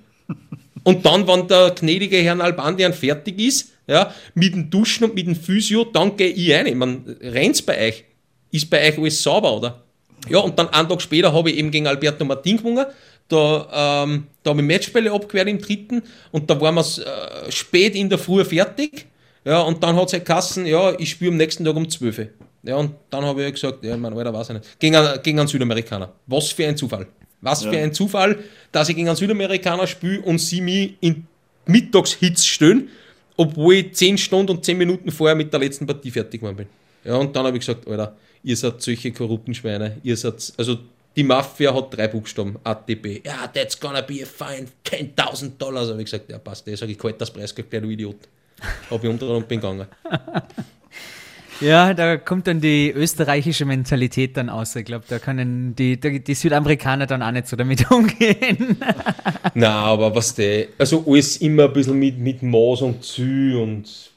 Und dann, wenn der gnädige Herr Albandian fertig ist, ja, mit dem Duschen und mit dem Physio, dann gehe ich rein. Ich meine, rennt's bei euch? Ist bei euch alles sauber, oder? Ja, und dann einen Tag später habe ich eben gegen Alberto Martin gewonnen. Da, ähm, da habe ich Matchbälle abgewehrt im dritten und da waren wir äh, spät in der Früh fertig. Ja, und dann hat es halt Kassen, ja, ich spiele am nächsten Tag um 12 Ja, und dann habe ich gesagt, ja, mein Alter, weiß ich nicht. Gegen, gegen einen Südamerikaner. Was für ein Zufall. Was ja. für ein Zufall, dass ich gegen einen Südamerikaner spiele und sie mich in Mittagshitz stellen, obwohl ich 10 Stunden und 10 Minuten vorher mit der letzten Partie fertig geworden bin. Ja, und dann habe ich gesagt, Alter, ihr seid solche korrupten Schweine. Ihr seid, also die Mafia hat drei Buchstaben, ATB. Ja, that's gonna be a fine 10.000 Dollar. Habe ich gesagt, ja passt, ich sage ich, halt das Preisgeld, du Idiot. Habe ich unter und bin gegangen. [LAUGHS] Ja, da kommt dann die österreichische Mentalität dann aus. Ich glaube, da können die, die, Südamerikaner dann auch nicht so damit [LAUGHS] umgehen. Na, aber was der, also alles immer ein bisschen mit, mit Maß und Zü und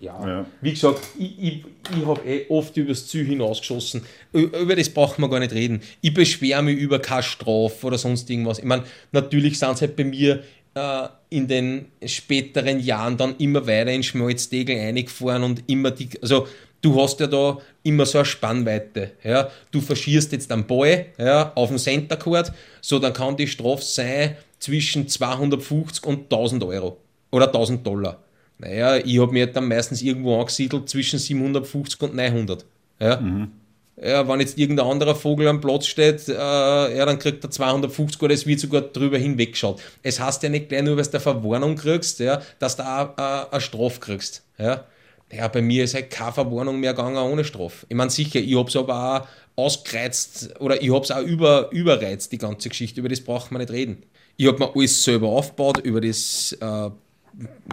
ja, ja, wie gesagt, ich, ich, ich habe eh oft übers Ziel hinausgeschossen. Über das brauchen wir gar nicht reden. Ich beschwere mich über keine Strafe oder sonst irgendwas. Ich meine, natürlich sind es halt bei mir äh, in den späteren Jahren dann immer weiter in Schmalzdegel eingefahren und immer die, also du hast ja da immer so eine Spannweite. Ja? Du verschierst jetzt einen Ball ja, auf dem Center Court, so dann kann die Strafe sein zwischen 250 und 1000 Euro oder 1000 Dollar. Naja, ich habe mir dann meistens irgendwo angesiedelt zwischen 750 und 900. Ja? Mhm. Ja, wenn jetzt irgendein anderer Vogel am Platz steht, äh, ja, dann kriegt er 250 oder es wird sogar drüber hinwegschaut. Es heißt ja nicht gleich nur, weil du eine Verwarnung kriegst, ja, dass du auch äh, eine Strafe kriegst. Ja? ja, bei mir ist halt keine Verwarnung mehr gegangen ohne Strafe. Ich meine, sicher, ich habe es aber auch ausgereizt oder ich habe es auch über, überreizt, die ganze Geschichte. Über das braucht man nicht reden. Ich habe mir alles selber aufgebaut, über das äh,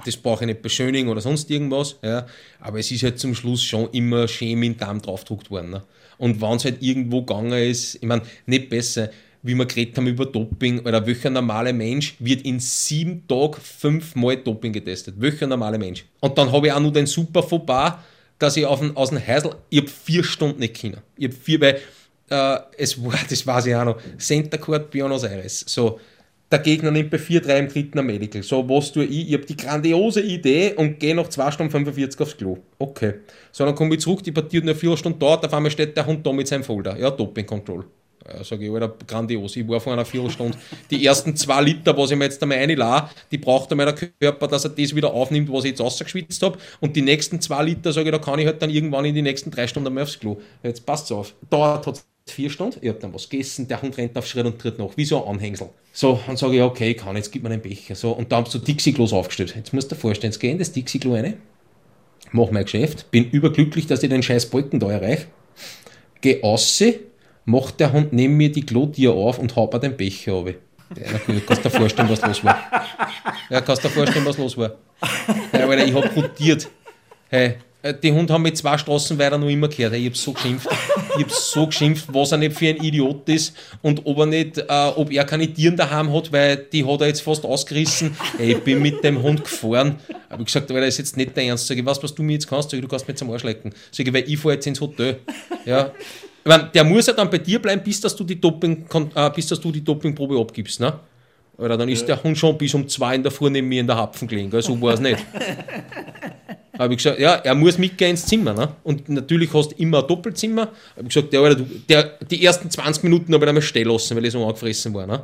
das brauche ich nicht beschönigen oder sonst irgendwas, ja. aber es ist halt zum Schluss schon immer schön mit dem Darm draufgedruckt worden. Ne? Und wenn es halt irgendwo gegangen ist, ich meine, nicht besser, wie wir geredet haben über Doping, oder welcher normale Mensch wird in sieben Tagen fünfmal Doping getestet? Welcher normale Mensch? Und dann habe ich auch noch den super Fauxpas, dass ich auf den, aus dem Heisel, ich habe vier Stunden nicht können. Ich habe vier, weil äh, es war, [LAUGHS] das weiß ich auch noch, Center Court Buenos Aires. So, der Gegner nimmt bei 4-3 im dritten ein Medical. So, was tue ich? Ich habe die grandiose Idee und gehe nach 2 Stunden 45 aufs Klo. Okay. So, dann komme ich zurück, die Partie hat nur 4 Stunden dort, auf einmal steht der Hund da mit seinem Folder. Ja, Doping Control. Ja, sage ich, Alter, grandios. Ich war vor einer Viertelstunde. [LAUGHS] Die ersten zwei Liter, was ich mir jetzt einmal reinlasse, die braucht einmal der Körper, dass er das wieder aufnimmt, was ich jetzt ausgeschwitzt habe. Und die nächsten zwei Liter, sage ich, da kann ich halt dann irgendwann in die nächsten drei Stunden einmal aufs Klo. Jetzt passt es auf. Dauert hat vier Stunden, ich habe dann was gegessen, der Hund rennt auf Schritt und tritt nach, wie so ein Anhängsel. So, dann sage ich, okay, kann, jetzt gib mir den Becher. So, und da haben sie so Dixie-Klos aufgestellt. Jetzt musst du dir vorstellen, jetzt gehe in das Dixie-Klo rein, mach mein Geschäft, bin überglücklich, dass ich den scheiß Balken da erreiche, geh aus, macht der Hund neben mir die Klotür auf und haut mir den Becher runter. Ja, gut, kannst dir vorstellen, was los war. Ja, kannst dir vorstellen, was los war. Ja, Alter, ich hab rotiert. Hey, äh, die Hunde haben mit zwei Straßen weiter noch immer gehört. Ich habe so geschimpft. Ich habe so geschimpft, was er nicht für ein Idiot ist und ob er nicht, äh, ob er keine Tieren daheim hat, weil die hat er jetzt fast ausgerissen. Ey, ich bin mit dem Hund gefahren. Habe ich gesagt, aber das ist jetzt nicht der Ernst. Sag ich, was, was du mir jetzt kannst? Sag ich, du kannst mir zum Arsch lecken. Sag ich, weil ich fahre jetzt ins Hotel. Ja. Ich meine, der muss ja dann bei dir bleiben, bis dass du die, Doping, äh, bis Dopingprobe abgibst. Ne? Oder dann ist der Hund schon bis um zwei in der Früh neben mir in der Hapfen gelegen. Gell? So war es nicht. [LAUGHS] habe ich gesagt, ja, er muss mitgehen ins Zimmer. Ne? Und natürlich hast du immer ein Doppelzimmer. Habe ich gesagt, ja, Alter, der, die ersten 20 Minuten habe ich einmal stehen lassen, weil ich so angefressen war. Ne?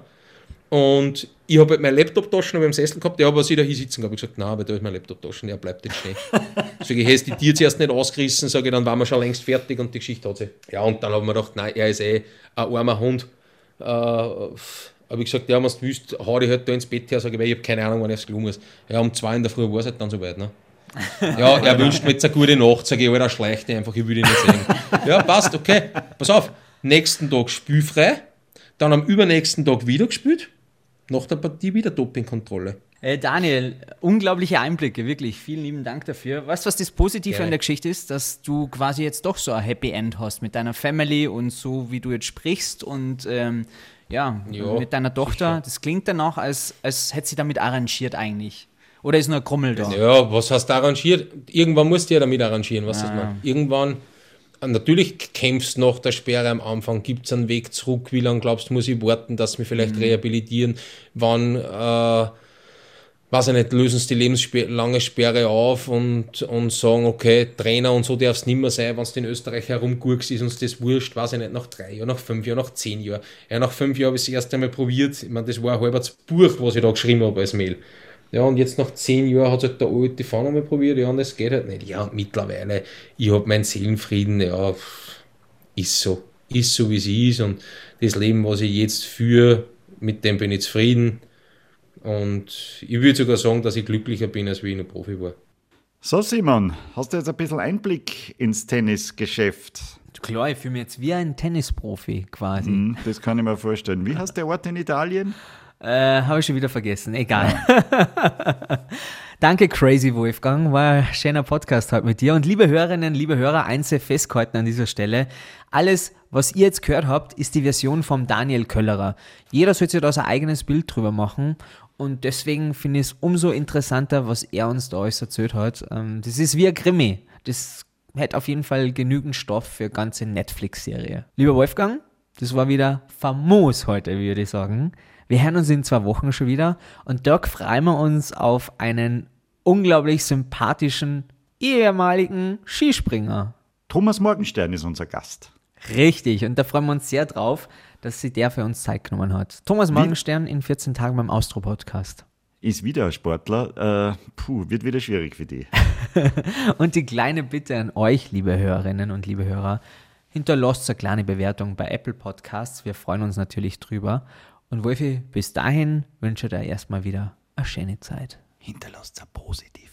Und ich habe halt meinen Laptop-Taschen im Sessel gehabt, der aber sich da hier sitzen gehabt. Ich habe gesagt, nein, aber da ist mein Laptop-Taschen, der bleibt jetzt stehen. [LAUGHS] Sag ich, hast die Tier zuerst nicht ausgerissen, sage ich, dann waren wir schon längst fertig und die Geschichte hat sie. Ja, und dann haben wir gedacht, nein, er ist eh ein armer Hund. Äh, habe ich gesagt, ja, wenn du willst, hau dich halt da ins Bett her, sage ich, weil ich habe keine Ahnung, wann er es gelungen ist. Ja, um zwei in der Früh war es halt dann soweit. Ne? Ja, [LAUGHS] er wünscht mir jetzt eine gute Nacht, sage ich, Alter, schleicht einfach, ich will ihn nicht sehen. Ja, passt, okay, pass auf. Nächsten Tag spielfrei, dann am übernächsten Tag wieder gespielt, nach der Partie wieder Dopingkontrolle. Äh, Daniel, unglaubliche Einblicke, wirklich. Vielen lieben Dank dafür. Weißt du, was das Positive Gerne. an der Geschichte ist? Dass du quasi jetzt doch so ein Happy End hast mit deiner Family und so, wie du jetzt sprichst und ähm, ja, Ja, mit deiner Tochter. Das klingt danach, als, als hätte sie damit arrangiert eigentlich. Oder ist nur ein Krummel da? Ja, was hast du arrangiert? Irgendwann musst du ja damit arrangieren, was das macht. Irgendwann, äh, natürlich kämpfst du nach der Sperre am Anfang, gibt es einen Weg zurück, wie lange glaubst du, muss ich warten, dass wir vielleicht rehabilitieren, wann, äh, weiß ich nicht, lösen sie die lebenslange Sperre auf und, und sagen, okay, Trainer und so darf es nicht mehr sein, wenn es in Österreich herumgurkst, ist uns das wurscht, weiß ich nicht, nach drei Jahren, nach fünf Jahren, nach zehn Jahren. Ja, nach fünf Jahren habe ich es das erste Mal probiert, ich meine, das war ein halbes Buch, was ich da geschrieben habe als Mail. Ja, und jetzt nach zehn Jahren hat halt der OETV nochmal probiert, ja, und das geht halt nicht. Ja, und mittlerweile, ich habe meinen Seelenfrieden, ja, ist so. Ist so, wie es ist. Und das Leben, was ich jetzt führe, mit dem bin ich zufrieden. Und ich würde sogar sagen, dass ich glücklicher bin, als wie ich noch Profi war. So, Simon, hast du jetzt ein bisschen Einblick ins Tennisgeschäft? Klar, ich fühle mich jetzt wie ein Tennisprofi quasi. Hm, das kann ich mir vorstellen. Wie heißt der Ort in Italien? Äh, Habe ich schon wieder vergessen. Egal. [LAUGHS] Danke, Crazy Wolfgang. War ein schöner Podcast heute mit dir. Und liebe Hörerinnen, liebe Hörer, eins festgehalten an dieser Stelle. Alles, was ihr jetzt gehört habt, ist die Version vom Daniel Köllerer. Jeder soll sich da sein eigenes Bild drüber machen. Und deswegen finde ich es umso interessanter, was er uns da alles erzählt hat. Ähm, Das ist wie ein Krimi. Das hätte auf jeden Fall genügend Stoff für eine ganze Netflix-Serie. Lieber Wolfgang, das war wieder famos heute, würde ich sagen. Wir hören uns in zwei Wochen schon wieder und dort freuen wir uns auf einen unglaublich sympathischen ehemaligen Skispringer. Thomas Morgenstern ist unser Gast. Richtig, und da freuen wir uns sehr drauf, dass sie der für uns Zeit genommen hat. Thomas Morgenstern in 14 Tagen beim Austro-Podcast. Ist wieder ein Sportler. Äh, puh, wird wieder schwierig für die. [LAUGHS] Und die kleine Bitte an euch, liebe Hörerinnen und liebe Hörer, hinterlasst eine kleine Bewertung bei Apple Podcasts. Wir freuen uns natürlich drüber. Und Wolfi, bis dahin wünsche ich dir erstmal wieder eine schöne Zeit. Hinterlasst eine positive.